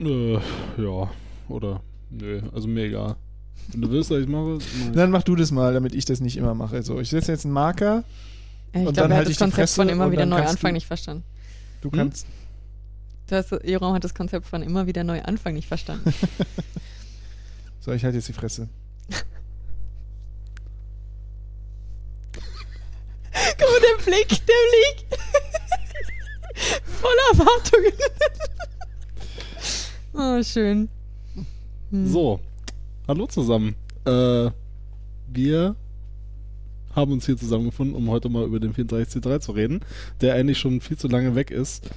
Äh, ja, oder nö, also mir egal. Wenn du willst, dass ich mache. Dann mach du das mal, damit ich das nicht immer mache. So, ich setze jetzt einen Marker, Ja, ich Und glaube, dann er halt hat ich das die Konzept Fresse von immer wieder neu anfangen nicht verstanden. du Hm? kannst. Du hast, Joram hat das Konzept von immer wieder neu anfangen nicht verstanden. So, ich halte jetzt die Fresse. Oh, schön. Hm. So, hallo zusammen. Äh, wir haben uns hier zusammengefunden, um heute mal über den 34C3 zu reden, der eigentlich schon viel zu lange weg ist,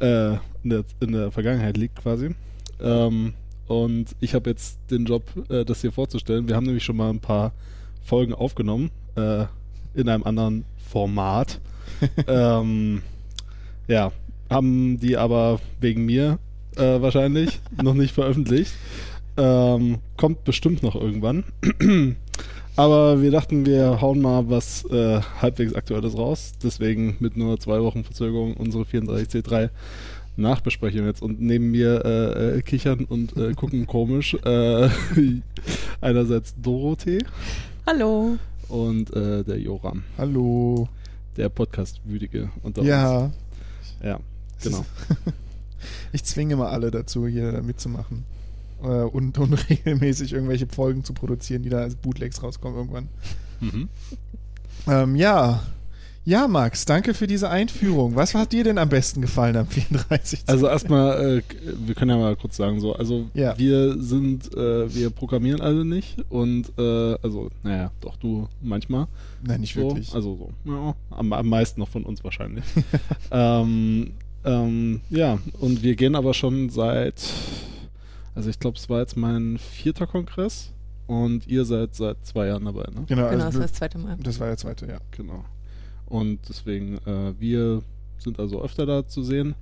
äh, in, der, in der Vergangenheit liegt quasi. Ähm, und ich habe jetzt den Job, äh, das hier vorzustellen. Wir haben nämlich schon mal ein paar Folgen aufgenommen, äh, in einem anderen Format. ähm, ja, haben die aber wegen mir äh, wahrscheinlich noch nicht veröffentlicht. Ähm, kommt bestimmt noch irgendwann. Aber wir dachten, wir hauen mal was äh, halbwegs Aktuelles raus. Deswegen mit nur zwei Wochen Verzögerung unsere 34C3 Nachbesprechung jetzt. Und neben mir äh, äh, kichern und äh, gucken komisch. Äh, einerseits Dorothee Hallo. und äh, der Joram, Hallo. der Podcast-Wütige unter uns. Ja. Ja, genau. Ich zwinge mal alle dazu, hier mitzumachen. Äh, und, und regelmäßig irgendwelche Folgen zu produzieren, die da als Bootlegs rauskommen irgendwann. Mhm. Ähm, ja. Ja, Max, danke für diese Einführung. Was hat dir denn am besten gefallen am 34? Also erstmal, äh, wir können ja mal kurz sagen so, also Ja. wir sind, äh, wir programmieren alle nicht und äh, also, naja, doch du manchmal. Nein, nicht so, wirklich. Also so, ja, am, am meisten noch von uns wahrscheinlich. ähm, ähm, ja, und wir gehen aber schon seit, also ich glaube, es war jetzt mein vierter Kongress und ihr seid seit zwei Jahren dabei, ne? genau, Genau, also, das war das zweite Mal. das war der zweite, ja. Genau. Und deswegen, äh, wir sind also öfter da zu sehen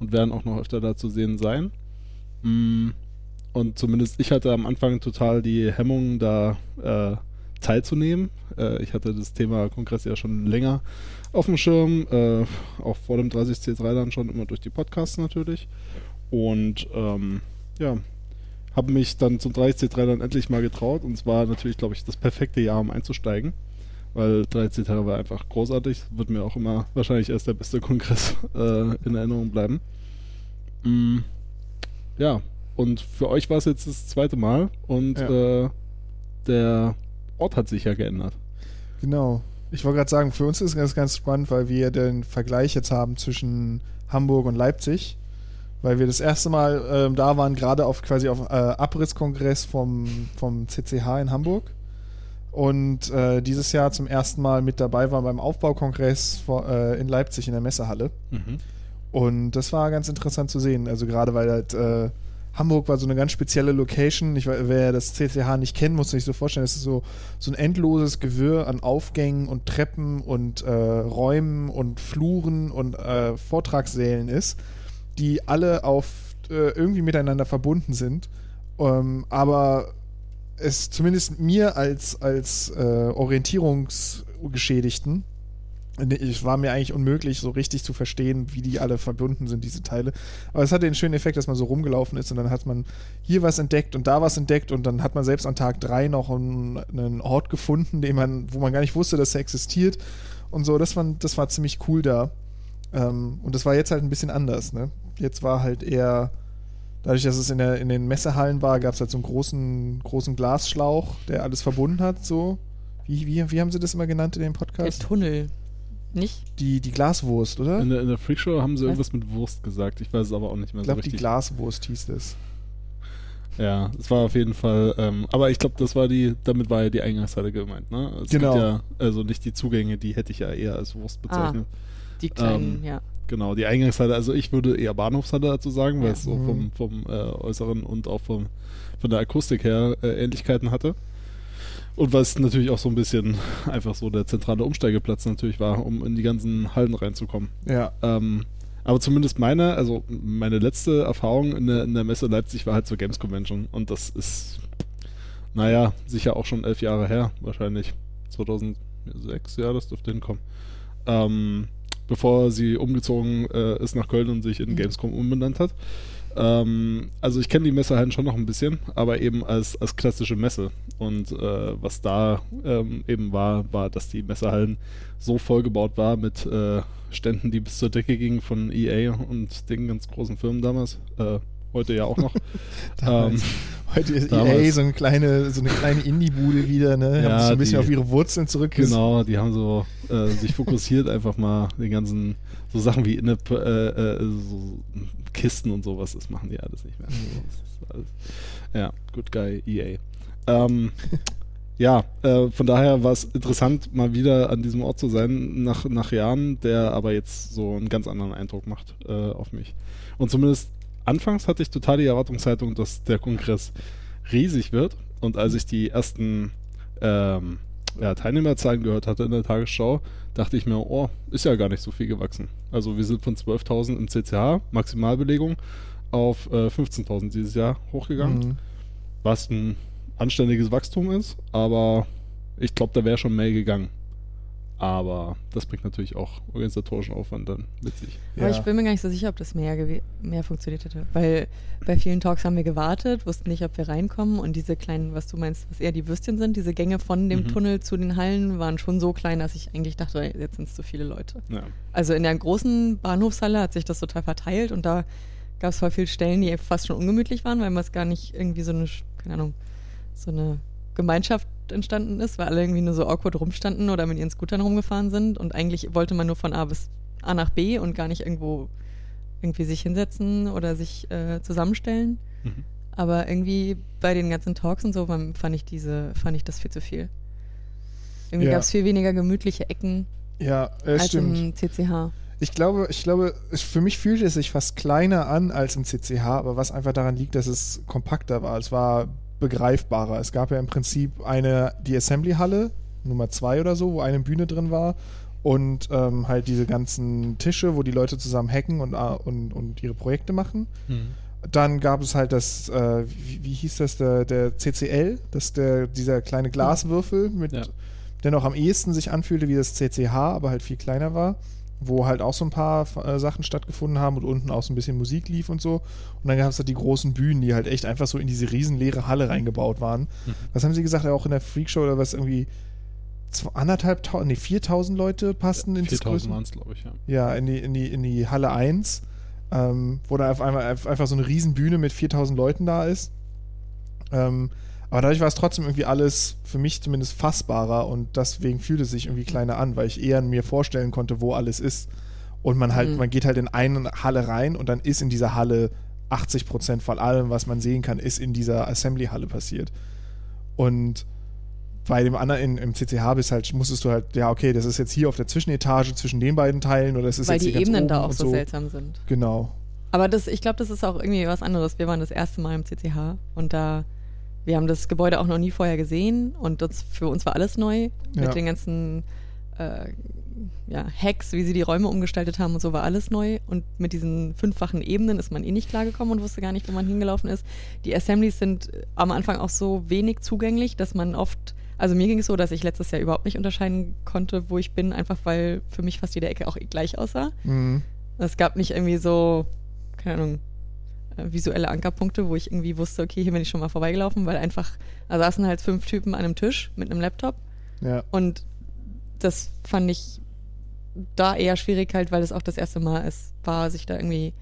und werden auch noch öfter da zu sehen sein. Mm, Und zumindest ich hatte am Anfang total die Hemmung, da äh, teilzunehmen. Äh, ich hatte das Thema Kongress ja schon länger auf dem Schirm, äh, auch vor dem 30C3 dann schon immer durch die Podcasts natürlich. Und ähm, ja, habe mich dann zum 30C3 dann endlich mal getraut und es war natürlich, glaube ich, das perfekte Jahr, um einzusteigen weil 13 war einfach großartig. Wird mir auch immer wahrscheinlich erst der beste Kongress äh, in Erinnerung bleiben. Mm, ja, und für euch war es jetzt das zweite Mal und Ja. äh, der Ort hat sich ja geändert. Genau. Ich wollte gerade sagen, für uns ist das ganz spannend, weil wir den Vergleich jetzt haben zwischen Hamburg und Leipzig. Weil wir das erste Mal ähm, da waren, gerade auf quasi auf äh, Abrisskongress vom, vom CCH in Hamburg. Und äh, dieses Jahr zum ersten Mal mit dabei waren beim Aufbaukongress vor, äh, in Leipzig in der Messehalle. Mhm. Und das war ganz interessant zu sehen. Also gerade weil halt äh, Hamburg war so eine ganz spezielle Location. Ich, we- wer das CCH nicht kennt, muss sich so vorstellen, es ist so, so ein endloses Gewirr an Aufgängen und Treppen und äh, Räumen und Fluren und äh, Vortragssälen ist, die alle auf äh, irgendwie miteinander verbunden sind. Ähm, aber es zumindest mir als, als äh, Orientierungsgeschädigten es war mir eigentlich unmöglich, so richtig zu verstehen, wie die alle verbunden sind, diese Teile. Aber es hatte den schönen Effekt, dass man so rumgelaufen ist und dann hat man hier was entdeckt und da was entdeckt und dann hat man selbst an Tag drei noch einen, Ort gefunden, den man, wo man gar nicht wusste, dass er existiert und so. Das war, das war ziemlich cool da. Ähm, und das war jetzt halt ein bisschen anders. Ne? Jetzt war halt eher, dadurch, dass es in, der, in den Messehallen war, gab es halt so einen großen, großen Glasschlauch, der alles verbunden hat. So. Wie, wie, wie haben sie das immer genannt in dem Der Podcast? Tunnel. Nicht? Die, die Glaswurst, oder? In der, in der Freakshow haben sie Was? irgendwas mit Wurst gesagt. Ich weiß es aber auch nicht mehr Ich so glaube, die richtig. Glaswurst hieß das. Ja, es war auf jeden Fall, ähm, aber ich glaube, das war die, damit war ja die Eingangshalle gemeint, ne? Es Genau. Gibt ja, also nicht die Zugänge, die hätte ich ja eher als Wurst bezeichnet. Die kleinen, Ähm, ja. Genau, die Eingangshalle, also ich würde eher Bahnhofshalle dazu sagen, weil Ja. es so Mhm. vom, vom äh, Äußeren und auch vom, von der Akustik her äh, Ähnlichkeiten hatte. Und was natürlich auch so ein bisschen einfach so der zentrale Umsteigeplatz natürlich war, um in die ganzen Hallen reinzukommen. Ja. Ähm, aber zumindest meine, also meine letzte Erfahrung in der, in der Messe Leipzig war halt zur Games Convention und das ist, naja, sicher auch schon elf Jahre her, wahrscheinlich 2006, ja, das dürfte hinkommen. Ähm, bevor sie umgezogen äh, ist nach Köln und sich in Mhm. Gamescom umbenannt hat. Ähm, also ich kenne die Messehallen schon noch ein bisschen, aber eben als, als klassische Messe. Und äh, was da ähm, eben war, war, dass die Messehallen so vollgebaut war mit äh, Ständen, die bis zur Decke gingen von EA und den ganz großen Firmen damals. Äh, heute ja auch noch. Damals. Ähm, Heute ist damals. EA so eine kleine, so eine kleine Indie-Bude wieder, ne? Ja, Haben sich so ein bisschen die- auf ihre Wurzeln zurück. Genau, die haben so äh, sich fokussiert, einfach mal den ganzen, so Sachen wie Inne, äh, äh, so Kisten und sowas, das machen die alles nicht mehr. Ist alles, ja, good guy EA. Ähm, ja, äh, von daher war es interessant, mal wieder an diesem Ort zu sein, nach, nach Jahren, der aber jetzt so einen ganz anderen Eindruck macht äh, auf mich. Und zumindest anfangs hatte ich total die Erwartungshaltung, dass der Kongress riesig wird. Und als ich die ersten ähm, ja, Teilnehmerzahlen gehört hatte in der Tagesschau, dachte ich mir, oh, ist ja gar nicht so viel gewachsen. Also wir sind von 12.000 im CCH, Maximalbelegung, auf äh, 15.000 dieses Jahr hochgegangen, Mhm. was ein anständiges Wachstum ist, aber ich glaube, da wäre schon mehr gegangen. Aber das bringt natürlich auch organisatorischen Aufwand dann mit sich. Aber Ja. ich bin mir gar nicht so sicher, ob das mehr, mehr funktioniert hätte. Weil bei vielen Talks haben wir gewartet, wussten nicht, ob wir reinkommen. Und diese kleinen, was du meinst, was eher die Würstchen sind, diese Gänge von dem Mhm. Tunnel zu den Hallen waren schon so klein, dass ich eigentlich dachte, jetzt sind es zu viele Leute. Ja. Also in der großen Bahnhofshalle hat sich das total verteilt und da gab es voll viele Stellen, die fast schon ungemütlich waren, weil man es gar nicht irgendwie so eine, keine Ahnung, so eine Gemeinschaft entstanden ist, weil alle irgendwie nur so awkward rumstanden oder mit ihren Scootern rumgefahren sind und eigentlich wollte man nur von A bis A nach B und gar nicht irgendwo irgendwie sich hinsetzen oder sich äh, zusammenstellen. Mhm. Aber irgendwie bei den ganzen Talks und so fand ich diese, fand ich das viel zu viel. Irgendwie Ja. gab es viel weniger gemütliche Ecken Ja, äh, als stimmt. im CCH. Ich glaube, ich glaube, für mich fühlte es sich fast kleiner an als im CCH, aber was einfach daran liegt, dass es kompakter war. Es war begreifbarer. Es gab ja im Prinzip eine, die Assembly-Halle, Nummer zwei oder so, wo eine Bühne drin war und ähm, halt diese ganzen Tische, wo die Leute zusammen hacken und, äh, und, und ihre Projekte machen. Dann gab es halt das, äh, wie, wie hieß das, der, der CCL, das der, dieser kleine Glaswürfel, mit, Ja. der noch am ehesten sich anfühlte wie das CCH, aber halt viel kleiner war, wo halt auch so ein paar äh, Sachen stattgefunden haben und unten auch so ein bisschen Musik lief und so. Und dann gab es halt die großen Bühnen, die halt echt einfach so in diese riesenleere Halle reingebaut waren. Mhm. Was haben sie gesagt, auch in der Freakshow oder was irgendwie zwei- anderthalb, tausend, nee, 4000 Leute passten in das 4000 Größen- waren es, glaube ich, ja. ja, in die, in die, in die Halle 1, ähm, wo dann auf einmal einfach so eine Riesenbühne mit 4000 Leuten da ist. Ähm, aber dadurch war es trotzdem irgendwie alles für mich zumindest fassbarer und deswegen fühlte es sich irgendwie kleiner an, weil ich eher mir vorstellen konnte, wo alles ist. Und man halt, Mhm. man geht halt in eine Halle rein und dann ist in dieser Halle 80 Prozent von allem, was man sehen kann, ist in dieser Assembly-Halle passiert. Und bei dem anderen in, im CCH bist halt, musstest du halt, ja, okay, das ist jetzt hier auf der Zwischenetage zwischen den beiden Teilen oder das ist Weil jetzt die Ebenen da auch so, seltsam sind. Genau. Aber das, ich glaube, das ist auch irgendwie was anderes. Wir waren das erste Mal im CCH und da, wir haben das Gebäude auch noch nie vorher gesehen und das für uns war alles neu Ja. mit den ganzen äh, ja, Hacks, wie sie die Räume umgestaltet haben und so war alles neu und mit diesen fünffachen Ebenen ist man eh nicht klargekommen und wusste gar nicht, wo man hingelaufen ist. Die Assemblies sind am Anfang auch so wenig zugänglich, dass man oft, also mir ging es so, dass ich letztes Jahr überhaupt nicht unterscheiden konnte, wo ich bin, einfach weil für mich fast jede Ecke auch gleich aussah. Mhm. Es gab nicht irgendwie so, keine Ahnung, äh, visuelle Ankerpunkte, wo ich irgendwie wusste, okay, hier bin ich schon mal vorbeigelaufen, weil einfach, da saßen halt fünf Typen an einem Tisch mit einem Laptop Ja. und das fand ich da eher schwierig halt, weil es auch das erste Mal ist, war, sich da irgendwie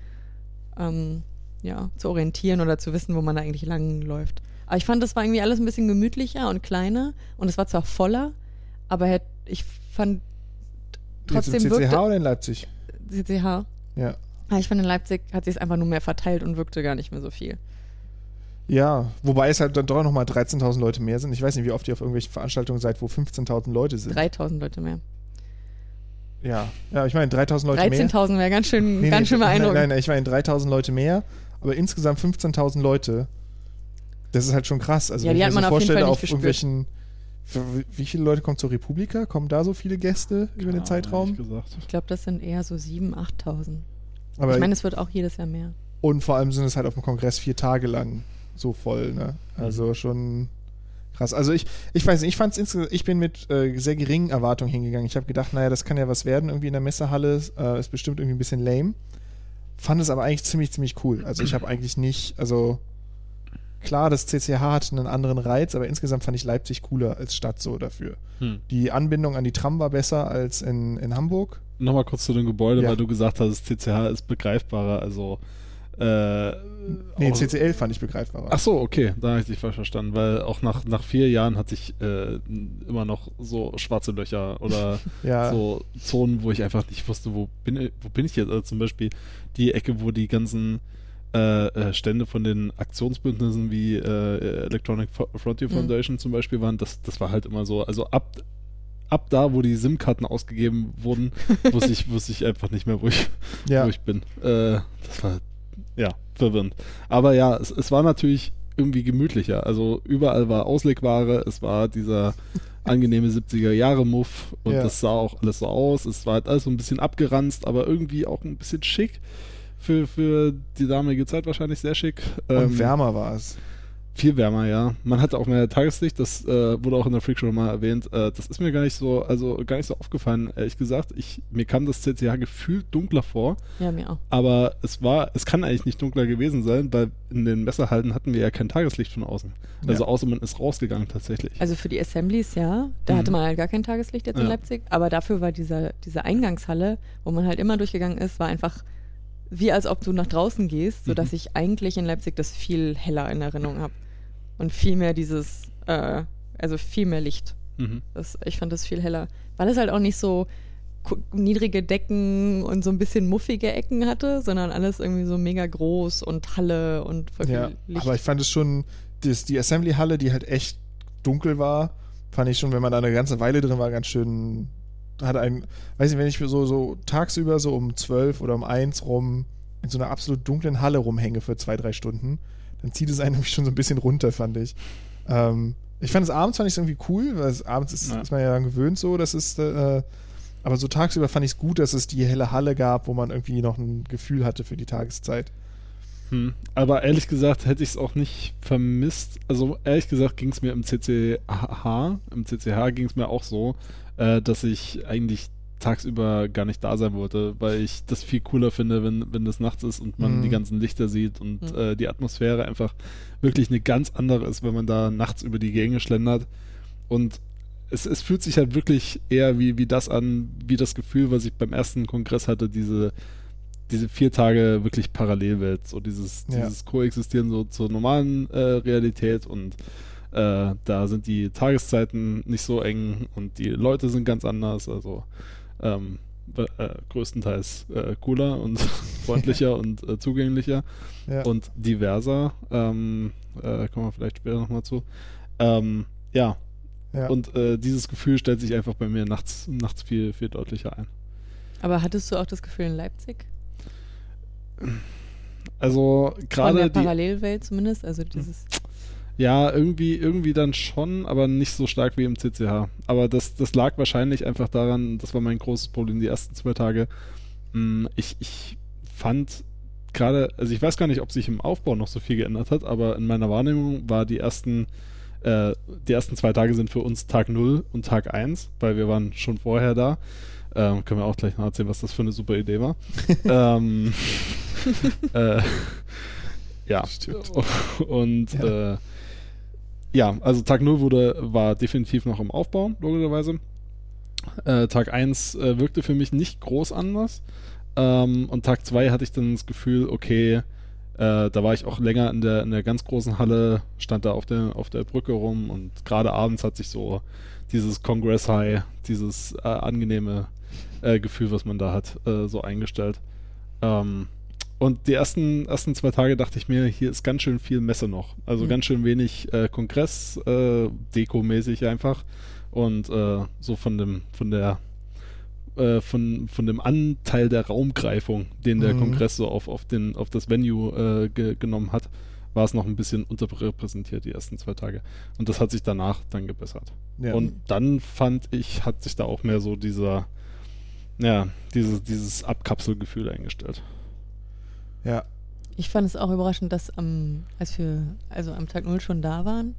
ähm, ja, zu orientieren oder zu wissen, wo man da eigentlich lang läuft. Aber ich fand, das war irgendwie alles ein bisschen gemütlicher und kleiner und es war zwar voller, aber ich fand trotzdem Jetzt im CCH wirkte oder in Leipzig? CCH Ja. Ah, ich fand, in Leipzig hat sich es einfach nur mehr verteilt und wirkte gar nicht mehr so viel. Ja, wobei es halt dann doch nochmal 13.000 Leute mehr sind. Ich weiß nicht, wie oft ihr auf irgendwelchen Veranstaltungen seid, wo 15.000 Leute sind. 3000 Leute mehr. Ja, ja, ich meine 3.000 Leute mehr. 13.000 wäre ganz schön, Nee, ganz nee, schön beeindruckend. Nein, nein, ich meine 3.000 Leute mehr, aber insgesamt 15.000 Leute. Das ist halt schon krass. Also Ja, wenn die ich hat mir man so auf jeden vorstelle, Fall nicht auf gespürt. irgendwelchen wie- viele Leute kommen zur Republika? Kommen da so viele Gäste über den Zeitraum? Ich glaube, das sind eher so 7.000, 8.000. Aber ich meine, es wird auch jedes Jahr mehr. und vor allem sind es halt auf dem Kongress vier Tage lang so voll. Ne? Mhm. Also schon Krass. Also ich, ich weiß nicht, ich fand's insgesamt, ich bin mit äh, sehr geringen Erwartungen hingegangen. Ich habe gedacht, naja, das kann ja was werden irgendwie in der Messehalle. Äh, ist bestimmt irgendwie ein bisschen lame. Fand es aber eigentlich ziemlich, ziemlich cool. Also ich habe eigentlich nicht, also klar, das CCH hat einen anderen Reiz, aber insgesamt fand ich Leipzig cooler als Stadt so dafür. Hm. Die Anbindung an die Tram war besser als in, in Hamburg. Nochmal kurz zu dem Gebäude, Ja. weil du gesagt hast, CCH ist begreifbarer. Also äh, Nee, CCL fand ich begreifbarer. Ach so, okay, da habe ich dich falsch verstanden, weil auch nach, nach vier Jahren hatte ich äh, immer noch so schwarze Löcher oder ja, so Zonen, wo ich einfach nicht wusste, wo bin, ich- wo bin ich jetzt? Also zum Beispiel die Ecke, wo die ganzen äh, äh, Stände von den Aktionsbündnissen wie äh, Electronic Frontier Mhm. Foundation zum Beispiel waren, das, das war halt immer so, also ab, ab da, wo die SIM-Karten ausgegeben wurden, wusste ich, wusste ich einfach nicht mehr, wo ich, ja. wo ich bin. Äh, das war ja verwirrend. Aber ja, es, es war natürlich irgendwie gemütlicher. Also überall war Auslegware, es war dieser angenehme 70er-Jahre-Muff und Ja. das sah auch alles so aus. Es war halt alles so ein bisschen abgeranzt, aber irgendwie auch ein bisschen schick. Für, für die damalige Zeit wahrscheinlich sehr schick. Und Ähm, wärmer war es. viel wärmer, ja. Man hatte auch mehr Tageslicht, das äh, wurde auch in der Freakshow mal erwähnt. Äh, das ist mir gar nicht so, also gar nicht so aufgefallen, ehrlich gesagt. Ich, mir kam das CCH gefühlt dunkler vor. Ja, mir auch. Aber es war, es kann eigentlich nicht dunkler gewesen sein, weil in den Messerhallen hatten wir ja kein Tageslicht von außen. Also Ja. außer man ist rausgegangen tatsächlich. Also für die Assemblies, ja. Da Mhm. hatte man halt gar kein Tageslicht jetzt in Ja. Leipzig. Aber dafür war dieser, diese Eingangshalle, wo man halt immer durchgegangen ist, war einfach wie als ob du nach draußen gehst, sodass Mhm. ich eigentlich in Leipzig das viel heller in Erinnerung habe. Und viel mehr dieses, äh, also viel mehr Licht. Mhm. Das, ich fand das viel heller. Weil es halt auch nicht so niedrige Decken und so ein bisschen muffige Ecken hatte, sondern alles irgendwie so mega groß und Halle und voll viel Ja, Licht. aber ich fand es schon, das, die Assembly-Halle, die halt echt dunkel war, fand ich schon, wenn man da eine ganze Weile drin war, ganz schön, hat ein, weiß nicht, wenn ich so, so tagsüber so um 12 oder um 1 rum in so einer absolut dunklen Halle rumhänge für zwei, drei Stunden, dann zieht es einen nämlich schon so ein bisschen runter, fand ich. Ähm, ich fand es abends fand ich irgendwie cool, weil es, abends ist, Ja. ist man ja dann gewöhnt so, das ist, äh, aber so tagsüber fand ich es gut, dass es die helle Halle gab, wo man irgendwie noch ein Gefühl hatte für die Tageszeit. Hm. Aber ehrlich gesagt hätte ich es auch nicht vermisst. Also ehrlich gesagt ging es mir im CCH, im CCH ging es mir auch so, äh, dass ich eigentlich tagsüber gar nicht da sein wollte, weil ich das viel cooler finde, wenn, wenn das nachts ist und man Mhm. die ganzen Lichter sieht und Mhm. äh, die Atmosphäre einfach wirklich eine ganz andere ist, wenn man da nachts über die Gänge schlendert. Und es, es fühlt sich halt wirklich eher wie, wie das an, wie das Gefühl, was ich beim ersten Kongress hatte, diese, diese vier Tage wirklich Parallelwelt, so dieses, Ja. dieses Koexistieren so zur normalen äh, Realität und äh, da sind die Tageszeiten nicht so eng und die Leute sind ganz anders, also ähm, äh, größtenteils äh, cooler und freundlicher und äh, zugänglicher Ja. und diverser. Ähm, äh, kommen wir vielleicht später nochmal zu. Ähm, ja, ja. und äh, dieses Gefühl stellt sich einfach bei mir nachts, nachts viel, viel deutlicher ein. aber hattest du auch das Gefühl in Leipzig? Also gerade die, Parallelwelt zumindest, also dieses ja, irgendwie, irgendwie dann schon, aber nicht so stark wie im CCH. Aber das, das lag wahrscheinlich einfach daran, das war mein großes Problem die ersten zwei Tage. Mm, Ich, ich fand gerade, also ich weiß gar nicht, ob sich im Aufbau noch so viel geändert hat, aber in meiner Wahrnehmung war die ersten, äh, die ersten zwei Tage sind für uns Tag 0 und Tag 1, weil wir waren schon vorher da. Ähm, können wir auch gleich noch erzählen, was das für eine super Idee war. ähm, äh, ja, Stimmt. und Ja. Äh, ja, also Tag 0 wurde, war definitiv noch im Aufbau, logischerweise. Äh, Tag 1 äh, wirkte für mich nicht groß anders. Ähm, und Tag 2 hatte ich dann das Gefühl, okay, äh, da war ich auch länger in der, in der ganz großen Halle, stand da auf der, auf der Brücke rum und gerade abends hat sich so dieses Congress High, dieses äh, angenehme äh, Gefühl, was man da hat, äh, so eingestellt. Ähm, und die ersten, ersten zwei Tage dachte ich mir, hier ist ganz schön viel Messe noch. Also Mhm. ganz schön wenig äh, Kongress, äh, Deko-mäßig einfach. Und äh, so von dem, von der, äh, von, von dem Anteil der Raumgreifung, den der Mhm. Kongress so auf, auf, den, auf das Venue äh, ge genommen hat, war es noch ein bisschen unterrepräsentiert die ersten zwei Tage. Und das hat sich danach dann gebessert. ja. Und dann fand ich, hat sich da auch mehr so dieser, ja, dieses, dieses Abkapselgefühl eingestellt. Ja. Ich fand es auch überraschend, dass am, als wir also am Tag 0 schon da waren,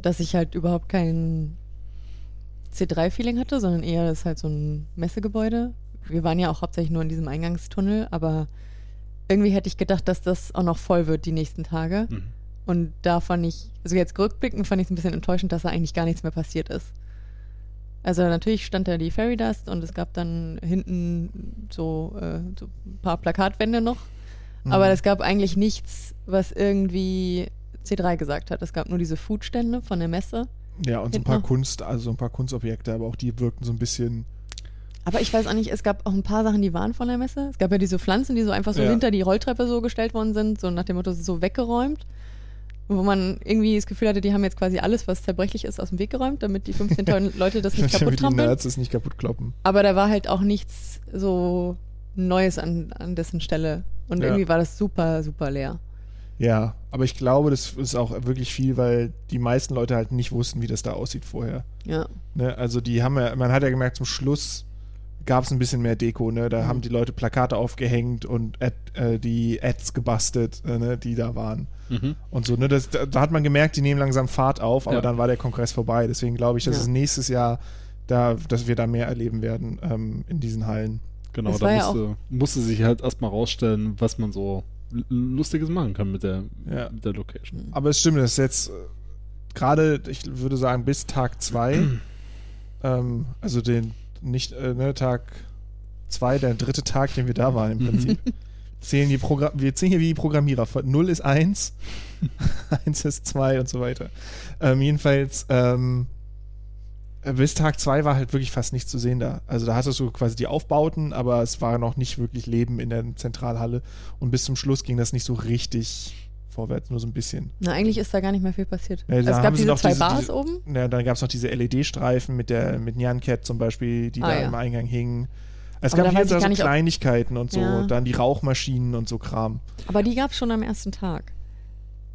dass ich halt überhaupt kein C3-Feeling hatte, sondern eher das ist halt so ein Messegebäude. Wir waren ja auch hauptsächlich nur in diesem Eingangstunnel, aber irgendwie hätte ich gedacht, dass das auch noch voll wird die nächsten Tage. Mhm. Und da fand ich, also jetzt rückblickend fand ich es ein bisschen enttäuschend, dass da eigentlich gar nichts mehr passiert ist. Also natürlich stand da die Fairy Dust und es gab dann hinten so, äh, so ein paar Plakatwände noch. Mhm. Aber es gab eigentlich nichts, was irgendwie C3 gesagt hat. Es gab nur diese Foodstände von der Messe. Ja, und so ein paar. Kunst, also ein paar Kunstobjekte, aber auch die wirkten so ein bisschen. Aber ich weiß auch nicht, es gab auch ein paar Sachen, die waren von der Messe. Es gab ja diese Pflanzen, die so einfach so Ja. hinter die Rolltreppe so gestellt worden sind, so nach dem Motto, so weggeräumt. Wo man irgendwie das Gefühl hatte, die haben jetzt quasi alles, was zerbrechlich ist, aus dem Weg geräumt, damit die 15.000 Leute das nicht kaputt die trampeln. Nerds es nicht kaputt kloppen. Aber da war halt auch nichts so Neues an, an dessen Stelle. Und Ja. irgendwie war das super, super leer. Ja, aber ich glaube, das ist auch wirklich viel, weil die meisten Leute halt nicht wussten, wie das da aussieht vorher. Ja. Ne? Also die haben ja, man hat ja gemerkt, zum Schluss gab es ein bisschen mehr Deko, ne? Da Mhm. haben die Leute Plakate aufgehängt und Ad, äh, die Ads gebastelt, äh, ne? die da waren. Mhm. Und so, ne? Das, da, da hat man gemerkt, die nehmen langsam Fahrt auf, aber Ja. dann war der Kongress vorbei. Deswegen glaube ich, dass Ja. es nächstes Jahr da, dass wir da mehr erleben werden ähm, in diesen Hallen. Genau, Es da war ja musste, musste sich halt erstmal rausstellen, was man so Lustiges machen kann mit der, Ja. mit der Location. Aber es stimmt, das ist jetzt äh, gerade, ich würde sagen, bis Tag 2, ähm, also den nicht, äh, ne, Tag 2, der dritte Tag, den wir da waren im Mhm. Prinzip. Zählen die Progra wir zählen hier wie die Programmierer. 0 ist 1, 1 ist 2 und so weiter. Ähm, jedenfalls, ähm, äh, bis Tag 2 war halt wirklich fast nichts zu sehen da. Also da hattest du quasi die Aufbauten, aber es war noch nicht wirklich Leben in der Zentralhalle. Und bis zum Schluss ging das nicht so richtig vorwärts, nur so ein bisschen. Na, eigentlich ist da gar nicht mehr viel passiert. Ja, da es gab diese noch zwei diese- Bars diese- oben. Ja, dann gab es noch diese LED-Streifen mit der mit Nyan Cat zum Beispiel, die Ah, da ja. im Eingang hingen. Es Aber gab hier so nicht, Kleinigkeiten und so, Ja. dann die Rauchmaschinen und so Kram. Aber die gab es schon am ersten Tag.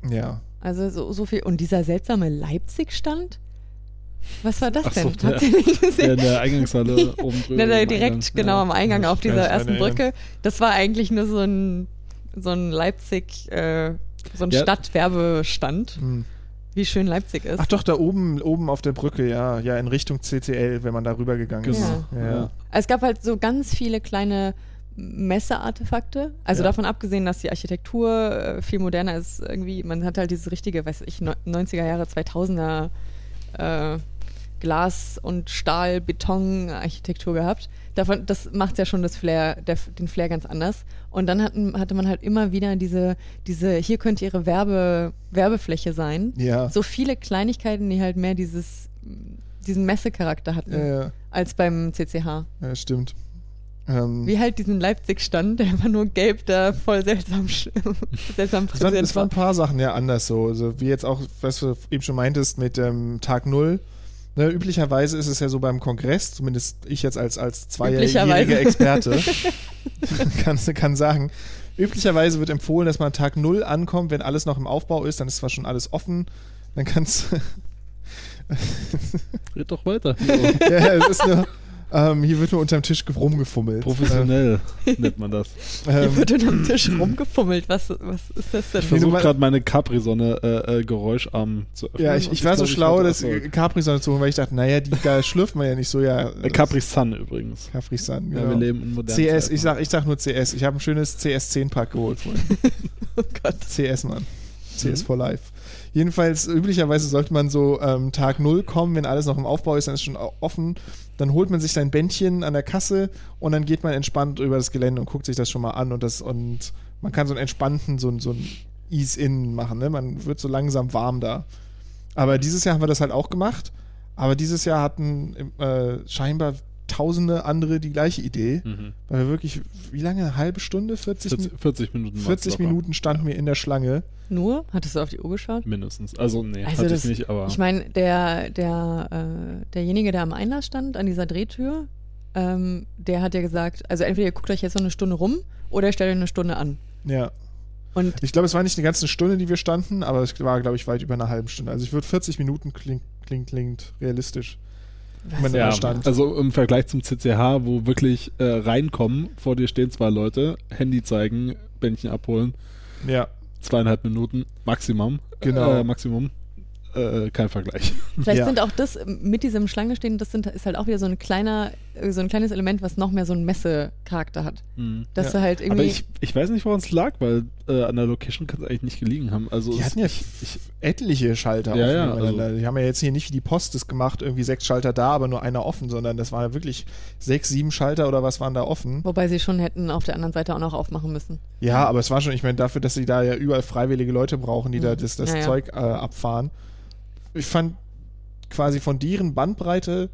Ja. Also so, so viel. Und dieser seltsame Leipzig-Stand? Was war das Ach so, denn? der- Habt ihr nicht gesehen? in der Eingangshalle oben drüber. Na, direkt Eingang. genau Ja. am Eingang auf dieser ersten. Brücke. Das war eigentlich nur so ein, so ein Leipzig, äh, so ein Ja. Stadtwerbestand, Hm. wie schön Leipzig ist. Ach doch, da oben, oben auf der Brücke, ja, ja, in Richtung CCL, wenn man da rübergegangen ist. Genau. Ja. Ja. Es gab halt so ganz viele kleine Messeartefakte. Also Ja. davon abgesehen, dass die Architektur äh, viel moderner ist, irgendwie, man hat halt dieses richtige, weiß ich, neu- 90er Jahre, 2000er äh, Glas- und Stahl-Beton-Architektur gehabt. Davon, das macht ja schon das Flair, der, den Flair ganz anders. Und dann hatten, hatte man halt immer wieder diese, diese, hier könnte ihre Werbe, Werbefläche sein. Ja. So viele Kleinigkeiten, die halt mehr dieses, diesen Messecharakter hatten, Ja, ja, als beim CCH. ja, stimmt. Ähm, Wie halt diesen Leipzig-Stand, der einfach nur gelb da voll seltsam, seltsam Es waren, präsent es waren ein paar Sachen ja anders so. Also wie jetzt auch, was du eben schon meintest mit ähm, Tag Null. Ne, üblicherweise ist es ja so beim Kongress, zumindest ich jetzt als, als zweijähriger. Experte kann, kann sagen, üblicherweise wird empfohlen, dass man Tag Null ankommt, wenn alles noch im Aufbau ist, dann ist zwar schon alles offen, dann kannst Red doch weiter. ja, es ist nur, ähm, hier wird nur unterm Tisch rumgefummelt. Professionell nennt man das. Ähm, Hier ähm, wird unterm Tisch rumgefummelt. Was, was ist das denn? Ich versuche gerade meine Capri-Sonne äh, äh, geräuscharm zu öffnen. ja, ich, ich war so schlau, das. Capri-Sonne zu holen, weil ich dachte, naja, die, da schlürft man ja nicht so, ja. Äh, Capri-Sun übrigens. Capri-Sun, Ja, genau. wir leben in modernen CS, ich sag, ich sag nur CS. Ich habe ein schönes CS10-Pack geholt vorhin. Oh Gott. CS, Mann. CS Mhm. for Life. Jedenfalls, üblicherweise sollte man so ähm, Tag Null kommen, wenn alles noch im Aufbau ist, dann ist schon au- offen. Dann holt man sich sein Bändchen an der Kasse und dann geht man entspannt über das Gelände und guckt sich das schon mal an und das und man kann so einen entspannten, so, so ein Ease-In machen. Ne? Man wird so langsam warm da. Aber dieses Jahr haben wir das halt auch gemacht. Aber dieses Jahr hatten äh, scheinbar tausende andere die gleiche Idee. Mhm. Weil wir wirklich, wie lange? Eine halbe Stunde? 40, 40, 40 Minuten. Mi- war's 40 locker. Minuten standen wir in der Schlange. Nur? Hattest du auf die Uhr geschaut? Mindestens. Also, nee, Also hatte das- ich nicht, aber. Ich meine, der, der, äh, derjenige, der am Einlass stand, an dieser Drehtür, ähm, der hat ja gesagt, also entweder ihr guckt euch jetzt noch eine Stunde rum oder ihr stellt euch eine Stunde an. Ja. Und Ich glaube, es war nicht eine ganze Stunde, die wir standen, aber es war, glaube ich, weit über eine halbe Stunde. Also ich würde 40 Minuten klingt, klingt, klingt realistisch. Wenn ja, stand. also im Vergleich zum CCH, wo wirklich äh, reinkommen, vor dir stehen zwei Leute, Handy zeigen, Bändchen abholen, Ja. Zweieinhalb Minuten Maximum. Genau. Äh, Maximum. Äh, kein Vergleich. Vielleicht Ja. sind auch das mit diesem Schlange stehen, das sind, ist halt auch wieder so ein kleiner, äh, so ein kleines Element, was noch mehr so einen Messecharakter hat. Dass Ja. du halt irgendwie. Aber ich, ich weiß nicht, woran es lag, weil äh, an der Location kann es eigentlich nicht gelegen haben. Also Die es- hatten ja ich, ich, etliche Schalter Ja, offen ja, also- die haben ja jetzt hier nicht wie die Post das gemacht, irgendwie sechs Schalter da, aber nur einer offen, sondern das waren ja wirklich sechs, sieben Schalter oder was waren da offen. wobei sie schon hätten auf der anderen Seite auch noch aufmachen müssen. Ja, aber es war schon, ich meine, dafür, dass sie da ja überall freiwillige Leute brauchen, die Mhm. da das, das. Zeug äh, abfahren. Ich fand quasi von deren Bandbreite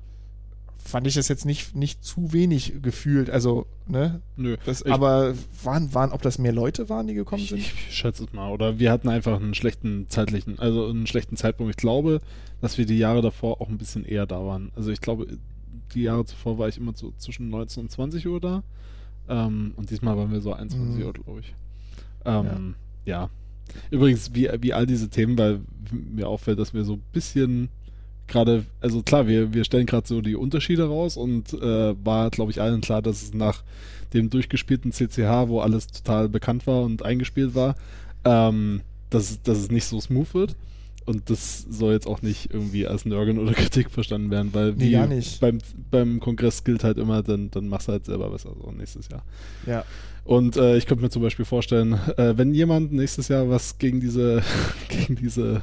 fand ich das jetzt nicht, nicht zu wenig gefühlt. Also, ne? nö. Das, ich, aber waren, waren, ob das mehr Leute waren, die gekommen ich, sind? ich schätze es mal. Oder wir hatten einfach einen schlechten zeitlichen, also einen schlechten Zeitpunkt. Ich glaube, dass wir die Jahre davor auch ein bisschen eher da waren. Also ich glaube, die Jahre zuvor war ich immer so zwischen 19 und 20 Uhr da. Ähm, und diesmal waren wir so 21 Mhm. Uhr, glaube ich. Ähm, ja. Übrigens, wie, wie all diese Themen, weil mir auffällt, dass wir so ein bisschen gerade, also klar, wir, wir stellen gerade so die Unterschiede raus und äh, war, glaube ich, allen klar, dass es nach dem durchgespielten CCH, wo alles total bekannt war und eingespielt war, ähm, dass, dass es nicht so smooth wird. Und das soll jetzt auch nicht irgendwie als Nörgeln oder Kritik verstanden werden, weil Nee, wie. Beim, beim Kongress gilt halt immer, dann, dann machst du halt selber besser so nächstes Jahr. Ja. Und äh, ich könnte mir zum Beispiel vorstellen, äh, wenn jemand nächstes Jahr was gegen diese, gegen diese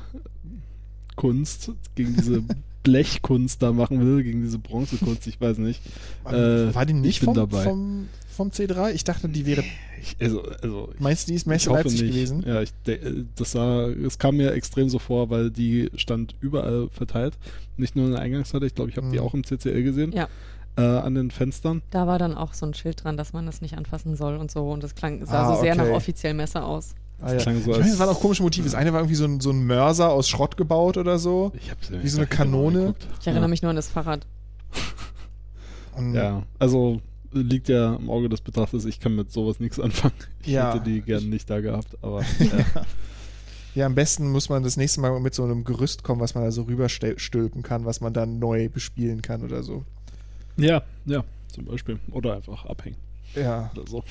Kunst, gegen diese Blechkunst da machen will, gegen diese Bronzekunst, ich weiß nicht. Äh, war die nicht ich bin vom, dabei. Vom, vom C3? Ich dachte, die wäre. Ich, also, also Meinst du, die ist Messe Leipzig nicht. gewesen? Ja, ich, äh, das sah, es kam mir extrem so vor, weil die stand überall verteilt. Nicht nur in der Eingangshalle, ich glaube, ich habe die Mhm. auch im CCL gesehen. Ja. Äh, an den Fenstern. Da war dann auch so ein Schild dran, dass man das nicht anfassen soll und so. Und das klang, sah Ah, so sehr okay. nach offiziell Messe aus. Ah, ja. klang so ich meine, als- es waren auch komische Motive. Das eine war irgendwie so ein, so ein Mörser aus Schrott gebaut oder so. Ich hab's mir Wie so eine genau Kanone. Ich erinnere ja. mich nur an das Fahrrad. Ja, also liegt ja im Auge des Betrachters, ich kann mit sowas nichts anfangen. Ich Ja. hätte die gern nicht da gehabt, aber ja. Ja, am besten muss man das nächste Mal mit so einem Gerüst kommen, was man da so rüberstülpen kann, was man dann neu bespielen kann oder so. Ja, ja, zum Beispiel. Oder einfach abhängen Ja, oder so.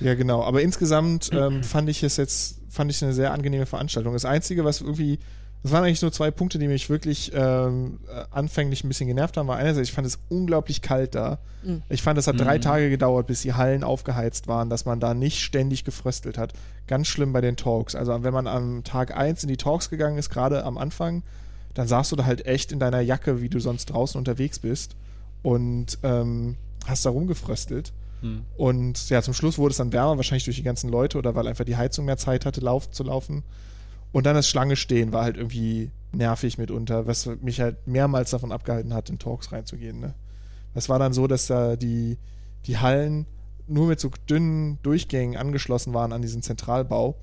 ja genau. Aber insgesamt ähm, fand ich es jetzt, fand ich eine sehr angenehme Veranstaltung. Das Einzige, was irgendwie, das waren eigentlich nur zwei Punkte, die mich wirklich ähm, äh, anfänglich ein bisschen genervt haben, war einerseits, ich fand es unglaublich kalt da. Mhm. Ich fand, es hat drei Mhm. Tage gedauert, bis die Hallen aufgeheizt waren, dass man da nicht ständig gefröstelt hat. Ganz schlimm bei den Talks. Also wenn man am Tag 1 in die Talks gegangen ist, gerade am Anfang, dann saßt du da halt echt in deiner Jacke, wie du sonst draußen unterwegs bist und ähm, hast da rumgefröstelt. Hm. Und ja, zum Schluss wurde es dann wärmer, wahrscheinlich durch die ganzen Leute oder weil einfach die Heizung mehr Zeit hatte, lauf, zu laufen. Und dann das Schlange stehen war halt irgendwie nervig mitunter, was mich halt mehrmals davon abgehalten hat, in Talks reinzugehen. Ne? Es war dann so, dass da die, die Hallen nur mit so dünnen Durchgängen angeschlossen waren an diesen Zentralbau.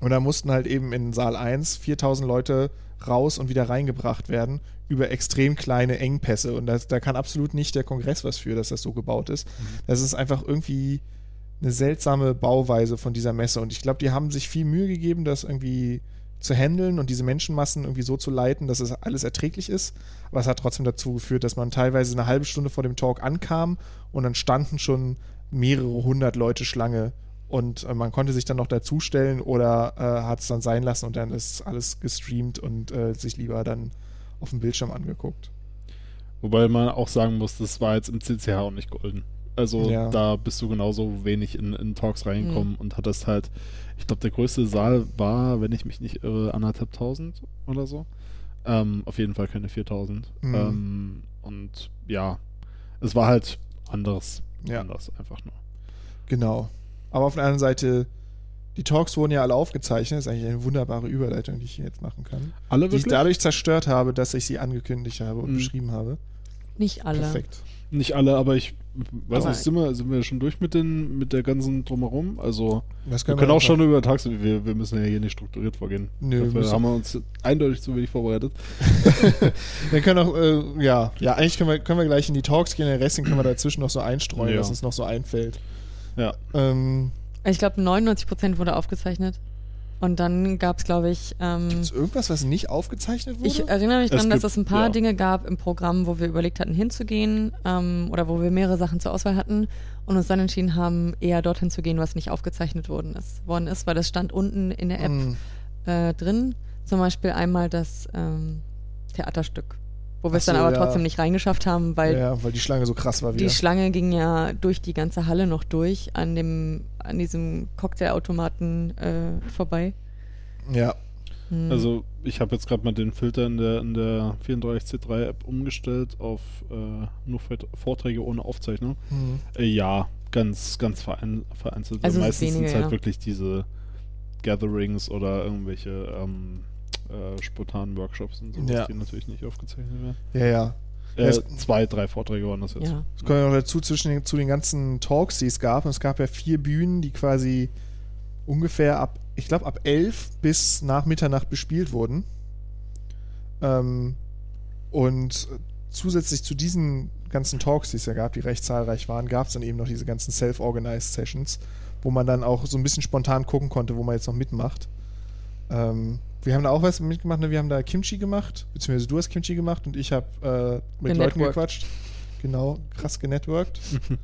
Und da mussten halt eben in Saal 1 4000 Leute raus und wieder reingebracht werden über extrem kleine Engpässe. Und das, da kann absolut nicht der Kongress was für, dass das so gebaut ist. Das ist einfach irgendwie eine seltsame Bauweise von dieser Messe. Und ich glaube, die haben sich viel Mühe gegeben, das irgendwie zu handeln und diese Menschenmassen irgendwie so zu leiten, dass es alles erträglich ist. Aber es hat trotzdem dazu geführt, dass man teilweise eine halbe Stunde vor dem Talk ankam und dann standen schon mehrere hundert Leute Schlange und äh, man konnte sich dann noch dazustellen oder äh, hat es dann sein lassen und dann ist alles gestreamt und äh, sich lieber dann auf dem Bildschirm angeguckt. Wobei man auch sagen muss, das war jetzt im CCH auch nicht golden. Also Ja. da bist du genauso wenig in, in Talks reingekommen und hattest halt, ich glaube, der größte Saal war, wenn ich mich nicht irre, anderthalb tausend oder so. Ähm, auf jeden Fall keine 4000. Mhm. Ähm, und ja, es war halt anderes. Ja. Anders einfach nur. Genau. Aber auf der anderen Seite, die Talks wurden ja alle aufgezeichnet. Das ist eigentlich eine wunderbare Überleitung, die ich hier jetzt machen kann. Alle Die ich wirklich? dadurch zerstört habe, dass ich sie angekündigt habe und Mhm. beschrieben habe. Nicht alle. Perfekt. Nicht alle, aber ich weiß nicht, sind wir, sind wir schon durch mit den, mit der ganzen drumherum? Also wir können auch einfach- schon über Tags, wir, wir müssen ja hier nicht strukturiert vorgehen. Nö, Dafür müssen- haben wir uns eindeutig zu wenig vorbereitet. Wir können auch, äh, ja, ja, eigentlich können wir, können wir gleich in die Talks gehen, den Rest den können wir dazwischen noch so einstreuen, Ja. was uns noch so einfällt. Ja. Ähm, Ich glaube, 99% wurde aufgezeichnet. Und dann gab es, glaube ich, ähm, Ist irgendwas, was nicht aufgezeichnet wurde? ich erinnere mich Es daran, dass gibt- es ein paar ja. Dinge gab im Programm, wo wir überlegt hatten, hinzugehen ähm, oder wo wir mehrere Sachen zur Auswahl hatten und uns dann entschieden haben, eher dorthin zu gehen, was nicht aufgezeichnet worden ist, worden ist weil das stand unten in der App Mm, äh, drin. Zum Beispiel einmal das ähm, Theaterstück, wo wir es dann aber ja. trotzdem nicht reingeschafft haben, weil ja, weil die Schlange so krass war wieder. die Schlange ging ja durch die ganze Halle noch durch an dem an diesem Cocktailautomaten äh, vorbei. ja, Hm. Also ich habe jetzt gerade mal den Filter in der, in der 34C3-App umgestellt auf äh, nur Vorträge ohne Aufzeichnung. hm. Äh, ja, ganz, ganz verein, vereinzelt. Also meistens sind es halt ja. wirklich diese Gatherings oder irgendwelche ähm, äh, spontanen Workshops und so, Ja. die natürlich nicht aufgezeichnet werden. ja, ja. Äh, Es- zwei, drei Vorträge waren das jetzt. ja. Es kommt ja noch dazu zwischen den, zu den ganzen Talks, die es gab. Und es gab ja vier Bühnen, die quasi ungefähr ab, ich glaube, ab 11 bis nach Mitternacht bespielt wurden. Ähm, und zusätzlich zu diesen ganzen Talks, die es ja gab, die recht zahlreich waren, gab es dann eben noch diese ganzen Self-Organized Sessions, wo man dann auch so ein bisschen spontan gucken konnte, wo man jetzt noch mitmacht. Ähm, wir haben da auch was mitgemacht, ne? wir haben da Kimchi gemacht, beziehungsweise du hast Kimchi gemacht und ich habe äh, mit Leuten gequatscht. Genau, krass genetworked.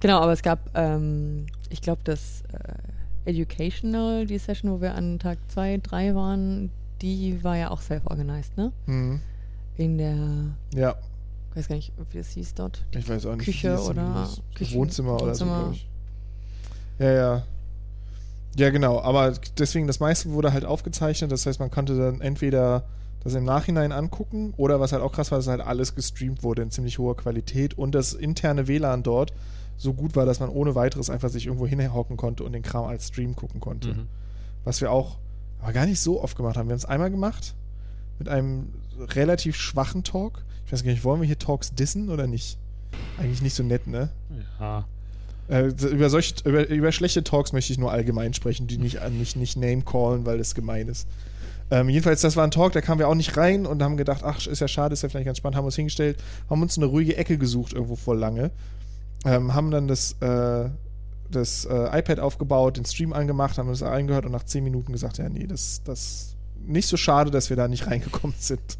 Genau, aber es gab, ähm, ich glaube, das äh, Educational, die Session, wo wir an Tag 2, 3 waren, die war ja auch self-organized, ne? Mhm. In der, Ja, ich weiß gar nicht, wie es hieß dort. Die ich weiß auch nicht. Küche oder. Küchen- Wohnzimmer, oder so, Wohnzimmer. glaube ich. Ja, ja. Ja, genau. Aber deswegen, das meiste wurde halt aufgezeichnet. Das heißt, man konnte dann entweder das im Nachhinein angucken oder was halt auch krass war, dass halt alles gestreamt wurde in ziemlich hoher Qualität und das interne WLAN dort so gut war, dass man ohne weiteres einfach sich irgendwo hinhocken konnte und den Kram als Stream gucken konnte. Mhm. Was wir auch aber gar nicht so oft gemacht haben. Wir haben es einmal gemacht mit einem relativ schwachen Talk. Ich weiß gar nicht, wollen wir hier Talks dissen oder nicht? Eigentlich nicht so nett, ne? Ja. Äh, über, solche, über, über schlechte Talks möchte ich nur allgemein sprechen, die nicht, an- nicht, nicht name callen, weil das gemein ist. Ähm, jedenfalls, das war ein Talk, da kamen wir auch nicht rein und haben gedacht, ach, ist ja schade, ist ja vielleicht ganz spannend, haben uns hingestellt, haben uns eine ruhige Ecke gesucht, irgendwo vor lange. Ähm, haben dann das, äh, das äh, iPad aufgebaut, den Stream angemacht, haben uns reingehört und nach 10 Minuten gesagt, ja, nee, das das nicht so schade, dass wir da nicht reingekommen sind.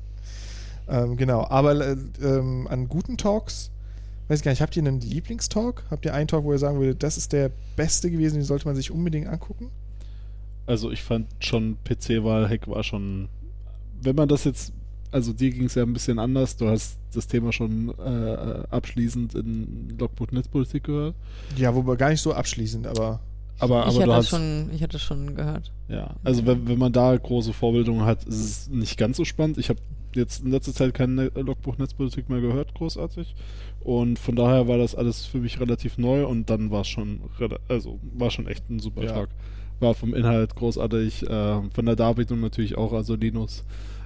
Ähm, genau, aber äh, ähm, an guten Talks, weiß ich gar nicht, habt ihr einen Lieblingstalk? Habt ihr einen Talk, wo ihr sagen würdet, das ist der beste gewesen, den sollte man sich unbedingt angucken? Also ich fand schon PC-Wahl-Hack war schon, wenn man das jetzt, also dir ging es ja ein bisschen anders, du hast das Thema schon äh, abschließend in Logbuch Netzpolitik gehört, Ja, wobei gar nicht so abschließend, aber aber, ich, aber hatte du das hast, schon, ich hatte schon gehört. ja, also wenn, wenn man da große Vorbildungen hat, ist es nicht ganz so spannend. Ich habe jetzt in letzter Zeit kein Logbuch Netzpolitik mehr gehört, großartig. Und von daher war das alles für mich relativ neu und dann war es schon, also war schon echt ein super Ja. Tag. War vom Inhalt großartig, äh, von der Darbietung natürlich auch, also Linus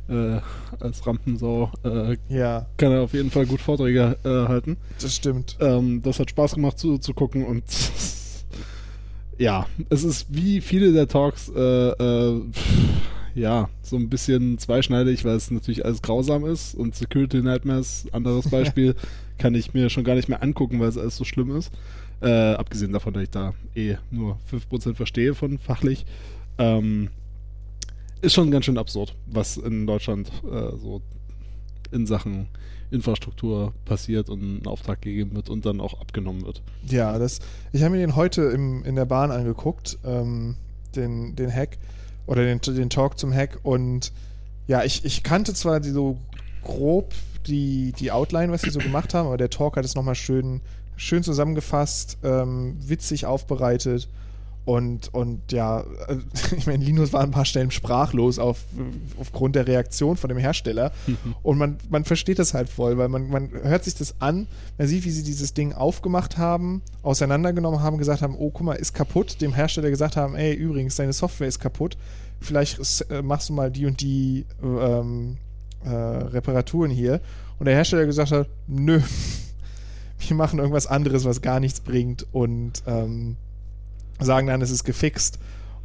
äh, als Rampensau äh, ja, kann er auf jeden Fall gut Vorträge äh, halten. das stimmt. Ähm, das hat Spaß gemacht zu, zu gucken und ja, es ist wie viele der Talks, äh, äh, ja, so ein bisschen zweischneidig, weil es natürlich alles grausam ist und Security Nightmares, anderes Beispiel, kann ich mir schon gar nicht mehr angucken, weil es alles so schlimm ist. Äh, abgesehen davon, dass ich da eh nur 5% verstehe von fachlich. Ähm, ist schon ganz schön absurd, was in Deutschland äh, so in Sachen Infrastruktur passiert und ein Auftrag gegeben wird und dann auch abgenommen wird. Ja, das, ich habe mir den heute im, in der Bahn angeguckt, ähm, den, den Hack oder den, den Talk zum Hack. Und ja, ich, ich kannte zwar die, so grob die, die Outline, was sie so gemacht haben, aber der Talk hat es nochmal schön, schön zusammengefasst, ähm, witzig aufbereitet und, und ja, äh, ich meine, Linus war an ein paar Stellen sprachlos auf, aufgrund der Reaktion von dem Hersteller. Und man, man versteht das halt voll, weil man, man hört sich das an, man sieht, wie sie dieses Ding aufgemacht haben, auseinandergenommen haben, gesagt haben, oh, guck mal, ist kaputt, dem Hersteller gesagt haben, ey, übrigens, deine Software ist kaputt, vielleicht äh, machst du mal die und die ähm, äh, Reparaturen hier. Und der Hersteller gesagt hat, nö, wir machen irgendwas anderes, was gar nichts bringt und ähm, sagen dann, es ist gefixt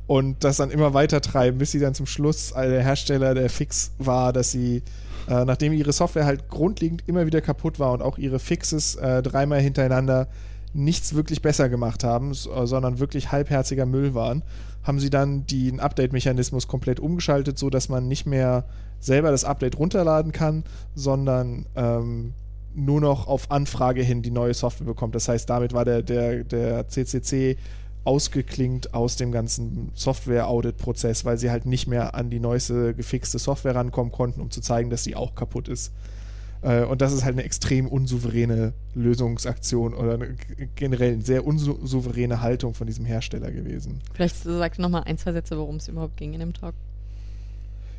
und das dann immer weiter treiben, bis sie dann zum Schluss äh, der Hersteller der Fix war, dass sie, äh, nachdem ihre Software halt grundlegend immer wieder kaputt war und auch ihre Fixes äh, dreimal hintereinander nichts wirklich besser gemacht haben, sondern wirklich halbherziger Müll waren, haben sie dann den Update-Mechanismus komplett umgeschaltet, so dass man nicht mehr selber das Update runterladen kann, sondern ähm, nur noch auf Anfrage hin die neue Software bekommt. Das heißt, damit war der, der, der CCC ausgeklingt aus dem ganzen Software-Audit-Prozess, weil sie halt nicht mehr an die neueste gefixte Software rankommen konnten, um zu zeigen, dass sie auch kaputt ist. Äh, und das ist halt eine extrem unsouveräne Lösungsaktion oder generell eine sehr unsouveräne Haltung von diesem Hersteller gewesen. Vielleicht sagt noch mal ein, zwei Sätze, worum es überhaupt ging in dem Talk.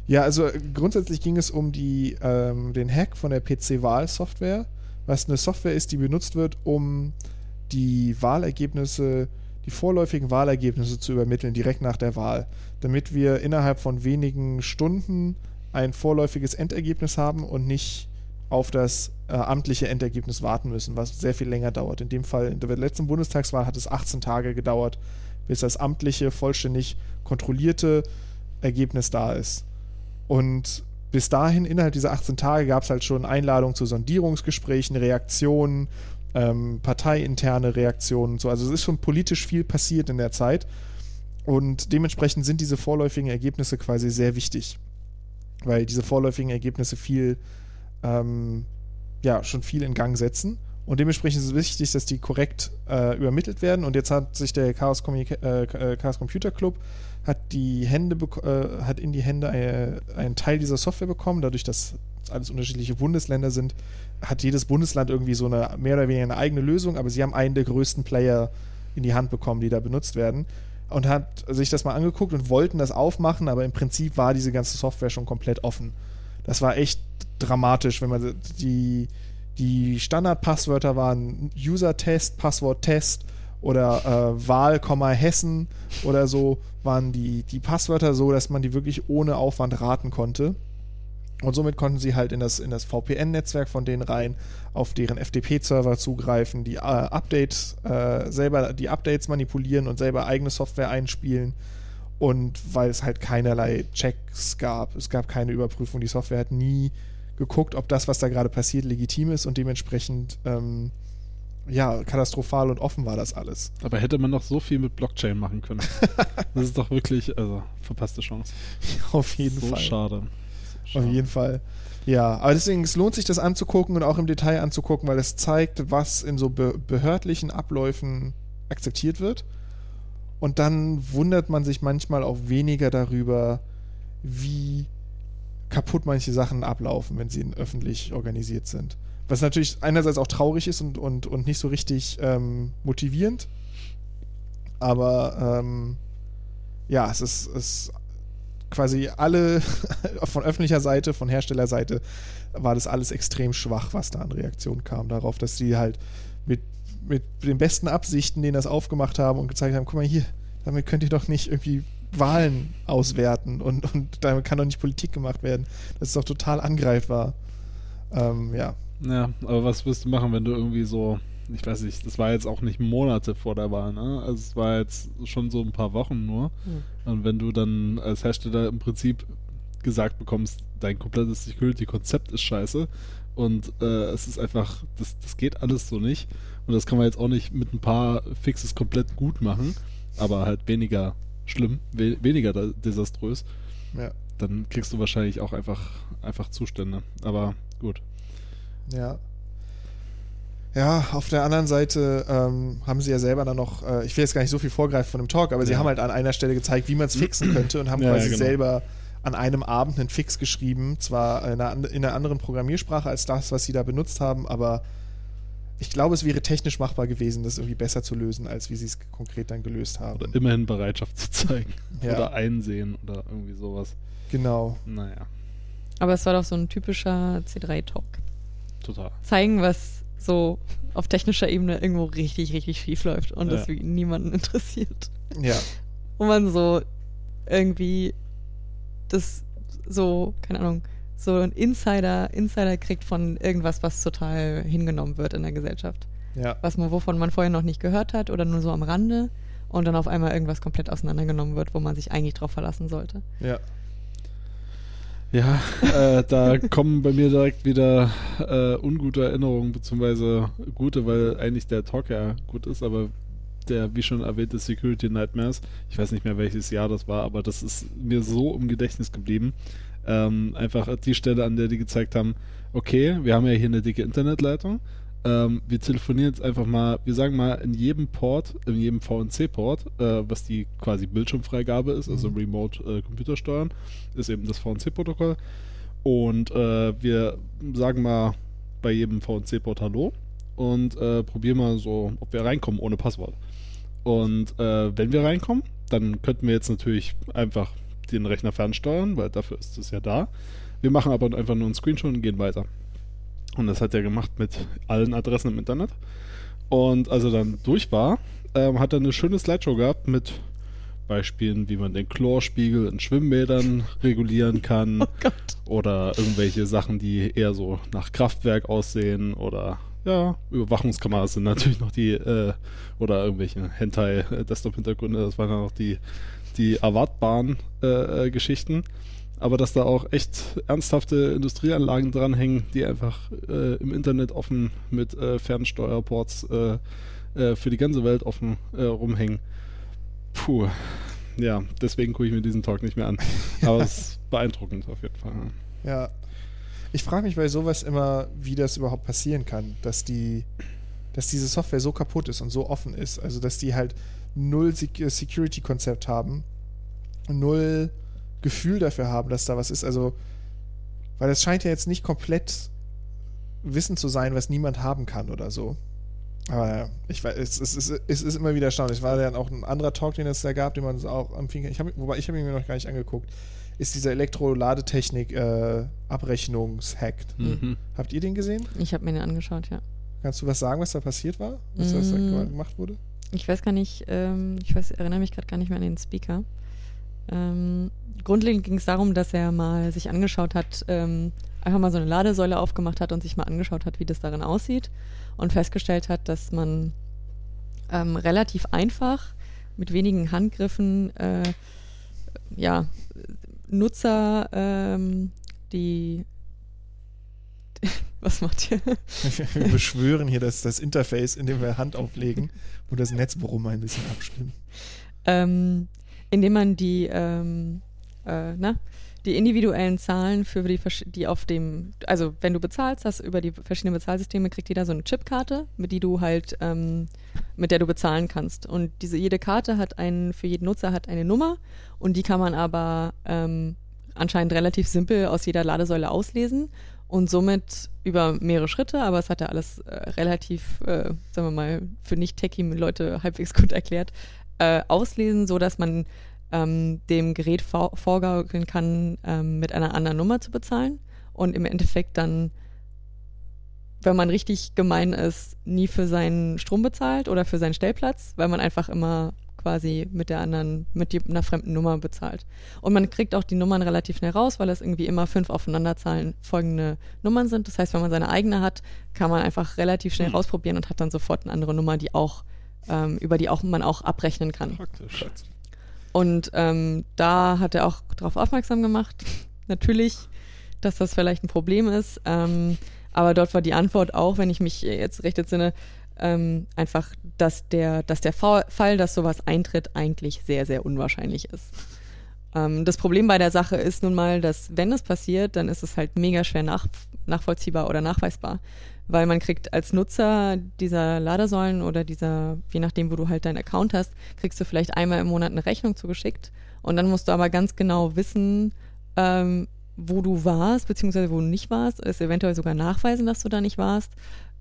Ja, also grundsätzlich ging es um die, ähm, den Hack von der PC-Wahl-Software, was eine Software ist, die benutzt wird, um die Wahlergebnisse die vorläufigen Wahlergebnisse zu übermitteln, direkt nach der Wahl, damit wir innerhalb von wenigen Stunden ein vorläufiges Endergebnis haben und nicht auf das äh, amtliche Endergebnis warten müssen, was sehr viel länger dauert. In dem Fall, in der letzten Bundestagswahl hat es 18 Tage gedauert, bis das amtliche, vollständig kontrollierte Ergebnis da ist. Und bis dahin, innerhalb dieser 18 Tage, gab es halt schon Einladungen zu Sondierungsgesprächen, Reaktionen ähm, parteiinterne Reaktionen und so. Also es ist schon politisch viel passiert in der Zeit und dementsprechend sind diese vorläufigen Ergebnisse quasi sehr wichtig, weil diese vorläufigen Ergebnisse viel, ähm, ja, schon viel in Gang setzen. Und dementsprechend ist es wichtig, dass die korrekt äh, übermittelt werden. Und jetzt hat sich der Chaos, äh, äh, Chaos Computer Club hat die Hände äh, hat in die Hände eine, einen Teil dieser Software bekommen, dadurch, dass alles unterschiedliche Bundesländer sind, hat jedes Bundesland irgendwie so eine mehr oder weniger eine eigene Lösung, aber sie haben einen der größten Player in die Hand bekommen, die da benutzt werden. Und hat sich das mal angeguckt und wollten das aufmachen, aber im Prinzip war diese ganze Software schon komplett offen. Das war echt dramatisch, wenn man die, die Standardpasswörter waren User-Test, Passwort-Test oder äh, Wahl, Hessen oder so, waren die, die Passwörter so, dass man die wirklich ohne Aufwand raten konnte. Und somit konnten sie halt in das, in das VPN-Netzwerk von denen rein, auf deren FTP-Server zugreifen, die äh, Updates, äh, selber die Updates manipulieren und selber eigene Software einspielen. Und weil es halt keinerlei Checks gab, es gab keine Überprüfung, die Software hat nie geguckt, ob das, was da gerade passiert, legitim ist und dementsprechend ähm, ja, katastrophal und offen war das alles. Aber hätte man noch so viel mit Blockchain machen können. das ist doch wirklich, also verpasste Chance. Auf jeden so Fall. Schade. Auf jeden Fall. Ja, aber deswegen, es lohnt sich das anzugucken und auch im Detail anzugucken, weil es zeigt, was in so be behördlichen Abläufen akzeptiert wird. Und dann wundert man sich manchmal auch weniger darüber, wie kaputt manche Sachen ablaufen, wenn sie öffentlich organisiert sind. Was natürlich einerseits auch traurig ist und, und, und nicht so richtig ähm, motivierend. Aber ähm, ja, es ist, es quasi alle von öffentlicher Seite, von Herstellerseite, war das alles extrem schwach, was da an Reaktionen kam darauf, dass sie halt mit, mit den besten Absichten denen das aufgemacht haben und gezeigt haben, guck mal hier, damit könnt ihr doch nicht irgendwie Wahlen auswerten und, und damit kann doch nicht Politik gemacht werden. Das ist doch total angreifbar. Ähm, ja. Ja, aber was wirst du machen, wenn du irgendwie so ich weiß nicht, das war jetzt auch nicht Monate vor der Wahl, ne? Also es war jetzt schon so ein paar Wochen nur. Mhm. Und wenn du dann als Hersteller im Prinzip gesagt bekommst, dein komplettes Security-Konzept ist scheiße und äh, es ist einfach, das, das geht alles so nicht. Und das kann man jetzt auch nicht mit ein paar Fixes komplett gut machen, aber halt weniger schlimm, we weniger desaströs. Ja. Dann kriegst du wahrscheinlich auch einfach, einfach Zustände. Aber gut. Ja, ja, auf der anderen Seite ähm, haben sie ja selber dann noch, äh, ich will jetzt gar nicht so viel vorgreifen von dem Talk, aber ja. sie haben halt an einer Stelle gezeigt, wie man es fixen könnte und haben ja, quasi ja, genau. selber an einem Abend einen Fix geschrieben, zwar in einer, in einer anderen Programmiersprache als das, was sie da benutzt haben, aber ich glaube, es wäre technisch machbar gewesen, das irgendwie besser zu lösen, als wie sie es konkret dann gelöst haben. Oder immerhin Bereitschaft zu zeigen. Ja. Oder einsehen oder irgendwie sowas. Genau. Naja. Aber es war doch so ein typischer C3-Talk. Total. Zeigen, was so auf technischer Ebene irgendwo richtig, richtig schief läuft und ja. das niemanden interessiert. Ja. Wo man so irgendwie das so, keine Ahnung, so ein Insider, Insider kriegt von irgendwas, was total hingenommen wird in der Gesellschaft. Ja. Was man, wovon man vorher noch nicht gehört hat oder nur so am Rande und dann auf einmal irgendwas komplett auseinandergenommen wird, wo man sich eigentlich drauf verlassen sollte. Ja. Ja, äh, da kommen bei mir direkt wieder äh, ungute Erinnerungen, beziehungsweise gute, weil eigentlich der Talk ja gut ist, aber der, wie schon erwähnte, Security Nightmares, ich weiß nicht mehr welches Jahr das war, aber das ist mir so im Gedächtnis geblieben. Ähm, einfach die Stelle, an der die gezeigt haben, okay, wir haben ja hier eine dicke Internetleitung, Ähm, wir telefonieren jetzt einfach mal, wir sagen mal, in jedem Port, in jedem VNC-Port, äh, was die quasi Bildschirmfreigabe ist, also Mhm. Remote äh, Computersteuern, ist eben das VNC-Protokoll. Und äh, wir sagen mal bei jedem VNC-Port Hallo und äh, probieren mal so, ob wir reinkommen ohne Passwort. Und äh, wenn wir reinkommen, dann könnten wir jetzt natürlich einfach den Rechner fernsteuern, weil dafür ist es ja da. Wir machen aber einfach nur einen Screenshot und gehen weiter. Und das hat er gemacht mit allen Adressen im Internet. Und als er dann durch war, ähm, hat er eine schöne Slideshow gehabt mit Beispielen, wie man den Chlorspiegel in Schwimmbädern regulieren kann Oh oder irgendwelche Sachen, die eher so nach Kraftwerk aussehen oder ja, Überwachungskameras sind natürlich noch die äh, oder irgendwelche Hentai-Desktop-Hintergründe, das waren ja noch die, die erwartbaren äh, äh, Geschichten. Aber dass da auch echt ernsthafte Industrieanlagen dranhängen, die einfach äh, im Internet offen mit äh, Fernsteuerports äh, äh, für die ganze Welt offen äh, rumhängen. Puh. Ja, deswegen gucke ich mir diesen Talk nicht mehr an. Aber es ist beeindruckend auf jeden Fall. Ja. Ich frage mich bei sowas immer, wie das überhaupt passieren kann, dass die, dass diese Software so kaputt ist und so offen ist. Also dass die halt null Sec Security-Konzept haben, null Gefühl dafür haben, dass da was ist. Also, weil das scheint ja jetzt nicht komplett Wissen zu sein, was niemand haben kann oder so. Aber ja, ich weiß, es, es, ist, es ist immer wieder erstaunlich. Es war dann auch ein anderer Talk, den es da gab, den man auch kann. Ich hab, wobei ich habe ihn mir noch gar nicht angeguckt. Ist dieser Elektroladetechnik äh, Abrechnungshack. Mhm. Habt ihr den gesehen? Ich habe mir den angeschaut, ja. Kannst du was sagen, was da passiert war? Was, was da Mm. gemacht wurde? Ich weiß gar nicht, ähm, ich weiß, erinnere mich gerade gar nicht mehr an den Speaker. Ähm, grundlegend ging es darum, dass er mal sich angeschaut hat, ähm, einfach mal so eine Ladesäule aufgemacht hat und sich mal angeschaut hat, wie das darin aussieht und festgestellt hat, dass man ähm, relativ einfach mit wenigen Handgriffen äh, ja, Nutzer, ähm, die was macht ihr? Wir beschwören hier das, das Interface, indem wir Hand auflegen und das Netzbrummen ein bisschen abstimmen. ähm, indem man die, ähm, äh, na, die individuellen Zahlen für die, die auf dem, also wenn du bezahlst, hast über die verschiedenen Bezahlsysteme kriegt jeder so eine Chipkarte, mit die du halt, ähm, mit der du bezahlen kannst. Und diese jede Karte hat einen, für jeden Nutzer hat eine Nummer und die kann man aber ähm, anscheinend relativ simpel aus jeder Ladesäule auslesen und somit über mehrere Schritte, aber es hat ja alles äh, relativ, äh, sagen wir mal, für nicht-Techie-Leute halbwegs gut erklärt, äh, auslesen, so dass man ähm, dem Gerät vor vorgaukeln kann, ähm, mit einer anderen Nummer zu bezahlen und im Endeffekt dann, wenn man richtig gemein ist, nie für seinen Strom bezahlt oder für seinen Stellplatz, weil man einfach immer quasi mit der anderen, mit die, einer fremden Nummer bezahlt. Und man kriegt auch die Nummern relativ schnell raus, weil es irgendwie immer fünf aufeinanderzahlen folgende Nummern sind. Das heißt, wenn man seine eigene hat, kann man einfach relativ schnell Hm. rausprobieren und hat dann sofort eine andere Nummer, die auch, ähm, über die auch man auch abrechnen kann. Praktisch. Und ähm, da hat er auch darauf aufmerksam gemacht, natürlich, dass das vielleicht ein Problem ist. Ähm, aber dort war die Antwort auch, wenn ich mich jetzt recht entsinne, ähm, einfach, dass der, dass der Fa- Fall, dass sowas eintritt, eigentlich sehr, sehr unwahrscheinlich ist. Ähm, das Problem bei der Sache ist nun mal, dass wenn es passiert, dann ist es halt mega schwer nach, nachvollziehbar oder nachweisbar. Weil man kriegt als Nutzer dieser Ladesäulen oder dieser, je nachdem, wo du halt deinen Account hast, kriegst du vielleicht einmal im Monat eine Rechnung zugeschickt. Und dann musst du aber ganz genau wissen, ähm, wo du warst, beziehungsweise wo du nicht warst, es eventuell sogar nachweisen, dass du da nicht warst.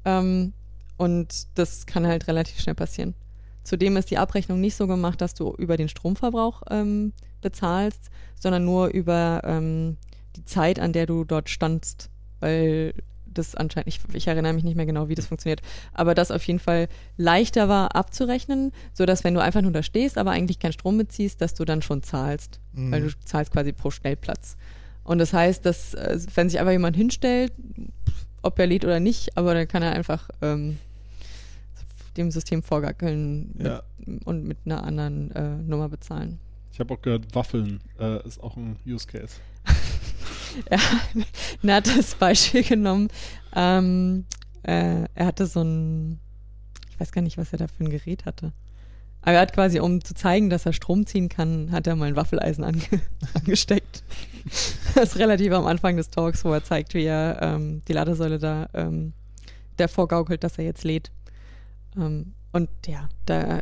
Ähm, und das kann halt relativ schnell passieren. Zudem ist die Abrechnung nicht so gemacht, dass du über den Stromverbrauch ähm, bezahlst, sondern nur über ähm, die Zeit, an der du dort standst. Weil das anscheinend, ich, ich erinnere mich nicht mehr genau, wie das funktioniert, aber das auf jeden Fall leichter war abzurechnen, sodass wenn du einfach nur da stehst, aber eigentlich keinen Strom beziehst, dass du dann schon zahlst. Mhm. Weil du zahlst quasi pro Schnellplatz. Und das heißt, dass äh, wenn sich einfach jemand hinstellt, ob er lädt oder nicht, aber dann kann er einfach ähm, dem System vorgackeln mit, Ja. und mit einer anderen äh, Nummer bezahlen. Ich habe auch gehört, Waffeln äh, ist auch ein Use Case. er, hat das Beispiel genommen. Ähm, äh, er hatte so ein, ich weiß gar nicht, was er da für ein Gerät hatte. Aber er hat quasi, um zu zeigen, dass er Strom ziehen kann, hat er mal ein Waffeleisen ange angesteckt. Das ist relativ am Anfang des Talks, wo er zeigt, wie er ähm, die Ladesäule da ähm, der vorgaukelt, dass er jetzt lädt. Ähm, und ja, da,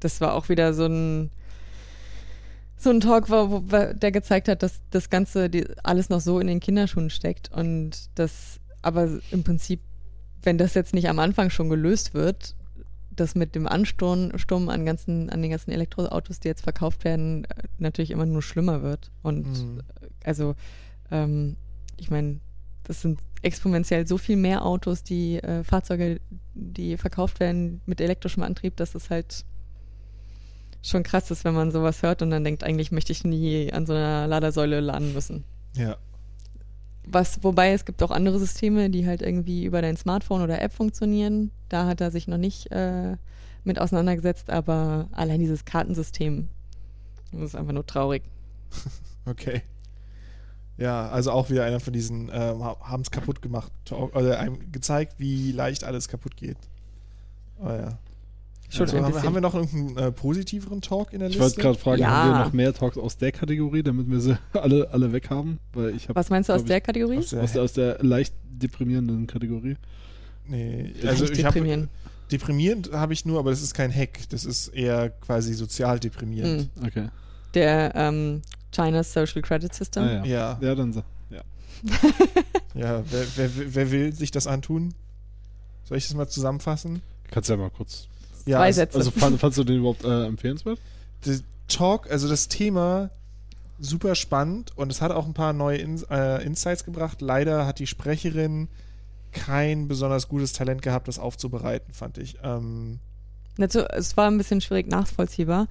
das war auch wieder so ein so ein Talk, wo, wo, der gezeigt hat, dass das Ganze die, alles noch so in den Kinderschuhen steckt und das aber im Prinzip, wenn das jetzt nicht am Anfang schon gelöst wird, das mit dem Ansturm Sturm an, ganzen, an den ganzen Elektroautos, die jetzt verkauft werden, natürlich immer nur schlimmer wird. Und mhm. also, ähm, ich meine, das sind exponentiell so viel mehr Autos, die äh, Fahrzeuge, die verkauft werden mit elektrischem Antrieb, dass es halt schon krass ist, wenn man sowas hört und dann denkt, eigentlich möchte ich nie an so einer Ladersäule laden müssen. Ja. Was, wobei es gibt auch andere Systeme, die halt irgendwie über dein Smartphone oder App funktionieren. Da hat er sich noch nicht äh, mit auseinandergesetzt, aber allein dieses Kartensystem, das ist einfach nur traurig. Okay. Ja, also auch wieder einer von diesen ähm, haben es kaputt gemacht, oder einem gezeigt, wie leicht alles kaputt geht. Oh ja. Also haben, haben, wir noch irgendeinen äh, positiveren Talk in der ich Liste? Ich wollte gerade fragen, ja. haben wir noch mehr Talks aus der Kategorie, damit wir sie alle, alle weg haben? Weil ich hab, Was meinst du aus der ich, Kategorie? Aus der, aus, der, aus der, leicht deprimierenden Kategorie. Nee, also ich habe deprimierend habe ich nur, aber das ist kein Hack, das ist eher quasi sozial deprimierend. Mhm. Okay. Der ähm, China's Social Credit System. Ah, ja. ja. Ja, dann so. Ja. ja, wer, wer, wer will sich das antun? Soll ich das mal zusammenfassen? Kannst ja mal kurz ja, Zwei Sätze. Also fand, fandst du den überhaupt äh, empfehlenswert? Der Talk, also das Thema super spannend und es hat auch ein paar neue In äh, Insights gebracht. Leider hat die Sprecherin kein besonders gutes Talent gehabt, das aufzubereiten, fand ich. Ähm also, es war ein bisschen schwierig nachvollziehbar.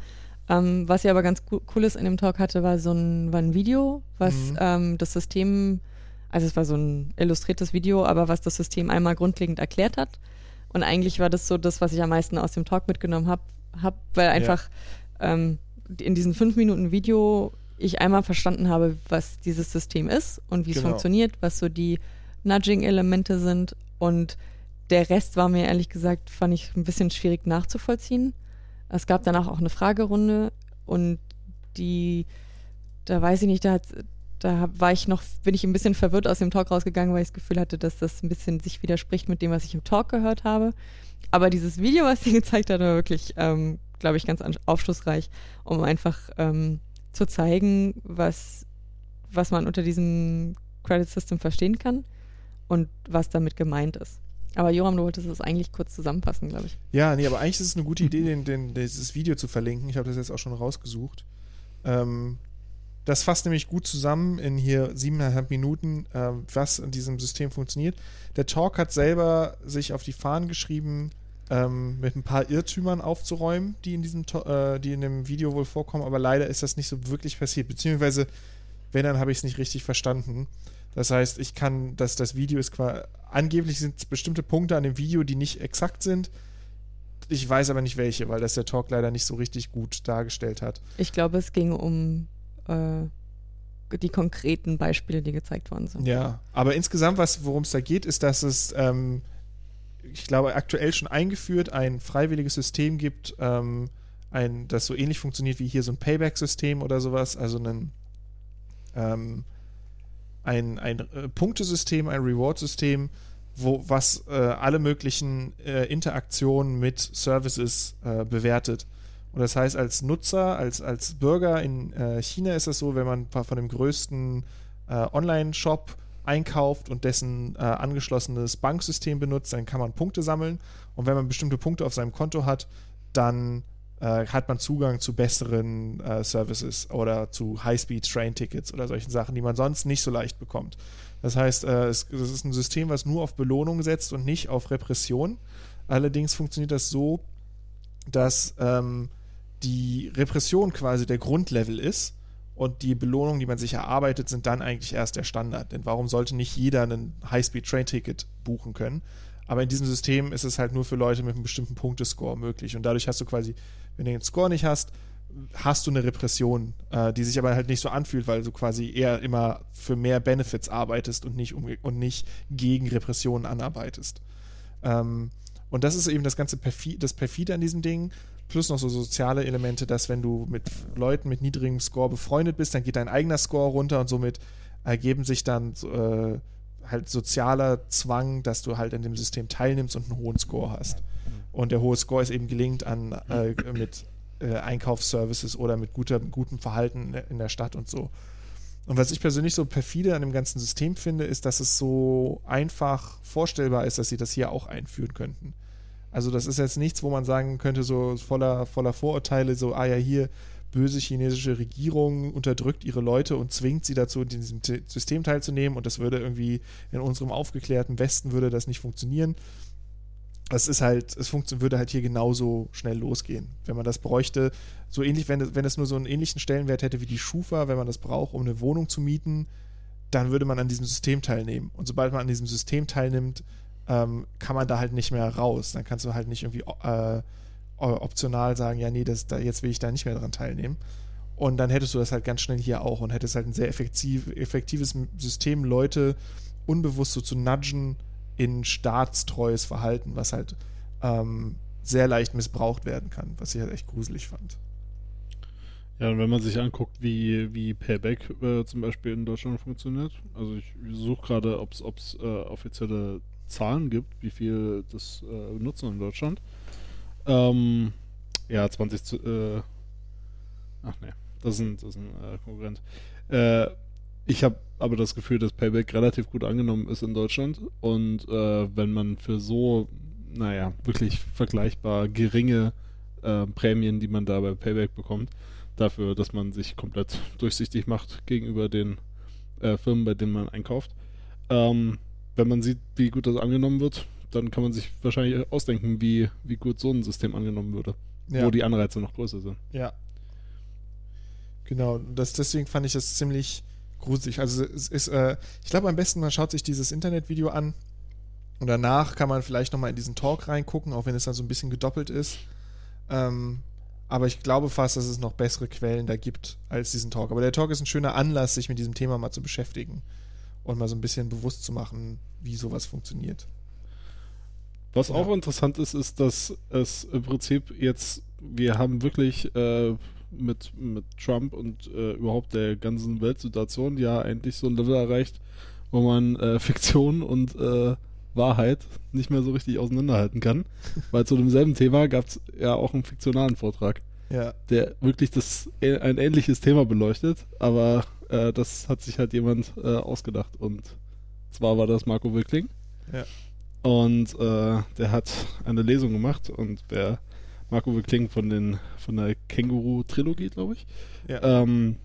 Ähm, was ja aber ganz cool ist in dem Talk hatte, war so ein, war ein Video, was mhm. ähm, das System, also es war so ein illustriertes Video, aber was das System einmal grundlegend erklärt hat. Und eigentlich war das so das, was ich am meisten aus dem Talk mitgenommen habe, hab, weil einfach ja. ähm, in diesen fünf Minuten Video ich einmal verstanden habe, was dieses System ist und wie es genau. funktioniert, was so die Nudging-Elemente sind. Und der Rest war mir ehrlich gesagt, fand ich ein bisschen schwierig nachzuvollziehen. Es gab danach auch eine Fragerunde und die, da weiß ich nicht, da hat da war ich noch, bin ich ein bisschen verwirrt aus dem Talk rausgegangen, weil ich das Gefühl hatte, dass das ein bisschen sich widerspricht mit dem, was ich im Talk gehört habe. Aber dieses Video, was sie gezeigt hat, war wirklich, ähm, glaube ich, ganz aufschlussreich, um einfach ähm, zu zeigen, was, was man unter diesem Credit System verstehen kann und was damit gemeint ist. Aber Joram, du wolltest es eigentlich kurz zusammenfassen, glaube ich. Ja, nee, aber eigentlich ist es eine gute Idee, den, den, dieses Video zu verlinken. Ich habe das jetzt auch schon rausgesucht. Ähm, das fasst nämlich gut zusammen in hier siebeneinhalb Minuten, äh, was in diesem System funktioniert. Der Talk hat selber sich auf die Fahnen geschrieben, ähm, mit ein paar Irrtümern aufzuräumen, die in diesem äh, die in dem Video wohl vorkommen, aber leider ist das nicht so wirklich passiert. Beziehungsweise, wenn, dann habe ich es nicht richtig verstanden. Das heißt, ich kann, dass das Video ist quasi, angeblich sind es bestimmte Punkte an dem Video, die nicht exakt sind. Ich weiß aber nicht welche, weil das der Talk leider nicht so richtig gut dargestellt hat. Ich glaube, es ging um äh, die konkreten Beispiele, die gezeigt worden sind. Ja, aber insgesamt, worum es da geht, ist, dass es, ähm, ich glaube, aktuell schon eingeführt ein freiwilliges System gibt, ähm, ein, das so ähnlich funktioniert wie hier so ein Payback-System oder sowas, also ein, ähm, ein, ein äh, Punktesystem, ein Reward-System, was äh, alle möglichen äh, Interaktionen mit Services äh, bewertet. Und das heißt, als Nutzer, als, als Bürger in äh, China ist es so, wenn man von dem größten äh, Online-Shop einkauft und dessen äh, angeschlossenes Banksystem benutzt, dann kann man Punkte sammeln. Und wenn man bestimmte Punkte auf seinem Konto hat, dann äh, hat man Zugang zu besseren äh, Services oder zu High-Speed-Train-Tickets oder solchen Sachen, die man sonst nicht so leicht bekommt. Das heißt, äh, es, es ist ein System, was nur auf Belohnung setzt und nicht auf Repression. Allerdings funktioniert das so, dass ähm, die Repression quasi der Grundlevel ist und die Belohnungen, die man sich erarbeitet, sind dann eigentlich erst der Standard. Denn warum sollte nicht jeder ein High-Speed-Train-Ticket buchen können? Aber in diesem System ist es halt nur für Leute mit einem bestimmten Punktescore möglich. Und dadurch hast du quasi, wenn du den Score nicht hast, hast du eine Repression, äh, die sich aber halt nicht so anfühlt, weil du quasi eher immer für mehr Benefits arbeitest und nicht, um, und nicht gegen Repressionen anarbeitest. Ähm, und das ist eben das ganze Perfi das Perfide an diesem Ding plus noch so soziale Elemente, dass wenn du mit Leuten mit niedrigem Score befreundet bist, dann geht dein eigener Score runter und somit ergeben sich dann äh, halt sozialer Zwang, dass du halt in dem System teilnimmst und einen hohen Score hast. Und der hohe Score ist eben gelingt an äh, mit äh, Einkaufsservices oder mit guter, gutem Verhalten in der Stadt und so. Und was ich persönlich so perfide an dem ganzen System finde, ist, dass es so einfach vorstellbar ist, dass sie das hier auch einführen könnten. Also das ist jetzt nichts, wo man sagen könnte, so voller, voller Vorurteile, so, ah ja, hier böse chinesische Regierung unterdrückt ihre Leute und zwingt sie dazu, in diesem System teilzunehmen und das würde irgendwie in unserem aufgeklärten Westen würde das nicht funktionieren. Es ist halt, es würde halt hier genauso schnell losgehen. Wenn man das bräuchte, so ähnlich, wenn, wenn es nur so einen ähnlichen Stellenwert hätte wie die Schufa, wenn man das braucht, um eine Wohnung zu mieten, dann würde man an diesem System teilnehmen. Und sobald man an diesem System teilnimmt, ähm, kann man da halt nicht mehr raus. Dann kannst du halt nicht irgendwie äh, optional sagen, ja, nee, das, da, jetzt will ich da nicht mehr dran teilnehmen. Und dann hättest du das halt ganz schnell hier auch und hättest halt ein sehr effektiv, effektives System, Leute unbewusst so zu nudgen in staatstreues Verhalten, was halt ähm, sehr leicht missbraucht werden kann, was ich halt echt gruselig fand. Ja, und wenn man sich anguckt, wie, wie Payback äh, zum Beispiel in Deutschland funktioniert, also ich suche gerade, ob es äh, offizielle Zahlen gibt, wie viel das äh, nutzen in Deutschland. Ähm, ja, 20 zu, äh, ach ne, das ist ein, das ist ein äh, Konkurrent. Äh, ich habe aber das Gefühl, dass Payback relativ gut angenommen ist in Deutschland und äh, wenn man für so, naja, wirklich vergleichbar geringe äh, Prämien, die man da bei Payback bekommt, dafür, dass man sich komplett durchsichtig macht gegenüber den Firmen, bei denen man einkauft. Ähm, wenn man sieht, wie gut das angenommen wird, dann kann man sich wahrscheinlich ausdenken, wie, wie gut so ein System angenommen würde. Ja. Wo die Anreize noch größer sind. Ja. Genau, das, deswegen fand ich das ziemlich gruselig. Also es ist, äh, ich glaube am besten, man schaut sich dieses Internetvideo an und danach kann man vielleicht nochmal in diesen Talk reingucken, auch wenn es dann so ein bisschen gedoppelt ist. Ähm, aber ich glaube fast, dass es noch bessere Quellen da gibt als diesen Talk. Aber der Talk ist ein schöner Anlass, sich mit diesem Thema mal zu beschäftigen und mal so ein bisschen bewusst zu machen, wie sowas funktioniert. Was ja. auch interessant ist, ist, dass es im Prinzip jetzt, wir haben wirklich äh, mit, mit Trump und äh, überhaupt der ganzen Weltsituation ja eigentlich so ein Level erreicht, wo man äh, Fiktion und äh, Wahrheit nicht mehr so richtig auseinanderhalten kann. Weil zu demselben Thema gab es ja auch einen fiktionalen Vortrag, ja. der wirklich das ein ähnliches Thema beleuchtet, aber äh, das hat sich halt jemand äh, ausgedacht und zwar war das Marco Wickling. Ja. Und äh, der hat eine Lesung gemacht und wer Marco Wickling von den von der Känguru-Trilogie, glaube ich, ja. ähm,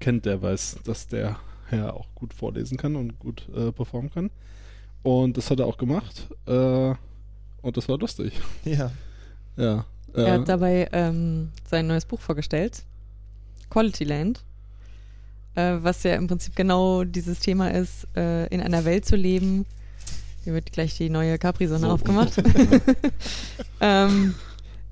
kennt, der weiß, dass der Herr auch gut vorlesen kann und gut äh, performen kann. Und das hat er auch gemacht. Äh, und das war lustig. Ja. Ja. Äh, er hat dabei ähm, sein neues Buch vorgestellt. Quality Land. Äh, was ja im Prinzip genau dieses Thema ist, äh, in einer Welt zu leben, hier wird gleich die neue Capri-Sonne so. aufgemacht. ähm,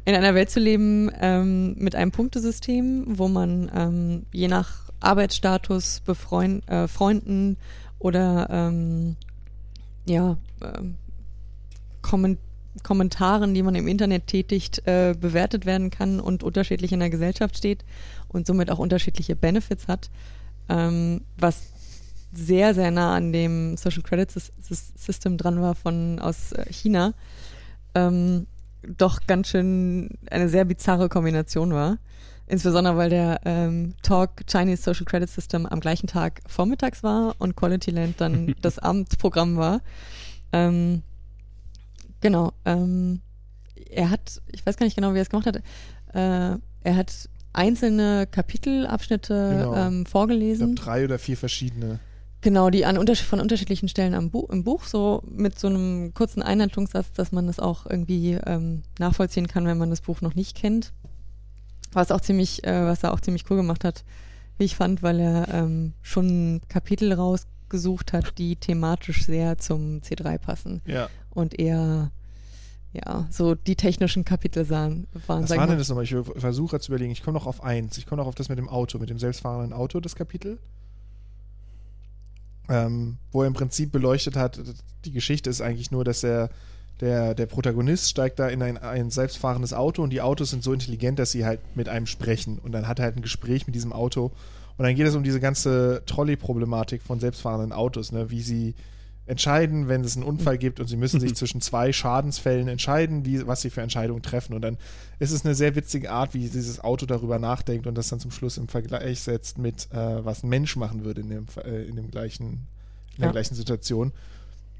in einer Welt zu leben ähm, mit einem Punktesystem, wo man ähm, je nach Arbeitsstatus, Befreund, äh, Freunden oder ähm, ja, ähm, Komment Kommentaren, die man im Internet tätigt, äh, bewertet werden kann und unterschiedlich in der Gesellschaft steht und somit auch unterschiedliche Benefits hat, ähm, was sehr, sehr nah an dem Social Credit System dran war von aus äh, China, ähm, doch ganz schön eine sehr bizarre Kombination war. Insbesondere weil der ähm, Talk Chinese Social Credit System am gleichen Tag vormittags war und Quality Land dann das Abendprogramm war. Ähm, genau. Ähm, er hat, ich weiß gar nicht genau, wie er es gemacht hat, äh, er hat einzelne Kapitelabschnitte genau. ähm, vorgelesen. Ich drei oder vier verschiedene. Genau, die an unterschied von unterschiedlichen Stellen am Bu im Buch, so mit so einem kurzen Einleitungssatz, dass man das auch irgendwie ähm, nachvollziehen kann, wenn man das Buch noch nicht kennt. Was auch ziemlich, äh, was er auch ziemlich cool gemacht hat, wie ich fand, weil er ähm, schon Kapitel rausgesucht hat, die thematisch sehr zum C3 passen. Ja. Und eher ja, so die technischen Kapitel waren. Was war denn das nochmal? Ich versuche zu überlegen. Ich komme noch auf eins. Ich komme noch auf das mit dem Auto, mit dem selbstfahrenden Auto, das Kapitel ähm, wo er im Prinzip beleuchtet hat, die Geschichte ist eigentlich nur, dass er der, der Protagonist steigt da in ein, ein selbstfahrendes Auto und die Autos sind so intelligent, dass sie halt mit einem sprechen. Und dann hat er halt ein Gespräch mit diesem Auto Und dann geht es um diese ganze Trolley-Problematik von selbstfahrenden Autos, ne? wie sie entscheiden, wenn es einen Unfall gibt und sie müssen sich zwischen zwei Schadensfällen entscheiden, wie, was sie für Entscheidungen treffen. Und dann ist es eine sehr witzige Art, wie dieses Auto darüber nachdenkt und das dann zum Schluss im Vergleich setzt mit, äh, was ein Mensch machen würde in, dem, äh, in, dem gleichen, in der Ja. gleichen Situation.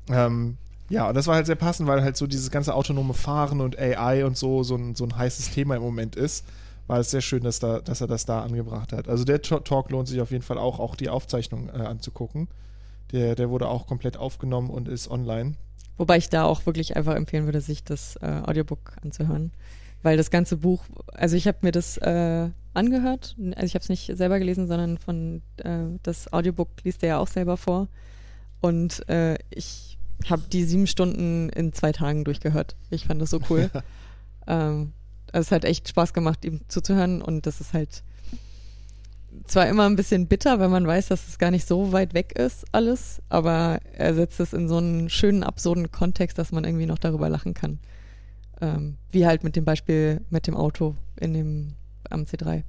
Ähm, ja, und das war halt sehr passend, weil halt so dieses ganze autonome Fahren und AI und so so ein, so ein heißes Thema im Moment ist. War es sehr schön, dass, da, dass er das da angebracht hat. Also der Ta- Talk lohnt sich auf jeden Fall auch, auch die Aufzeichnung äh, anzugucken. Der, der wurde auch komplett aufgenommen und ist online. Wobei ich da auch wirklich einfach empfehlen würde, sich das äh, Audiobook anzuhören. Weil das ganze Buch, also ich habe mir das äh, angehört, also ich habe es nicht selber gelesen, sondern von äh, das Audiobook liest er ja auch selber vor. Und äh, ich habe die sieben Stunden in zwei Tagen durchgehört. Ich fand das so cool. ähm, also es hat echt Spaß gemacht, ihm zuzuhören und das ist halt zwar immer ein bisschen bitter, wenn man weiß, dass es gar nicht so weit weg ist, alles, aber er setzt es in so einen schönen, absurden Kontext, dass man irgendwie noch darüber lachen kann. Ähm, wie halt mit dem Beispiel mit dem Auto in dem am C3.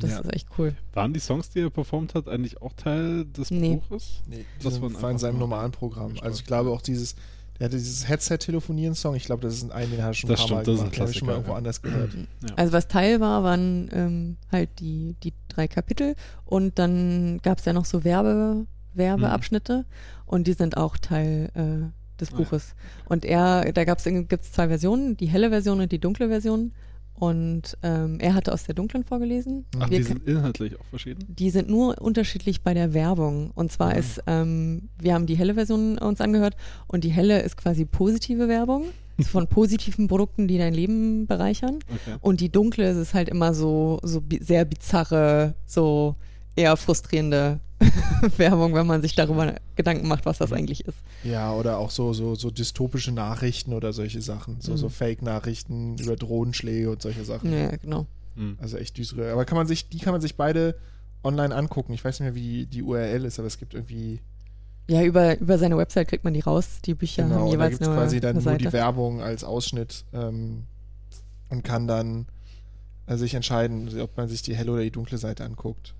Das Ja. ist echt cool. Waren die Songs, die er performt hat, eigentlich auch Teil des Nee. Buches? Nee, Das waren war in seinem normalen Programm. Also ich glaube auch dieses, der hatte dieses Headset-Telefonieren-Song, ich glaube, das ist ein, den hat er schon Das ein paar stimmt, Mal gemacht. Ich schon mal irgendwo ja. anders gehört. Ja. Also was Teil war, waren ähm, halt die, die drei Kapitel und dann gab es ja noch so Werbe, Werbeabschnitte und die sind auch Teil äh, des Ah, ja. Buches. Und er, da gibt es zwei Versionen, die helle Version und die dunkle Version. Und ähm, er hatte aus der dunklen vorgelesen. Ach, Wir die sind inhaltlich auch verschieden? die sind nur unterschiedlich bei der Werbung. Und zwar Mhm. ist, ähm, wir haben die helle Version uns angehört und die helle ist quasi positive Werbung von positiven Produkten, die dein Leben bereichern. Okay. Und die dunkle ist es halt immer so, so bi sehr bizarre, so eher frustrierende Werbung, wenn man sich darüber Gedanken macht, was das eigentlich ist. Ja, oder auch so, so, so dystopische Nachrichten oder solche Sachen. So, Mhm. so Fake-Nachrichten über Drohnenschläge und solche Sachen. Ja, genau. Hm. Also echt düstere. Aber kann man sich, die kann man sich beide online angucken. Ich weiß nicht mehr, wie die, URL ist, aber es gibt irgendwie. Ja, über, über seine Website kriegt man die raus. Die Bücher haben genau, und da jeweils gibt es nur quasi dann eine nur die Werbung als Ausschnitt ähm, und kann dann äh, sich entscheiden, ob man sich die helle oder die dunkle Seite anguckt.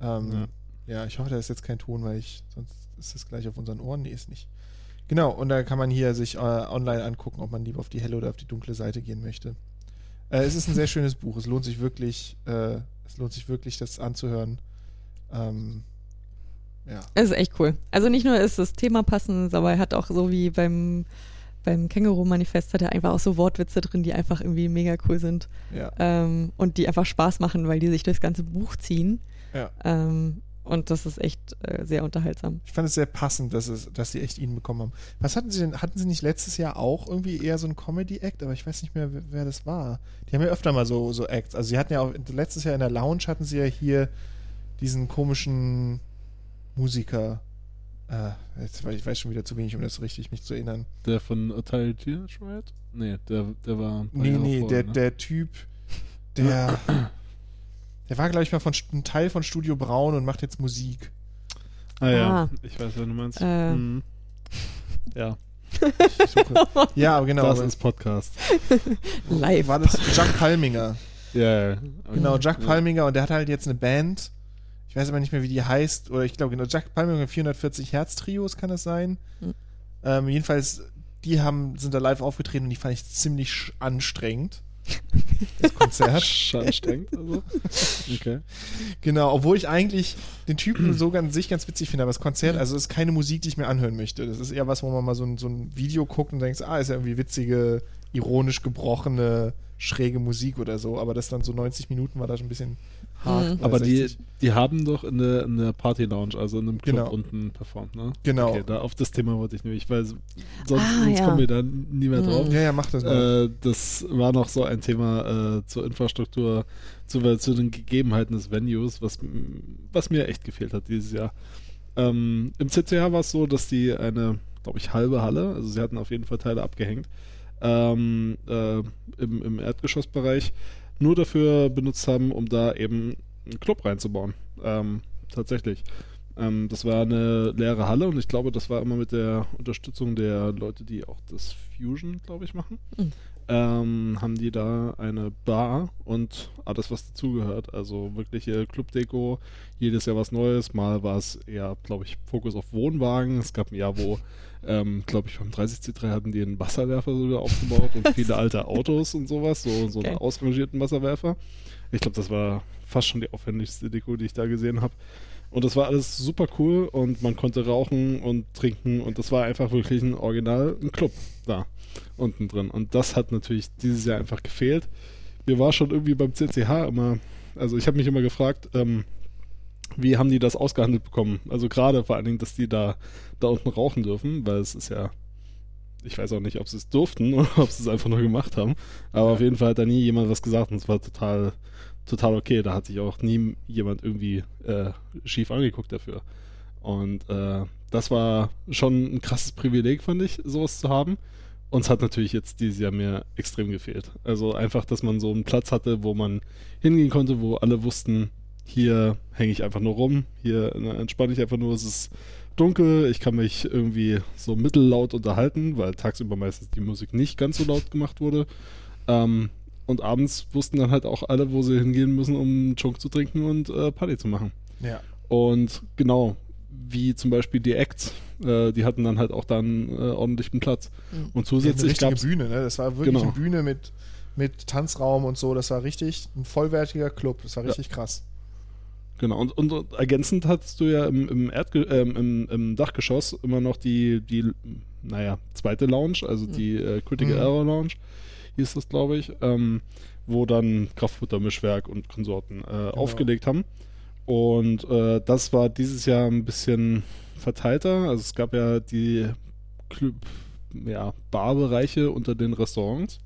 Ähm, ja. ich hoffe, da ist jetzt kein Ton, weil ich sonst ist das gleich auf unseren Ohren. Nee, ist nicht. Genau, und da kann man hier sich äh, online angucken, ob man lieber auf die helle oder auf die dunkle Seite gehen möchte. Äh, es ist ein sehr schönes Buch. Es lohnt sich wirklich, äh, es lohnt sich wirklich, das anzuhören. Ähm, ja. Es ist echt cool. Also nicht nur ist das Thema passend, aber er hat auch so wie beim, beim Känguru-Manifest hat er einfach auch so Wortwitze drin, die einfach irgendwie mega cool sind. Ja. Ähm, und die einfach Spaß machen, weil die sich durchs ganze Buch ziehen. Ja. Ähm, und das ist echt äh, sehr unterhaltsam. Ich fand es sehr passend, dass, es, dass sie echt ihn bekommen haben. Was hatten sie denn? Hatten sie nicht letztes Jahr auch irgendwie eher so ein Comedy-Act? Aber ich weiß nicht mehr, wer, wer das war. Die haben ja öfter mal so, so Acts. Also sie hatten ja auch letztes Jahr in der Lounge hatten sie ja hier diesen komischen Musiker. Äh, jetzt, weiß- ich weiß schon wieder zu wenig, um das richtig mich zu erinnern. Der von Teenage Riot? Nee, der, der war ein paar Nee, Jahre nee, vorher, der, ne? der Typ, der. Der war, glaube ich, mal von ein Teil von Studio Braun und macht jetzt Musik. Ah ja, Ah. ich weiß, wen du meinst. Äh. Mhm. Ja, Ich suche. ja, aber genau. das ist Podcast. Live. War das Jack Palminger? Ja, ja. Genau, Jack Ja. Palminger und der hat halt jetzt eine Band. Ich weiß aber nicht mehr, wie die heißt. Oder ich glaube, genau, Jack Palminger 440 Hertz Trios kann es sein. Hm. Ähm, jedenfalls, die haben, sind da live aufgetreten und die fand ich ziemlich anstrengend. Das Konzert. Anstrengend, also. Okay. genau, obwohl ich eigentlich den Typen so ganz, sich ganz witzig finde, aber das Konzert, also es ist keine Musik, die ich mir anhören möchte. Das ist eher was, wo man mal so ein, so ein Video guckt und denkt, ah, ist ja irgendwie witzige, ironisch gebrochene, schräge Musik oder so. Aber das dann so 90 Minuten war da schon ein bisschen hart. Mhm. Aber die, 60. die haben doch in der, in der Party-Lounge, also in einem Club Genau. unten performt, ne? Genau. Okay, da, auf das Thema wollte ich nämlich, weil sonst, Ah, sonst ja. kommen wir da nie mehr drauf. Mhm. Ja, ja, mach das mal. Äh, das war noch so ein Thema äh, zur Infrastruktur, zu, zu den Gegebenheiten des Venues, was, was mir echt gefehlt hat dieses Jahr. Ähm, Im CCH war es so, dass die eine, glaube ich, halbe Halle, also sie hatten auf jeden Fall Teile abgehängt, ähm, äh, im, im Erdgeschossbereich nur dafür benutzt haben, um da eben einen Club reinzubauen. Ähm, tatsächlich. Ähm, das war eine leere Halle und ich glaube, das war immer mit der Unterstützung der Leute, die auch das Fusion, glaube ich, machen. Mhm. Ähm, haben die da eine Bar und alles, was dazugehört. Also wirkliche Clubdeko, jedes Jahr was Neues. Mal war es eher, glaube ich, Fokus auf Wohnwagen. Es gab ein Jahr, wo, ähm, glaube ich, beim 30C3 hatten die einen Wasserwerfer sogar aufgebaut und viele alte Autos und sowas, so, so Okay. einen ausrangierten Wasserwerfer. Ich glaube, das war fast schon die aufwendigste Deko, die ich da gesehen habe. Und das war alles super cool und man konnte rauchen und trinken und das war einfach wirklich ein Original, ein Club da unten drin. Und das hat natürlich dieses Jahr einfach gefehlt. Mir war schon irgendwie beim CCH immer, also ich habe mich immer gefragt, ähm, wie haben die das ausgehandelt bekommen? Also gerade vor allen Dingen, dass die da, da unten rauchen dürfen, weil es ist ja, ich weiß auch nicht, ob sie es durften oder ob sie es einfach nur gemacht haben. Aber auf jeden Fall hat da nie jemand was gesagt und es war total, total okay. Da hat sich auch nie jemand irgendwie äh, schief angeguckt dafür. Und äh, das war schon ein krasses Privileg, fand ich, sowas zu haben. Uns hat natürlich jetzt dieses Jahr mir extrem gefehlt. Also einfach, dass man so einen Platz hatte, wo man hingehen konnte, wo alle wussten, hier hänge ich einfach nur rum, hier ne, entspanne ich einfach nur, es ist dunkel, ich kann mich irgendwie so mittellaut unterhalten, weil tagsüber meistens die Musik nicht ganz so laut gemacht wurde. Ähm, und abends wussten dann halt auch alle, wo sie hingehen müssen, um Chunk zu trinken und äh, Party zu machen. Ja. Und genau, wie zum Beispiel die Acts, äh, die hatten dann halt auch dann äh, ordentlichen Platz. Mhm. Und zusätzlich richtige gab es Bühne, ne? Das war wirklich Genau. eine Bühne mit, mit Tanzraum und so. Das war richtig ein vollwertiger Club. Das war Ja. richtig krass. Genau, und, und, ergänzend hattest du ja im, im, Erdge ähm, im, im Dachgeschoss immer noch die, die, naja, zweite Lounge, also die äh, Critical Mhm. Error Lounge, hieß das, glaube ich, ähm, wo dann Kraftfuttermischwerk und Konsorten äh, Genau. aufgelegt haben. Und äh, das war dieses Jahr ein bisschen verteilter. Also es gab ja die Club, ja, Barbereiche unter den Restaurants,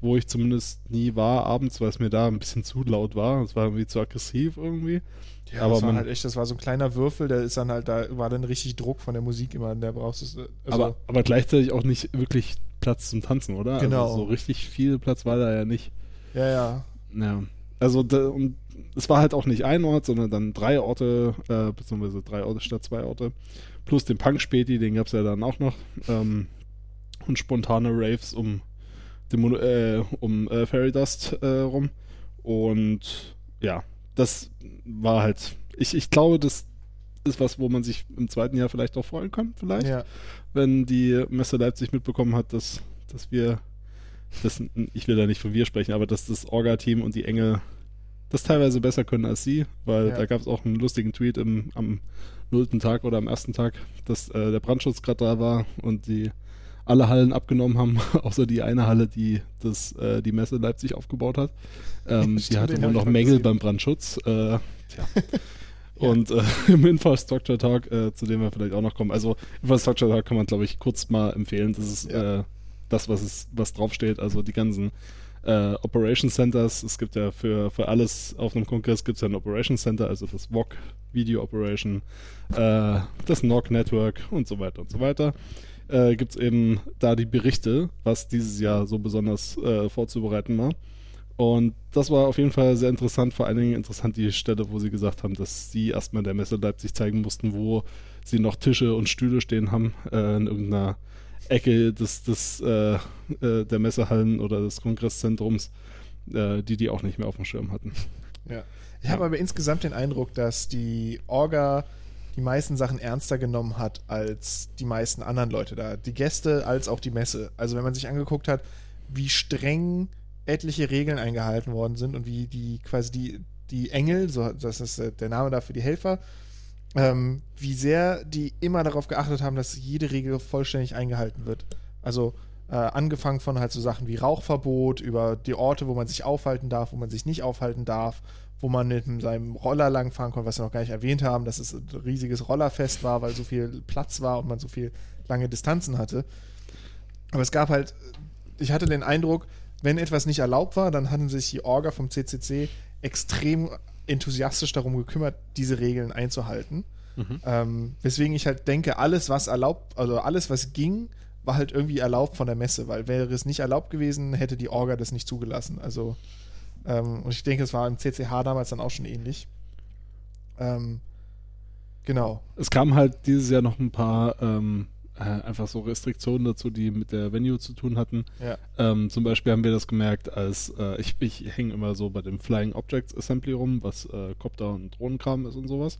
wo ich zumindest nie war abends, weil es mir da ein bisschen zu laut war. Es war irgendwie zu aggressiv irgendwie. Ja, Aber das war man- halt echt, das war so ein kleiner Würfel, der ist dann halt, da war dann richtig Druck von der Musik immer, der brauchst du. Also, aber, aber gleichzeitig auch nicht wirklich Platz zum Tanzen, oder? Genau. Also so richtig viel Platz war da ja nicht. ja, ja. Ja. Also da, und es war halt auch nicht ein Ort, sondern dann drei Orte, äh, beziehungsweise drei Orte statt zwei Orte. Plus den Punk-Späti, den gab es ja dann auch noch. Ähm, und spontane Raves um, Mono, äh, um äh, Fairy Dust äh, rum. Und ja, das war halt. Ich, ich glaube, das ist was, wo man sich im zweiten Jahr vielleicht auch freuen kann, vielleicht ja. wenn die Messe Leipzig mitbekommen hat, dass, dass wir, das, ich will da nicht von wir sprechen, aber dass das Orga-Team und die Engel das teilweise besser können als sie, weil Ja. da gab es auch einen lustigen Tweet im, am nullten Tag oder am ersten Tag, dass äh, der Brandschutz gerade da war und die alle Hallen abgenommen haben, außer die eine Halle, die das, äh, die Messe Leipzig aufgebaut hat. Ähm, die Stimmt, hatte den wohl noch Mängel gesehen. beim Brandschutz. Äh, tja. Und äh, im Infrastructure Talk, äh, zu dem wir vielleicht auch noch kommen. Also Infrastructure Talk kann man, glaube ich, kurz mal empfehlen. Das ist Ja. äh, das, was es, was draufsteht. Also die ganzen äh, Operation Centers. Es gibt ja für, für alles auf einem Kongress gibt es ja ein Operation Center, also das VOC Video Operation, äh, das NOC Network und so weiter und so weiter. Äh, gibt es eben da die Berichte, was dieses Jahr so besonders äh, vorzubereiten war. Und das war auf jeden Fall sehr interessant, vor allen Dingen interessant die Stelle, wo sie gesagt haben, dass sie erstmal der Messe Leipzig zeigen mussten, wo sie noch Tische und Stühle stehen haben, äh, in irgendeiner Ecke des, des, äh, äh, der Messehallen oder des Kongresszentrums, äh, die die auch nicht mehr auf dem Schirm hatten. Ja. Ich habe aber insgesamt den Eindruck, dass die Orga die meisten Sachen ernster genommen hat als die meisten anderen Leute da. Die Gäste als auch die Messe. Also wenn man sich angeguckt hat, wie streng etliche Regeln eingehalten worden sind und wie die quasi die, die Engel, so das ist äh, der Name dafür, die Helfer, ähm, wie sehr die immer darauf geachtet haben, dass jede Regel vollständig eingehalten wird. Also äh, angefangen von halt so Sachen wie Rauchverbot, über die Orte, wo man sich aufhalten darf, wo man sich nicht aufhalten darf, wo man mit seinem Roller langfahren konnte, was wir noch gar nicht erwähnt haben, dass es ein riesiges Rollerfest war, weil so viel Platz war und man so viel lange Distanzen hatte. Aber es gab halt, ich hatte den Eindruck, wenn etwas nicht erlaubt war, dann hatten sich die Orga vom CCC extrem enthusiastisch darum gekümmert, diese Regeln einzuhalten. Ähm, weswegen ich halt denke, alles, was erlaubt, also alles, was ging, war halt irgendwie erlaubt von der Messe, weil wäre es nicht erlaubt gewesen, hätte die Orga das nicht zugelassen. Also, ähm, und ich denke, es war im CCH damals dann auch schon ähnlich. Ähm, Genau. Es kamen halt dieses Jahr noch ein paar ähm, äh, einfach so Restriktionen dazu, die mit der Venue zu tun hatten. Ja. Ähm, zum Beispiel haben wir das gemerkt, als äh, ich, ich hänge immer so bei dem Flying Objects Assembly rum, was äh, Copter und Drohnenkram ist und sowas.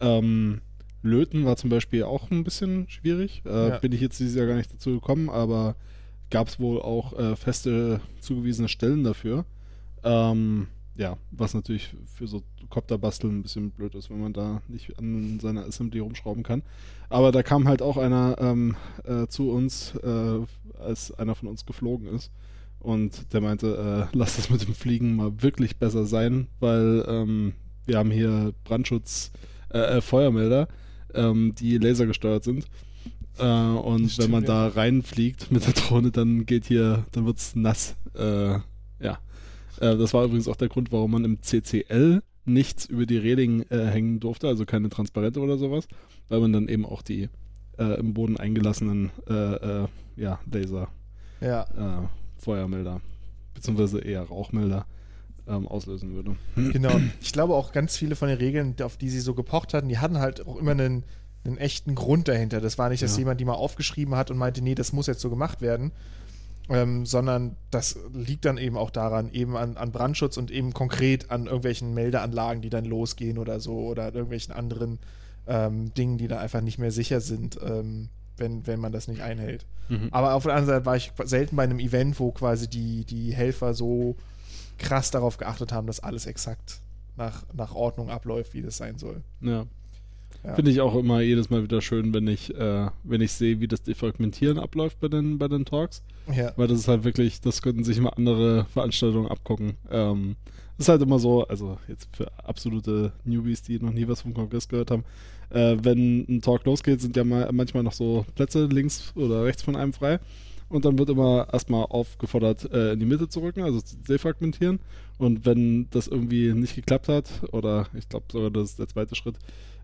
Ähm, Löten war zum Beispiel auch ein bisschen schwierig. Äh, Ja. Bin ich jetzt dieses Jahr gar nicht dazu gekommen, aber gab es wohl auch äh, feste zugewiesene Stellen dafür. Ähm, ja, was natürlich für so Copter-Basteln ein bisschen blöd ist, wenn man da nicht an seiner Assembly rumschrauben kann. Aber da kam halt auch einer ähm, äh, zu uns, äh, als einer von uns geflogen ist. Und der meinte, äh, lass das mit dem Fliegen mal wirklich besser sein, weil ähm, wir haben hier Brandschutz, äh, äh, Feuermelder, ähm, die lasergesteuert sind. Äh, und Stimmt, wenn man ja. da reinfliegt mit der Drohne, dann geht hier, dann wird's nass. Ja. Äh, das war übrigens auch der Grund, warum man im CCL nichts über die Reling äh, hängen durfte, also keine Transparente oder sowas, weil man dann eben auch die äh, im Boden eingelassenen äh, äh, ja, Laser Ja. Feuermelder, beziehungsweise eher Rauchmelder ähm, auslösen würde. Genau. Ich glaube auch ganz viele von den Regeln, auf die sie so gepocht hatten, die hatten halt auch immer einen, einen echten Grund dahinter. Das war nicht, dass Ja. jemand die mal aufgeschrieben hat und meinte, nee, das muss jetzt so gemacht werden. Ähm, sondern das liegt dann eben auch daran, eben an, an Brandschutz und eben konkret an irgendwelchen Meldeanlagen, die dann losgehen oder so oder an irgendwelchen anderen ähm, Dingen, die da einfach nicht mehr sicher sind, ähm, wenn, wenn man das nicht einhält. Mhm. Aber auf der anderen Seite war ich selten bei einem Event, wo quasi die, die Helfer so krass darauf geachtet haben, dass alles exakt nach, nach Ordnung abläuft, wie das sein soll. Ja. Ja. Finde ich auch immer jedes Mal wieder schön, wenn ich, äh, wenn ich sehe, wie das Defragmentieren abläuft bei den, bei den Talks. Ja. Weil das ist halt wirklich, das könnten sich mal andere Veranstaltungen abgucken. Ähm, ist halt immer so, also jetzt für absolute Newbies, die noch nie was vom Kongress gehört haben, äh, wenn ein Talk losgeht, sind ja mal, manchmal noch so Plätze links oder rechts von einem frei. Und dann wird immer erstmal aufgefordert, äh, in die Mitte zu rücken, also zu defragmentieren. Und wenn das irgendwie nicht geklappt hat, oder ich glaube sogar, das ist der zweite Schritt,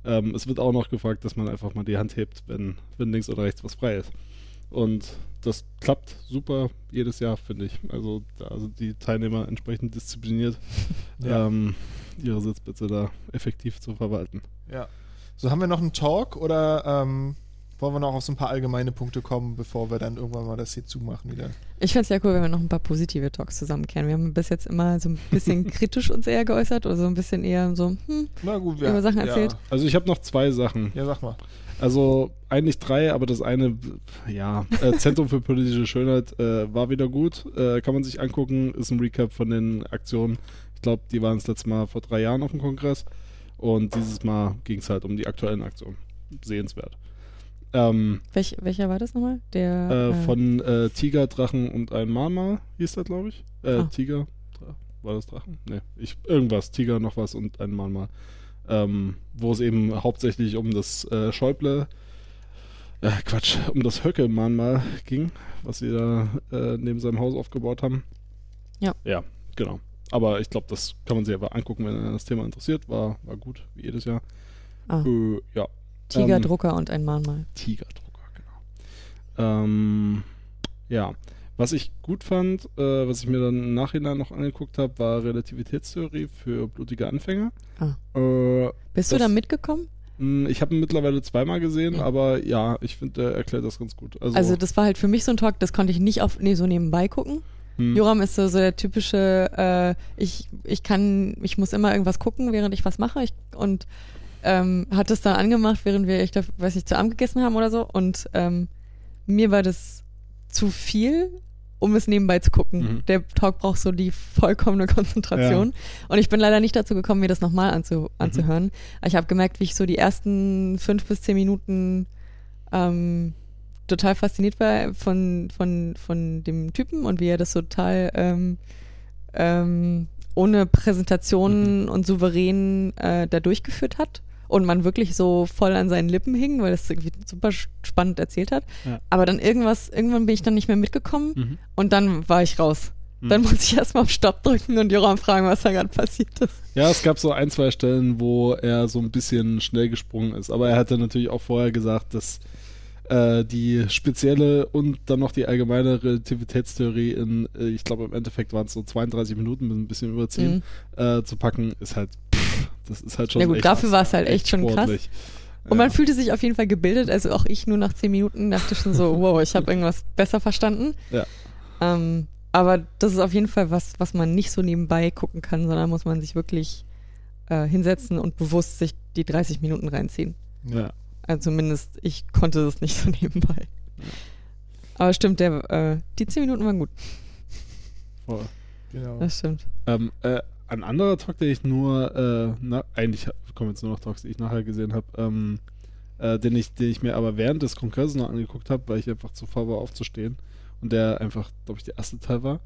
ähm, es wird auch noch gefragt, dass man einfach mal die Hand hebt, wenn, wenn links oder rechts was frei ist. Und das klappt super jedes Jahr, finde ich. Also da sind die Teilnehmer entsprechend diszipliniert, Ja. ähm, ihre Sitzplätze da effektiv zu verwalten. ja. So, haben wir noch einen Talk oder ähm, wollen wir noch auf so ein paar allgemeine Punkte kommen, bevor wir dann irgendwann mal das hier zumachen wieder? Ich fände es ja cool, wenn wir noch ein paar positive Talks zusammenkehren. Wir haben bis jetzt immer so ein bisschen kritisch uns eher geäußert oder so ein bisschen eher so, hm, Na gut, Über Sachen erzählt? Also ich habe noch zwei Sachen. Ja, sag mal. Also eigentlich drei, aber das eine, ja, äh, Zentrum für politische Schönheit äh, war wieder gut. Äh, kann man sich angucken, ist ein Recap von den Aktionen. Ich glaube, die waren das letzte Mal vor drei Jahren auf dem Kongress. Und dieses Mal ging es halt um die aktuellen Aktionen. Sehenswert. Ähm, welch, welcher war das nochmal? Der äh, äh, von äh, Tiger, Drachen und ein Mama hieß das, glaube ich. Äh, Ah. Tiger, war das Drachen? Nee, ich, irgendwas. Tiger, noch was und ein Mama. Ähm, wo es eben hauptsächlich um das äh, Schäuble, äh, Quatsch, um das Höcke-Mahnmal ging, was sie da neben seinem Haus aufgebaut haben. Ja. Ja, genau. Aber ich glaube, das kann man sich einfach angucken, wenn das Thema interessiert. War, war gut, wie jedes Jahr. ah, ja, Tiger, ähm, Drucker und ein Mahnmal. Tigerdrucker, genau. Ähm, ja, was ich gut fand, äh, was ich mir dann im Nachhinein noch angeguckt habe, war Relativitätstheorie für blutige Anfänger. Ah. Äh, Bist du das- da mitgekommen? mh, ich habe ihn mittlerweile zweimal gesehen, Mhm. aber ja, ich finde, er erklärt das ganz gut. Also, Also das war halt für mich so ein Talk, das konnte ich nicht auf nee, so nebenbei gucken. hm, Joram ist so, so der typische, äh, ich, ich kann, ich muss immer irgendwas gucken, während ich was mache. Ich, und ähm, hat es dann angemacht, während wir, ich glaub, weiß nicht, zu Abend gegessen haben oder so. Und ähm, mir war das zu viel, um es nebenbei zu gucken. Mhm. Der Talk braucht so die vollkommene Konzentration. Und ich bin leider nicht dazu gekommen, mir das nochmal anzu, anzuhören. Aber ich habe gemerkt, wie ich so die ersten fünf bis zehn Minuten ähm, total fasziniert war von, von, von dem Typen und wie er das total ähm, ähm, ohne Präsentationen und souverän äh, da durchgeführt hat. Und man wirklich so voll an seinen Lippen hing, weil das irgendwie super spannend erzählt hat. Ja. Aber dann irgendwas, irgendwann bin ich dann nicht mehr mitgekommen mhm. und dann war ich raus. Mhm. Dann muss ich erstmal auf Stopp drücken und Joram fragen, was da gerade passiert ist. Ja, es gab so ein, zwei Stellen, wo er so ein bisschen schnell gesprungen ist. Aber er hatte natürlich auch vorher gesagt, dass äh, die spezielle und dann noch die allgemeine Relativitätstheorie in, äh, ich glaube im Endeffekt waren es so 32 Minuten mit ein bisschen überziehen, äh, zu packen, ist halt, pff, das ist halt schon Ja gut, echt dafür war es halt echt schon krass. Und man Ja. fühlte sich auf jeden Fall gebildet. Also auch ich nur nach zehn Minuten dachte schon so, wow, ich habe irgendwas besser verstanden. Ja. Ähm, aber das ist auf jeden Fall was, was man nicht so nebenbei gucken kann, sondern muss man sich wirklich äh, hinsetzen und bewusst sich die 30 Minuten reinziehen. Ja. Also zumindest ich konnte das nicht so nebenbei. Aber stimmt, der, äh, die 10 Minuten waren gut. Voll. Genau. Das stimmt. Ähm, äh, ein anderer Talk, den ich nur, äh, na, eigentlich kommen jetzt nur noch Talks, die ich nachher gesehen habe, ähm, äh, den, ich, den ich mir aber während des Kongresses noch angeguckt habe, weil ich einfach zu faul war aufzustehen und der einfach, glaube ich, der erste Teil war,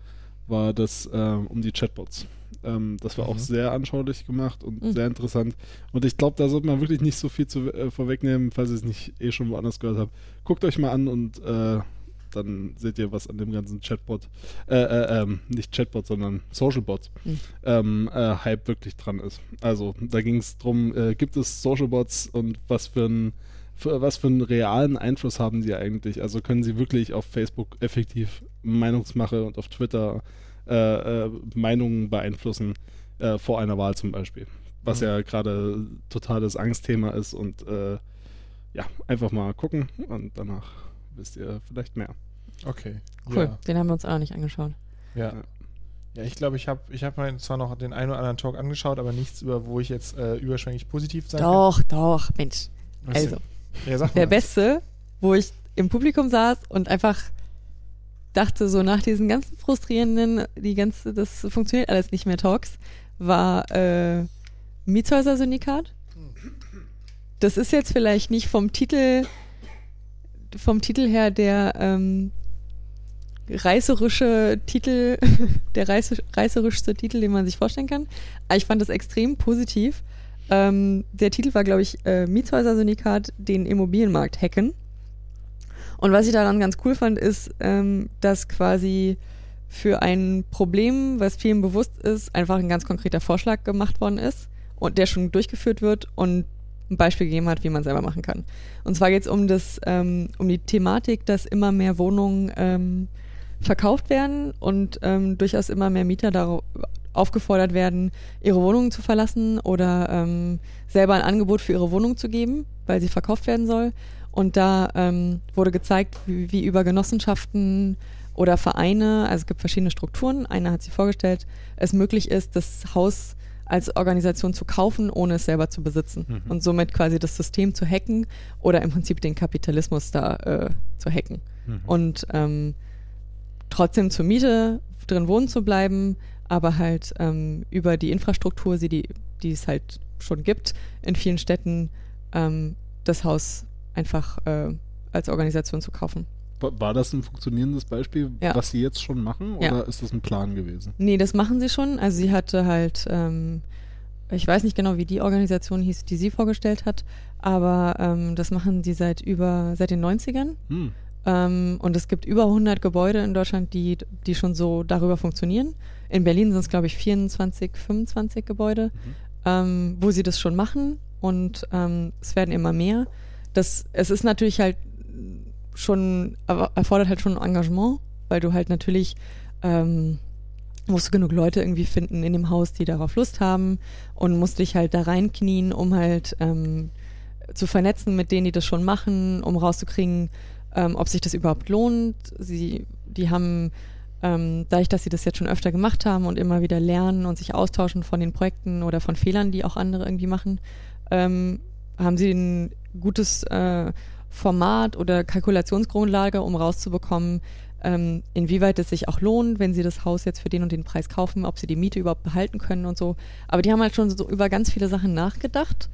war das ähm, um die Chatbots. Ähm, das war auch Mhm. sehr anschaulich gemacht und Mhm. sehr interessant. Und ich glaube, da sollte man wirklich nicht so viel zu, äh, vorwegnehmen, falls ihr es nicht eh schon woanders gehört habt. Guckt euch mal an und äh, dann seht ihr, was an dem ganzen Chatbot, äh, äh, ähm, nicht Chatbot, sondern Socialbot, Mhm. ähm, äh, Hype wirklich dran ist. Also da ging es darum, äh, gibt es Socialbots und was für ein für, was für einen realen Einfluss haben sie eigentlich? Also können sie wirklich auf Facebook effektiv Meinungsmache und auf Twitter äh, äh, Meinungen beeinflussen vor einer Wahl zum Beispiel? Was Mhm. ja gerade totales Angstthema ist und äh, ja, einfach mal gucken und danach wisst ihr vielleicht mehr. Okay. Cool. Den haben wir uns auch noch nicht angeschaut. Ja. ja. Ja, ich glaube, ich habe ich hab mir zwar noch den einen oder anderen Talk angeschaut, aber nichts, über wo ich jetzt äh, überschwänglich positiv sein Doch, doch, Mensch. kann. Was Also? Ja, sag der mal. Beste, wo ich im Publikum saß und einfach dachte, so nach diesen ganzen frustrierenden, die ganze, das funktioniert alles nicht mehr Talks, war äh, Mietshäuser-Syndikat. Das ist jetzt vielleicht nicht vom Titel, vom Titel her der ähm, reißerische Titel, der reiße, reißerischste Titel, den man sich vorstellen kann. Aber ich fand das extrem positiv. Ähm, der Titel war, glaube ich, äh, Mietshäuser-Syndikat, den Immobilienmarkt hacken. Und was ich daran ganz cool fand, ist, ähm, dass quasi für ein Problem, was vielen bewusst ist, einfach ein ganz konkreter Vorschlag gemacht worden ist und der schon durchgeführt wird und ein Beispiel gegeben hat, wie man selber machen kann. Und zwar geht es um das, ähm, um die Thematik, dass immer mehr Wohnungen ähm, verkauft werden und ähm, durchaus immer mehr Mieter darauf aufgefordert werden, ihre Wohnungen zu verlassen oder ähm, selber ein Angebot für ihre Wohnung zu geben, weil sie verkauft werden soll. Und da ähm, wurde gezeigt, wie, wie über Genossenschaften oder Vereine, also es gibt verschiedene Strukturen, eine hat sie vorgestellt, es möglich ist, das Haus als Organisation zu kaufen, ohne es selber zu besitzen. Mhm. Und somit quasi das System zu hacken oder im Prinzip den Kapitalismus da äh, zu hacken. Mhm. Und ähm, trotzdem zur Miete drin wohnen zu bleiben, aber halt ähm, über die Infrastruktur, die, die, es halt schon gibt, in vielen Städten ähm, das Haus einfach äh, als Organisation zu kaufen. War das ein funktionierendes Beispiel, Ja. was sie jetzt schon machen, Ja. oder ist das ein Plan gewesen? Nee, das machen sie schon. Also sie hatte halt, ähm, ich weiß nicht genau, wie die Organisation hieß, die sie vorgestellt hat, aber ähm, das machen sie seit über, seit den 90ern. Hm. Ähm, und es gibt über 100 Gebäude in Deutschland, die, die schon so darüber funktionieren. In Berlin sind es, glaube ich, 24, 25 Gebäude, ähm, wo sie das schon machen. Und ähm, es werden immer mehr. Das, es ist natürlich halt schon, er- erfordert halt schon Engagement, weil du halt natürlich ähm, musst du genug Leute irgendwie finden in dem Haus, die darauf Lust haben und musst dich halt da reinknien, um halt ähm, zu vernetzen mit denen, die das schon machen, um rauszukriegen, ähm, ob sich das überhaupt lohnt. Sie, die haben, ähm, dadurch, dass sie das jetzt schon öfter gemacht haben und immer wieder lernen und sich austauschen von den Projekten oder von Fehlern, die auch andere irgendwie machen, ähm, haben sie ein gutes äh, Format oder Kalkulationsgrundlage, um rauszubekommen, ähm, inwieweit es sich auch lohnt, wenn sie das Haus jetzt für den und den Preis kaufen, ob sie die Miete überhaupt behalten können und so. Aber die haben halt schon so über ganz viele Sachen nachgedacht.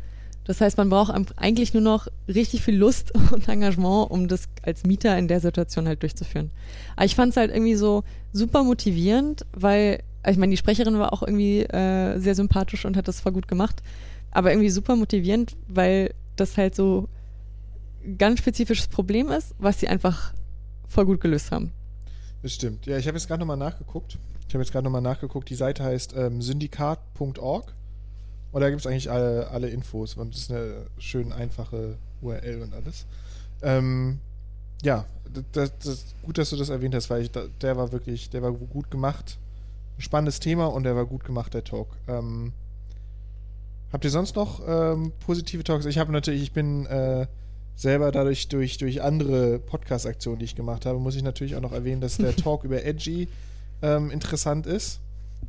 Das heißt, man braucht eigentlich nur noch richtig viel Lust und Engagement, um das als Mieter in der Situation halt durchzuführen. Aber ich fand es halt irgendwie so super motivierend, weil, ich meine, die Sprecherin war auch irgendwie äh, sehr sympathisch und hat das voll gut gemacht, aber irgendwie super motivierend, weil das halt so ganz spezifisches Problem ist, was sie einfach voll gut gelöst haben. Das stimmt. Ja, ich habe jetzt gerade nochmal nachgeguckt. Ich habe jetzt gerade nochmal nachgeguckt. Die Seite heißt ähm, syndikat.org. Und da gibt es eigentlich alle, alle Infos. Und das ist eine schön einfache URL und alles. Ähm, ja, das, das, gut, dass du das erwähnt hast, weil ich, der war wirklich, der war gut gemacht. Ein spannendes Thema und der war gut gemacht, der Talk. Ähm, Habt ihr sonst noch ähm, positive Talks? Ich habe natürlich, ich bin äh, selber dadurch durch, durch andere Podcast-Aktionen, die ich gemacht habe, muss ich natürlich auch noch erwähnen, dass der Talk über Edgy ähm, interessant ist.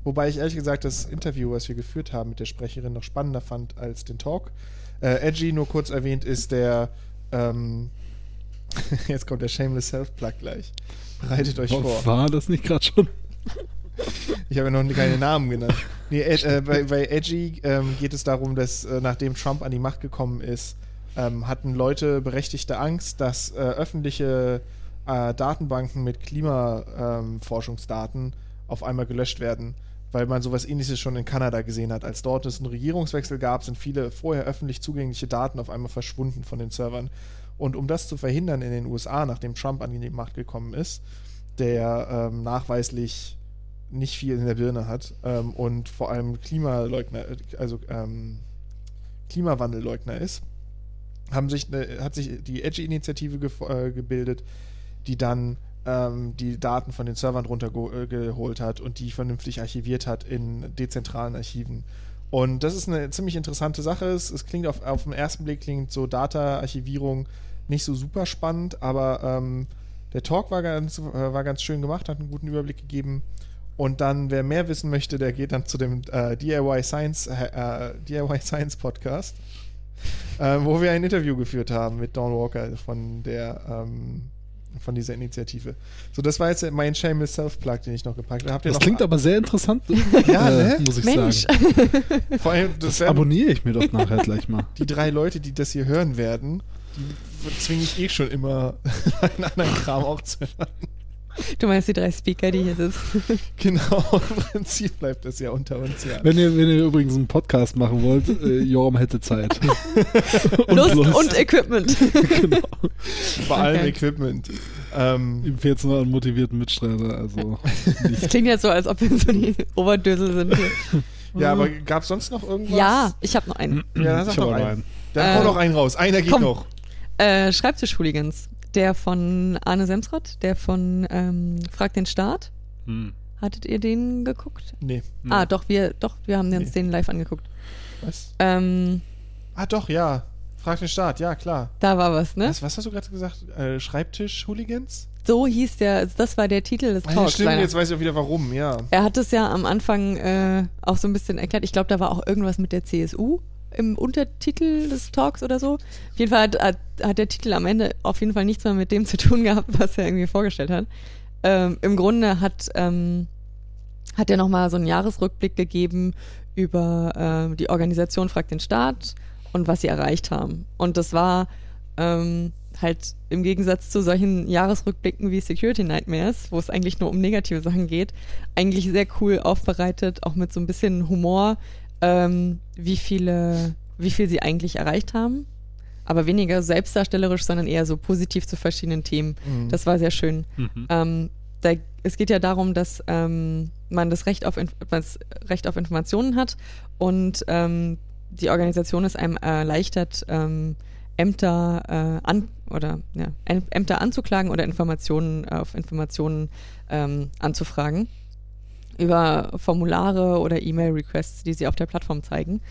Wobei ich ehrlich gesagt das Interview, was wir geführt haben mit der Sprecherin, noch spannender fand als den Talk. Äh, Edgy, nur kurz erwähnt, ist der ähm, jetzt kommt der Shameless Self-Plug gleich. Bereitet euch vor. War das nicht gerade schon? Ich habe ja noch keine Namen genannt. Nee, Ed, äh, bei, bei Edgy ähm, geht es darum, dass äh, nachdem Trump an die Macht gekommen ist, ähm, hatten Leute berechtigte Angst, dass äh, öffentliche äh, Datenbanken mit Klimaforschungsdaten ähm, auf einmal gelöscht werden, weil man sowas ähnliches schon in Kanada gesehen hat. Als dort es einen Regierungswechsel gab, sind viele vorher öffentlich zugängliche Daten auf einmal verschwunden von den Servern. Und um das zu verhindern in den USA, nachdem Trump an die Macht gekommen ist, der ähm, nachweislich nicht viel in der Birne hat ähm, und vor allem Klimaleugner, also ähm, Klimawandelleugner ist, haben sich, äh, hat sich die Edge-Initiative ge äh, gebildet, die dann ähm, die Daten von den Servern runtergeholt äh, hat und die vernünftig archiviert hat in dezentralen Archiven. Und das ist eine ziemlich interessante Sache. Es, es klingt auf, auf den ersten Blick klingt so Data-Archivierung nicht so super spannend, aber ähm, der Talk war ganz, äh, war ganz schön gemacht, hat einen guten Überblick gegeben. Und dann, wer mehr wissen möchte, der geht dann zu dem äh, DIY Science, äh, DIY Science Podcast, äh, wo wir ein Interview geführt haben mit Dawn Walker von der ähm, von dieser Initiative. So, das war jetzt mein Shameless Self-Plug, den ich noch gepackt habe. Das klingt aber sehr interessant, ja, äh, ne? muss ich Mensch. sagen. Vor allem, das Das abonniere ich mir doch nachher gleich mal. die drei Leute, die das hier hören werden, die zwinge ich eh schon immer, einen anderen Kram auch zu hören. Du meinst die drei Speaker, die hier sitzen. Genau, im Prinzip bleibt das ja unter uns, ja. Wenn ihr, wenn ihr übrigens einen Podcast machen wollt, äh, Joram hätte Zeit. Lust und Equipment. genau. Vor allem Okay. Equipment. Ähm, Ihm fehlt es nur an motivierten Mitstreiter. Also Das klingt jetzt so, als ob wir so die Oberdösel sind hier. ja, aber gab es sonst noch irgendwas? Ja, ich habe noch einen. Ja, dann sag ich auch einen. einen. Dann Äh, hau noch einen raus. Einer geht komm. noch. Äh, Schreibtisch-Hooligans. Der von Arne Semsrott, der von ähm, Frag den Staat. Hm. Hattet ihr den geguckt? Nee, Ah, doch, wir, doch, wir haben uns Nee. den live angeguckt. was? Ähm, Ah, doch, ja. Frag den Start, ja, klar. da war was, ne? Was, was hast du gerade gesagt? Äh, Schreibtisch-Hooligans? So hieß der, also das war der Titel des Ah, ja, Talks. stimmt, leider. jetzt weiß ich auch wieder warum, ja. Er hat es ja am Anfang äh, auch so ein bisschen erklärt. Ich glaube, da war auch irgendwas mit der CSU im Untertitel des Talks oder so. Auf jeden Fall hat, hat, hat der Titel am Ende auf jeden Fall nichts mehr mit dem zu tun gehabt, was er irgendwie vorgestellt hat. Ähm, Im Grunde hat, ähm, hat er nochmal so einen Jahresrückblick gegeben über ähm, die Organisation Frag den Staat und was sie erreicht haben. Und das war ähm, halt im Gegensatz zu solchen Jahresrückblicken wie Security Nightmares, wo es eigentlich nur um negative Sachen geht, eigentlich sehr cool aufbereitet, auch mit so ein bisschen Humor, ähm, wie viele, wie viel sie eigentlich erreicht haben. Aber weniger selbstdarstellerisch, sondern eher so positiv zu verschiedenen Themen. Mhm. Das war sehr schön. Mhm. Ähm, da, es geht ja darum, dass ähm, man das Recht auf, das Recht auf Informationen hat und ähm, die Organisation es einem erleichtert, ähm, Ämter äh, an oder ja, Äm- Ämter anzuklagen oder Informationen äh, auf Informationen ähm, anzufragen über Formulare oder E-Mail-Requests, die sie auf der Plattform zeigen.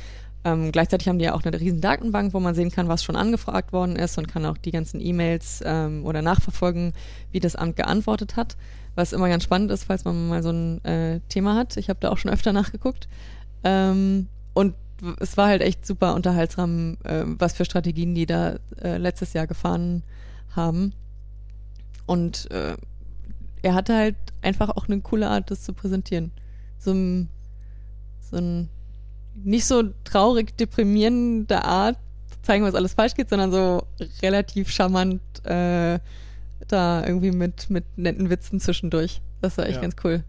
Ähm, gleichzeitig haben die ja auch eine riesen Datenbank, wo man sehen kann, was schon angefragt worden ist und kann auch die ganzen E-Mails ähm, oder nachverfolgen, wie das Amt geantwortet hat. Was immer ganz spannend ist, falls man mal so ein äh, Thema hat. Ich habe da auch schon öfter nachgeguckt. Ähm, und es war halt echt super unterhaltsam, äh, was für Strategien die da äh, letztes Jahr gefahren haben. Und äh, er hatte halt einfach auch eine coole Art, das zu präsentieren. So ein, so ein nicht so traurig deprimierende Art, zu zeigen, was alles falsch geht, sondern so relativ charmant äh, da irgendwie mit, mit netten Witzen zwischendurch. Das war echt Ja. ganz cool.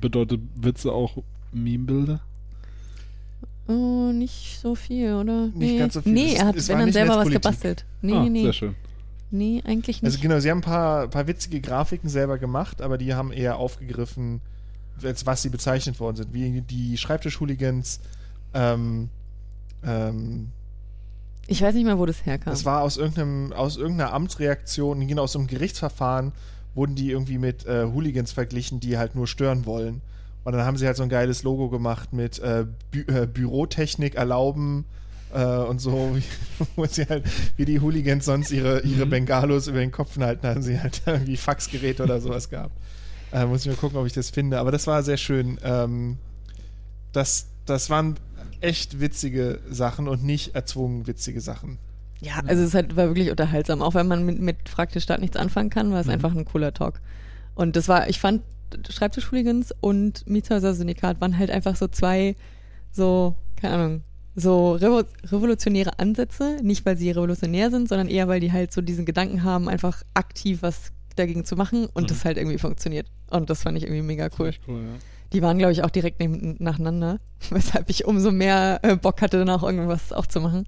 Bedeutet Witze auch Meme-Bilder? Oh, nicht so viel, oder? Nicht nee. ganz so viel. Nee, Es- er hat, es wenn dann selber was gebastelt. Nee, ah, nee, nee. Sehr schön. Nee, eigentlich nicht. Also genau, sie haben ein paar, paar witzige Grafiken selber gemacht, aber die haben eher aufgegriffen, als was sie bezeichnet worden sind. Wie die Schreibtisch-Hooligans, ähm, ähm, ich weiß nicht mehr, wo das herkam. das war aus irgendeinem, aus irgendeiner Amtsreaktion, genau aus so einem Gerichtsverfahren, wurden die irgendwie mit äh, Hooligans verglichen, die halt nur stören wollen. Und dann haben sie halt so ein geiles Logo gemacht mit äh, Bü äh, Bürotechnik erlauben äh, und so, wie, wo sie halt, wie die Hooligans sonst ihre, ihre Mhm. Bengalos über den Kopf halten, haben sie halt irgendwie Faxgeräte oder sowas gehabt. Äh, muss ich mal gucken, ob ich das finde. Aber das war sehr schön. Ähm, das, das waren echt witzige Sachen und nicht erzwungen witzige Sachen. Ja, also es halt, war wirklich unterhaltsam. Auch wenn man mit, mit Frag Stadt nichts anfangen kann, war es Mhm. einfach ein cooler Talk. Und das war, ich fand, Schreibtisch-Hooligans und Mietshäuser-Syndikat waren halt einfach so zwei, so, keine Ahnung, so revo revolutionäre Ansätze. Nicht, weil sie revolutionär sind, sondern eher, weil die halt so diesen Gedanken haben, einfach aktiv was dagegen zu machen und Mhm. das halt irgendwie funktioniert. Und das fand ich irgendwie mega cool. Cool, ja. Die waren, glaube ich, auch direkt neben, nacheinander, weshalb ich umso mehr äh, Bock hatte, dann auch irgendwas auch zu machen.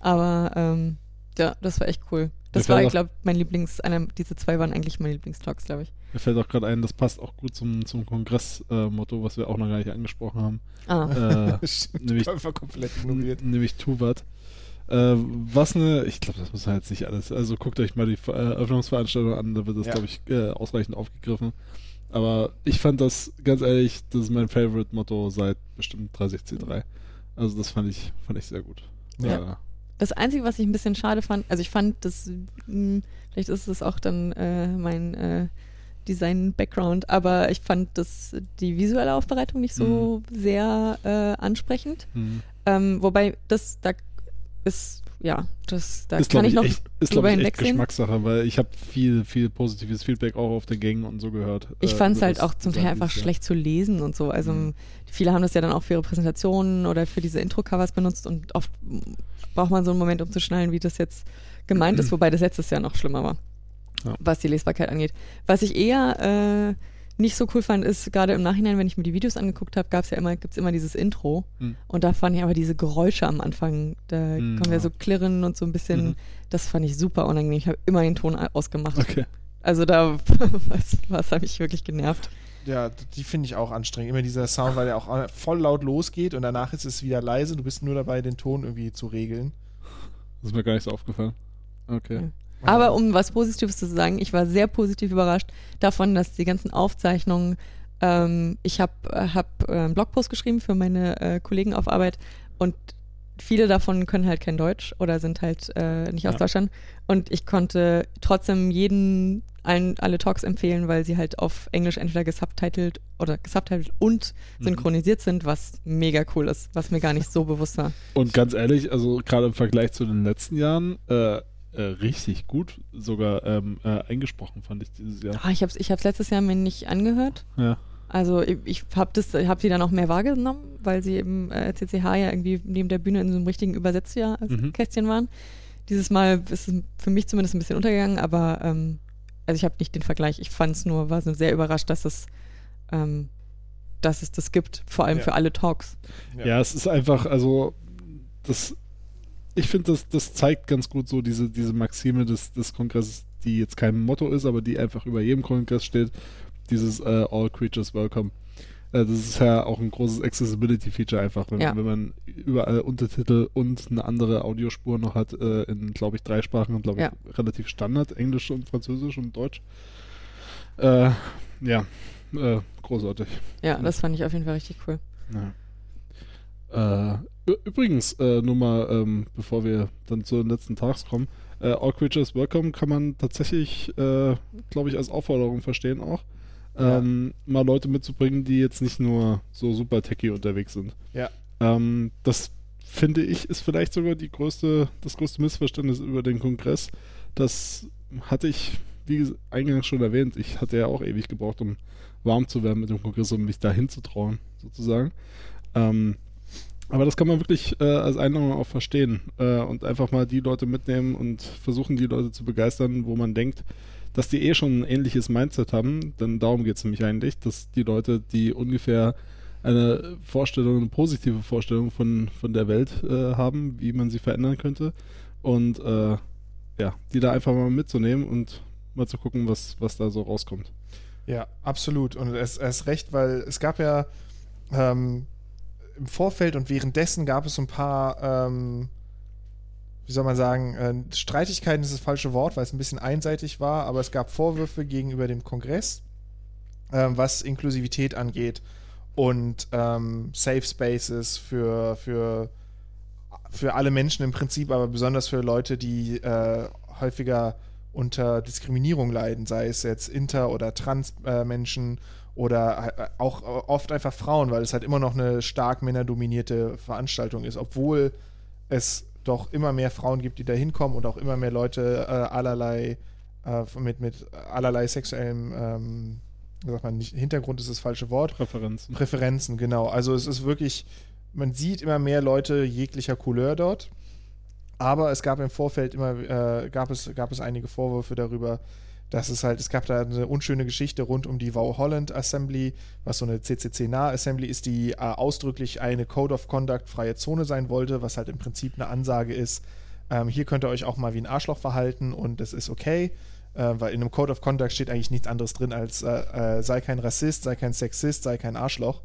Aber ähm, ja, das war echt cool. Das war, ich glaube, mein Lieblings, einer, diese zwei waren eigentlich meine Lieblingstalks, glaube ich. Mir fällt auch gerade ein, das passt auch gut zum, zum Kongress-Motto, was wir auch noch gar nicht angesprochen haben. Ah, Äh, Stimmt, nämlich- einfach komplett ignoriert. Nämlich Tuvat. Äh, was eine, ich glaube, das muss jetzt nicht alles. Also guckt euch mal die Ver- äh, Eröffnungsveranstaltung an, da wird das, Ja. glaube ich, äh, ausreichend aufgegriffen. Aber ich fand das, ganz ehrlich, das ist mein Favorite-Motto seit bestimmt 363. Also das fand ich, fand ich sehr gut. Ja. Äh, das Einzige, was ich ein bisschen schade fand, also ich fand das, mh, vielleicht ist es auch dann äh, mein äh, Design-Background, aber ich fand das, die visuelle Aufbereitung nicht so sehr äh, ansprechend. hm. Ähm, wobei das, da ist, ja, das, da ist, kann ich ich, noch echt, ist, drüber ich, hinwegsehen. Geschmackssache, weil ich habe viel, viel positives Feedback auch auf den Gängen und so gehört. Ich äh, fand es halt auch zum Teil einfach Jahr. schlecht zu lesen und so. Also Mhm. viele haben das ja dann auch für ihre Präsentationen oder für diese Intro-Covers benutzt und oft braucht man so einen Moment, um zu schnallen, wie das jetzt gemeint ist, wobei das letztes Jahr noch schlimmer war, Ja. was die Lesbarkeit angeht. Was ich eher äh, nicht so cool fand, ist gerade im Nachhinein, wenn ich mir die Videos angeguckt habe, gab es ja immer, gibt's immer dieses Intro Mhm. und da fand ich aber diese Geräusche am Anfang, da Mhm, kommen ja ja. so Klirren und so ein bisschen, Mhm. das fand ich super unangenehm. Ich habe immer den Ton ausgemacht. Okay. Also da, was, was hat mich wirklich genervt. Ja, die finde ich auch anstrengend. Immer dieser Sound, weil der auch voll laut losgeht und danach ist es wieder leise. Du bist nur dabei, den Ton irgendwie zu regeln. Das ist mir gar nicht so aufgefallen. Okay. Ja. Aber um was Positives zu sagen, ich war sehr positiv überrascht davon, dass die ganzen Aufzeichnungen, ähm, ich habe hab, äh, einen Blogpost geschrieben für meine äh, Kollegen auf Arbeit und viele davon können halt kein Deutsch oder sind halt äh, nicht aus Ja. Deutschland und ich konnte trotzdem jeden allen, alle Talks empfehlen, weil sie halt auf Englisch entweder gesubtitelt oder gesubtitelt und Mhm. synchronisiert sind, was mega cool ist, was mir gar nicht so bewusst war. Und ganz ehrlich, also gerade im Vergleich zu den letzten Jahren, äh, äh, richtig gut sogar ähm, äh, eingesprochen, fand ich dieses Jahr. Ah, ich habe es ich hab's letztes Jahr mir nicht angehört. Ja. Also ich, ich habe hab die dann auch mehr wahrgenommen, weil sie eben äh, CCH ja irgendwie neben der Bühne in so einem richtigen Übersetzerkästchen waren. Dieses Mal ist es für mich zumindest ein bisschen untergegangen, aber ähm, also ich habe nicht den Vergleich. Ich fand es nur, war so sehr überrascht, dass es, ähm, dass es das gibt, vor allem Ja. für alle Talks. Ja. es ist einfach, also das, ich finde, das, das zeigt ganz gut so diese, diese Maxime des, des Kongresses, die jetzt kein Motto ist, aber die einfach über jedem Kongress steht, dieses äh, All Creatures Welcome. Äh, das ist ja auch ein großes Accessibility-Feature einfach, wenn, Ja. wenn man überall Untertitel und eine andere Audiospur noch hat, äh, in, glaube ich, drei Sprachen, glaube Ja. ich, relativ Standard, Englisch und Französisch und Deutsch. Ja, großartig. Ja, das fand ich auf jeden Fall richtig cool. Ja. Äh, übrigens, äh, nur mal, ähm, bevor wir dann zu den letzten Tags kommen, äh, All Creatures Welcome kann man tatsächlich, äh, glaube ich, als Aufforderung verstehen auch, Ja. ähm, mal Leute mitzubringen, die jetzt nicht nur so super techy unterwegs sind. Ja. Ähm, das finde ich ist vielleicht sogar die größte, das größte Missverständnis über den Kongress. Das hatte ich, wie eingangs schon erwähnt, ich hatte ja auch ewig gebraucht, um warm zu werden mit dem Kongress, um mich dahin zu trauen, sozusagen. Ähm, aber das kann man wirklich äh, als Einladung auch verstehen äh, und einfach mal die Leute mitnehmen und versuchen, die Leute zu begeistern, wo man denkt, dass die eh schon ein ähnliches Mindset haben, denn darum geht es nämlich eigentlich, dass die Leute, die ungefähr eine Vorstellung, eine positive Vorstellung von, von der Welt äh, haben, wie man sie verändern könnte und äh, ja, die da einfach mal mitzunehmen und mal zu gucken, was, was da so rauskommt. Ja, absolut. Und es ist recht, weil es gab ja ähm, im Vorfeld und währenddessen gab es ein paar, ähm, wie soll man sagen, äh, Streitigkeiten ist das falsche Wort, weil es ein bisschen einseitig war, aber es gab Vorwürfe gegenüber dem Kongress, ähm, was Inklusivität angeht. und ähm, Safe Spaces für, für, für alle Menschen im Prinzip, aber besonders für Leute, die äh, häufiger unter Diskriminierung leiden, sei es jetzt Inter- oder Trans-Menschen oder äh, auch oft einfach Frauen, weil es halt immer noch eine stark männerdominierte Veranstaltung ist, obwohl es doch immer mehr Frauen gibt, die da hinkommen und auch immer mehr Leute äh, allerlei äh, mit, mit allerlei sexuellem ähm, sagt man nicht, Hintergrund ist das falsche Wort. Präferenzen. Präferenzen, genau. Also es ist wirklich, man sieht immer mehr Leute jeglicher Couleur dort. Aber es gab im Vorfeld immer, äh, gab, es, gab es einige Vorwürfe darüber, dass es halt, es gab da eine unschöne Geschichte rund um die Wow Holland Assembly, was so eine CCC-Nah-Assembly ist, die äh, ausdrücklich eine Code of Conduct freie Zone sein wollte, was halt im Prinzip eine Ansage ist, ähm, hier könnt ihr euch auch mal wie ein Arschloch verhalten und das ist okay, äh, weil in einem Code of Conduct steht eigentlich nichts anderes drin als äh, äh sei kein Rassist, sei kein Sexist, sei kein Arschloch.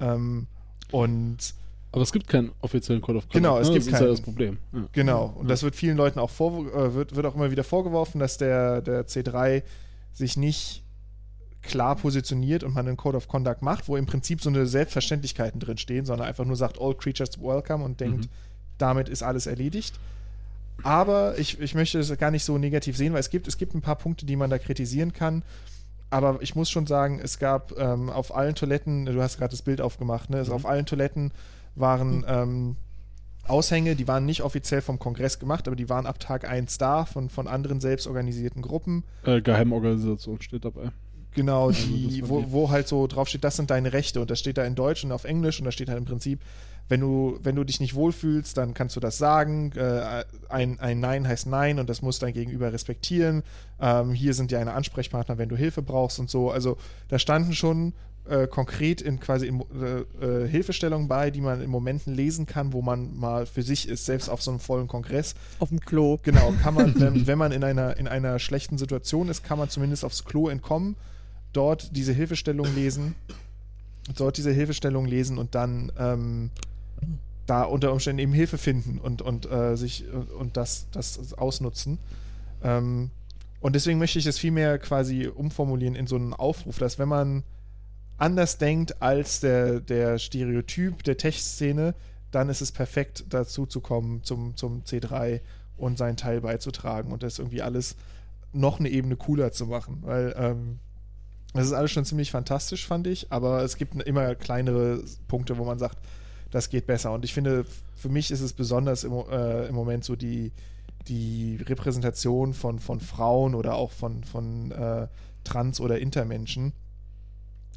Ähm, und aber es gibt keinen offiziellen Code of Conduct. Genau, es ne? gibt das ist keinen. ja das Problem. Ja. Genau, und das wird vielen Leuten auch vor, äh, wird, wird auch immer wieder vorgeworfen, dass der, der C3 sich nicht klar positioniert und man einen Code of Conduct macht, wo im Prinzip so eine Selbstverständlichkeiten drin stehen, sondern einfach nur sagt, all creatures welcome und denkt, mhm. damit ist alles erledigt. Aber ich, ich möchte es gar nicht so negativ sehen, weil es gibt, es gibt ein paar Punkte, die man da kritisieren kann. Aber ich muss schon sagen, es gab ähm, auf allen Toiletten, du hast gerade das Bild aufgemacht, ne? Mhm. auf allen Toiletten waren ähm, Aushänge, die waren nicht offiziell vom Kongress gemacht, aber die waren ab Tag 1 da von, von anderen selbstorganisierten Gruppen. Äh, Geheimorganisation steht dabei. Genau, die, also wo, wo halt so drauf steht, das sind deine Rechte und das steht da in Deutsch und auf Englisch und da steht halt im Prinzip, wenn du, wenn du dich nicht wohlfühlst, dann kannst du das sagen. Äh, ein, ein Nein heißt Nein und das muss dein Gegenüber respektieren. Ähm, hier sind ja eine Ansprechpartner, wenn du Hilfe brauchst und so. Also da standen schon äh, konkret in quasi in, äh, äh, Hilfestellungen bei, die man in Momenten lesen kann, wo man mal für sich ist, selbst auf so einem vollen Kongress. Auf dem Klo. Genau, kann man, wenn, wenn man in einer, in einer schlechten Situation ist, kann man zumindest aufs Klo entkommen, dort diese Hilfestellung lesen, dort diese Hilfestellung lesen und dann ähm, da unter Umständen eben Hilfe finden und, und äh, sich und das, das ausnutzen. Ähm, und deswegen möchte ich das vielmehr quasi umformulieren in so einen Aufruf, dass wenn man anders denkt als der, der Stereotyp der Tech-Szene, dann ist es perfekt, dazu zu kommen zum, zum C3 und seinen Teil beizutragen und das irgendwie alles noch eine Ebene cooler zu machen. Weil ähm, das ist alles schon ziemlich fantastisch, fand ich, aber es gibt immer kleinere Punkte, wo man sagt, das geht besser. Und ich finde, für mich ist es besonders im, äh, im Moment so die, die Repräsentation von, von Frauen oder auch von, von äh, Trans- oder Intermenschen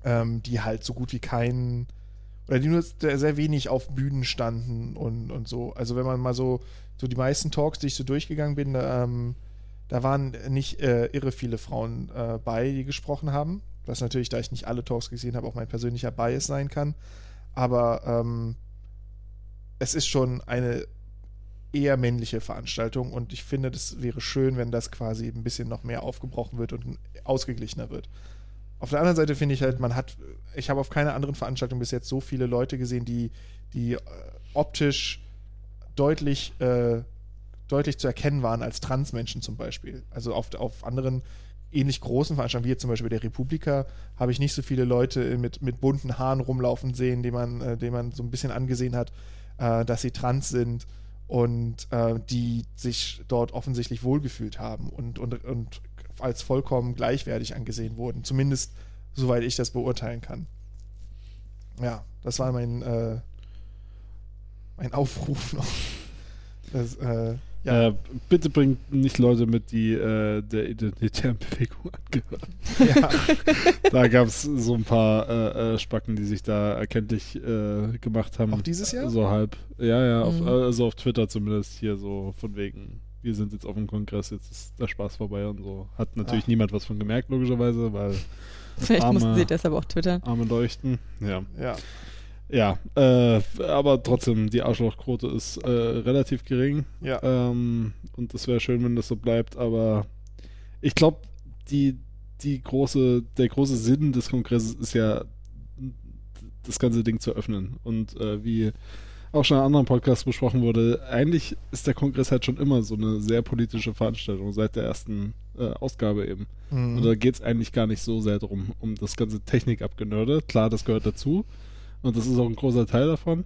ähm, die halt so gut wie keinen oder die nur sehr wenig auf Bühnen standen und, und so. Also wenn man mal so, so die meisten Talks, die ich so durchgegangen bin, ähm, da waren nicht äh, irre viele Frauen äh, bei, die gesprochen haben. Was natürlich, da ich nicht alle Talks gesehen habe, auch mein persönlicher Bias sein kann. Aber ähm, es ist schon eine eher männliche Veranstaltung und ich finde, das wäre schön, wenn das quasi ein bisschen noch mehr aufgebrochen wird und ausgeglichener wird. Auf der anderen Seite finde ich halt, man hat, ich habe auf keiner anderen Veranstaltung bis jetzt so viele Leute gesehen, die, die äh, optisch deutlich, äh, deutlich zu erkennen waren als Transmenschen zum Beispiel. Also auf, auf anderen ähnlich großen Veranstaltungen, wie jetzt zum Beispiel der Republika, habe ich nicht so viele Leute mit, mit bunten Haaren rumlaufen sehen, die man, äh, denen man so ein bisschen angesehen hat, äh, dass sie trans sind und äh, die sich dort offensichtlich wohlgefühlt haben und, und, und als vollkommen gleichwertig angesehen wurden. Zumindest soweit ich das beurteilen kann. Ja, das war mein, äh, mein Aufruf noch. Das, äh, ja. Äh, bitte bringt nicht Leute mit, die äh, der identitären Bewegung angehören. Ja. da gab es so ein paar äh, äh, Spacken, die sich da erkenntlich äh, gemacht haben. Auch dieses Jahr? So halb. Ja, ja, auf, mhm. also auf Twitter zumindest hier so von wegen wir sind jetzt auf dem Kongress, jetzt ist der Spaß vorbei und so. Hat natürlich Ach. niemand was von gemerkt, logischerweise, weil. Vielleicht arme, mussten sie deshalb auch twittern. Arme leuchten, ja. Ja. Ja, äh, aber trotzdem, die Arschlochquote ist äh, relativ gering. Ja. Ähm, und es wäre schön, wenn das so bleibt, aber ich glaube, die, die große, der große Sinn des Kongresses ist ja, das ganze Ding zu öffnen. Und äh, wie auch schon in anderen Podcasts besprochen wurde, eigentlich ist der Kongress halt schon immer so eine sehr politische Veranstaltung, seit der ersten äh, Ausgabe eben. Mhm. Und da geht es eigentlich gar nicht so sehr darum, um das ganze Technikabgenörde. Klar, das gehört dazu. Und das ist auch ein großer Teil davon.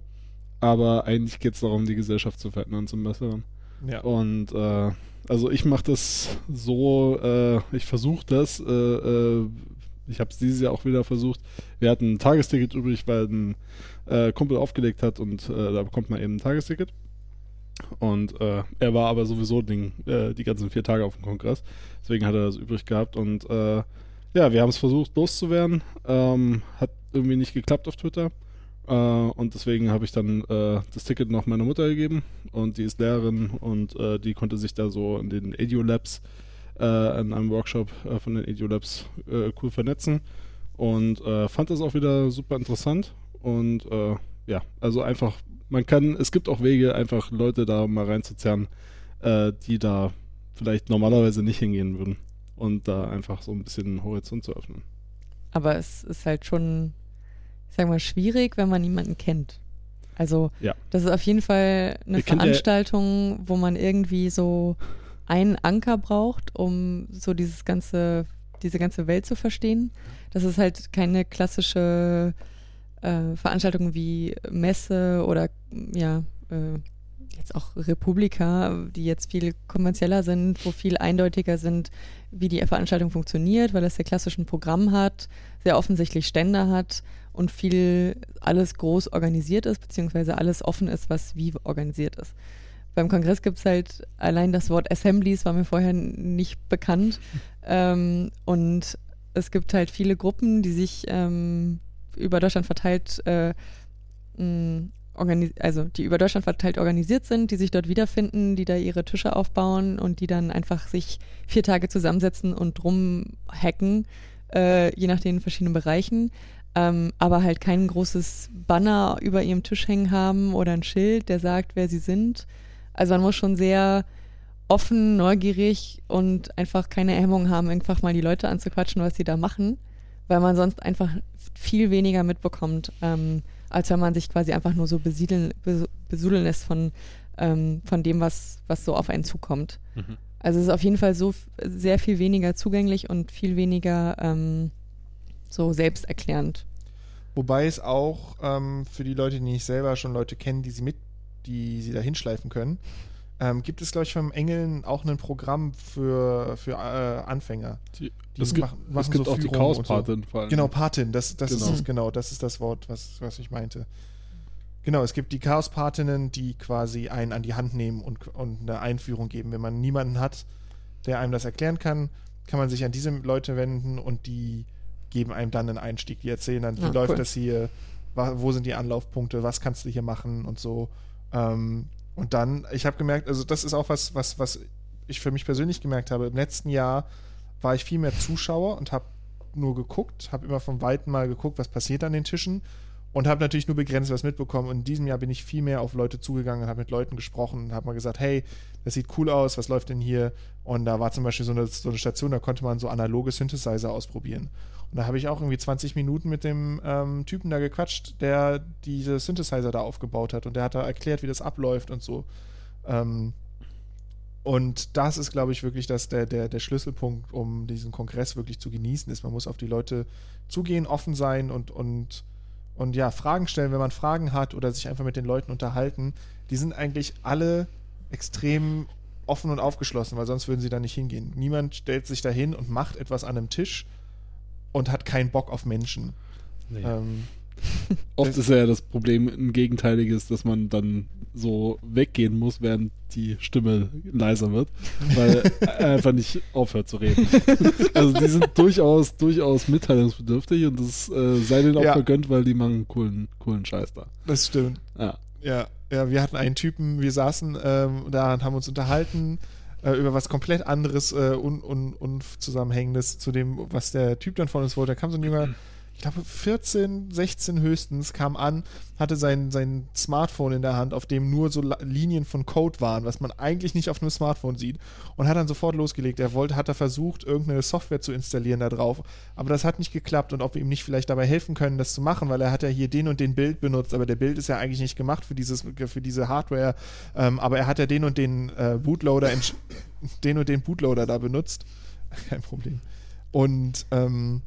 Aber eigentlich geht es darum, die Gesellschaft zu verändern zum Besseren. Ja. Und äh, also ich mache das so, äh, ich versuche das, äh, äh, ich habe es dieses Jahr auch wieder versucht. Wir hatten ein Tagesticket übrig, weil ein äh, Kumpel aufgelegt hat und äh, da bekommt man eben ein Tagesticket. Und äh, er war aber sowieso den, äh, die ganzen vier Tage auf dem Kongress. Deswegen hat er das übrig gehabt. Und äh, ja, wir haben es versucht loszuwerden. Ähm, hat irgendwie nicht geklappt auf Twitter. Äh, und deswegen habe ich dann das Ticket noch meiner Mutter gegeben. Und die ist Lehrerin und die konnte sich da so in den Edu Labs, äh, in einem Workshop äh, von den Edu Labs äh, cool vernetzen. Und äh, fand das auch wieder super interessant. Und äh, ja, also einfach man kann, es gibt auch Wege, einfach Leute da mal reinzuzerren, äh, die da vielleicht normalerweise nicht hingehen würden. Und da einfach so ein bisschen den Horizont zu öffnen. Aber es ist halt schon, ich sag mal, schwierig, wenn man niemanden kennt. Also, Ja. das ist auf jeden Fall eine ja- Veranstaltung, wo man irgendwie so einen Anker braucht, um so dieses ganze, diese ganze Welt zu verstehen. Das ist halt keine klassische äh, Veranstaltung wie Messe oder ja, äh, jetzt auch Republika, die jetzt viel kommerzieller sind, wo viel eindeutiger sind, wie die Veranstaltung funktioniert, weil es sehr klassischen Programm hat, sehr offensichtlich Stände hat und viel alles groß organisiert ist, beziehungsweise alles offen ist, was wie organisiert ist. Beim Kongress gibt es halt allein das Wort Assemblies war mir vorher nicht bekannt. ähm, und es gibt halt viele Gruppen, die sich ähm, über Deutschland verteilt, äh, organis also die über Deutschland verteilt organisiert sind, die sich dort wiederfinden, die da ihre Tische aufbauen und die dann einfach sich vier Tage zusammensetzen und rumhacken, äh, je nach den verschiedenen Bereichen. Ähm, aber halt kein großes Banner über ihrem Tisch hängen haben oder ein Schild, der sagt, wer sie sind. Also man muss schon sehr offen, neugierig und einfach keine Hemmung haben, einfach mal die Leute anzuquatschen, was sie da machen, weil man sonst einfach viel weniger mitbekommt, ähm, als wenn man sich quasi einfach nur so besiedeln, bes- besudeln lässt von, ähm, von dem, was, was so auf einen zukommt. Also es ist auf jeden Fall so sehr viel weniger zugänglich und viel weniger ähm, so selbsterklärend. Wobei es auch ähm, für die Leute, die nicht selber schon Leute kennen, die sie mit, die sie da hinschleifen können, ähm, gibt es, glaube ich, vom Engeln auch ein Programm für, für äh, Anfänger. Die, Die es gibt, machen- es machen gibt so auch die und so. Chaospatin allem. Genau, Patin, das, das, Genau. Ist, das, genau, das ist das Wort, was, was ich meinte. Genau, es gibt die Chaospatinnen, die quasi einen an die Hand nehmen und, und eine Einführung geben. Wenn man niemanden hat, der einem das erklären kann, kann man sich an diese Leute wenden und die geben einem dann einen Einstieg. Die erzählen dann, wie Ah, läuft cool. das hier, wo sind die Anlaufpunkte, was kannst du hier machen und so. Ähm, und dann, ich habe gemerkt, also das ist auch was, was, was ich für mich persönlich gemerkt habe. Im letzten Jahr war ich viel mehr Zuschauer und habe nur geguckt, habe immer vom Weiten mal geguckt, was passiert an den Tischen und habe natürlich nur begrenzt was mitbekommen. Und in diesem Jahr bin ich viel mehr auf Leute zugegangen habe mit Leuten gesprochen und habe mal gesagt, hey, das sieht cool aus, was läuft denn hier? Und da war zum Beispiel so eine, so eine Station, da konnte man so analoge Synthesizer ausprobieren. Und da habe ich auch irgendwie 20 Minuten mit dem ähm, Typen da gequatscht, der diese Synthesizer da aufgebaut hat und der hat da erklärt, wie das abläuft und so. Ähm, und das ist, glaube ich, wirklich das, der, der, der Schlüsselpunkt, um diesen Kongress wirklich zu genießen, ist, man muss auf die Leute zugehen, offen sein und, und, und ja, Fragen stellen, wenn man Fragen hat oder sich einfach mit den Leuten unterhalten. Die sind eigentlich alle extrem offen und aufgeschlossen, weil sonst würden sie da nicht hingehen. Niemand stellt sich da hin und macht etwas an einem Tisch und hat keinen Bock auf Menschen. Nee. Ähm, Oft ist ja das Problem ein gegenteiliges, dass man dann so weggehen muss, während die Stimme leiser wird, weil er einfach nicht aufhört zu reden. Also die sind durchaus, durchaus mitteilungsbedürftig und das äh, sei denen auch Ja. vergönnt, weil die machen coolen, coolen Scheiß da. das stimmt. Ja. Ja, ja, wir hatten einen Typen, wir saßen ähm, da und haben uns unterhalten äh, über was komplett anderes, äh, un, un, unzusammenhängendes zu dem, was der Typ dann von uns wollte. Da kam so ein junger, glaube 14, 16 höchstens, kam an, hatte sein, sein Smartphone in der Hand, auf dem nur so Linien von Code waren, was man eigentlich nicht auf einem Smartphone sieht. Und hat dann sofort losgelegt. Er wollte, hat er versucht, irgendeine Software zu installieren da drauf. Aber das hat nicht geklappt und ob wir ihm nicht vielleicht dabei helfen können, das zu machen, weil er hat ja hier den und den Bild benutzt, aber der Bild ist ja eigentlich nicht gemacht für, dieses, für diese Hardware. Ähm, aber er hat ja den und den äh, Bootloader, den und den Bootloader da benutzt. Kein Problem. Und ähm,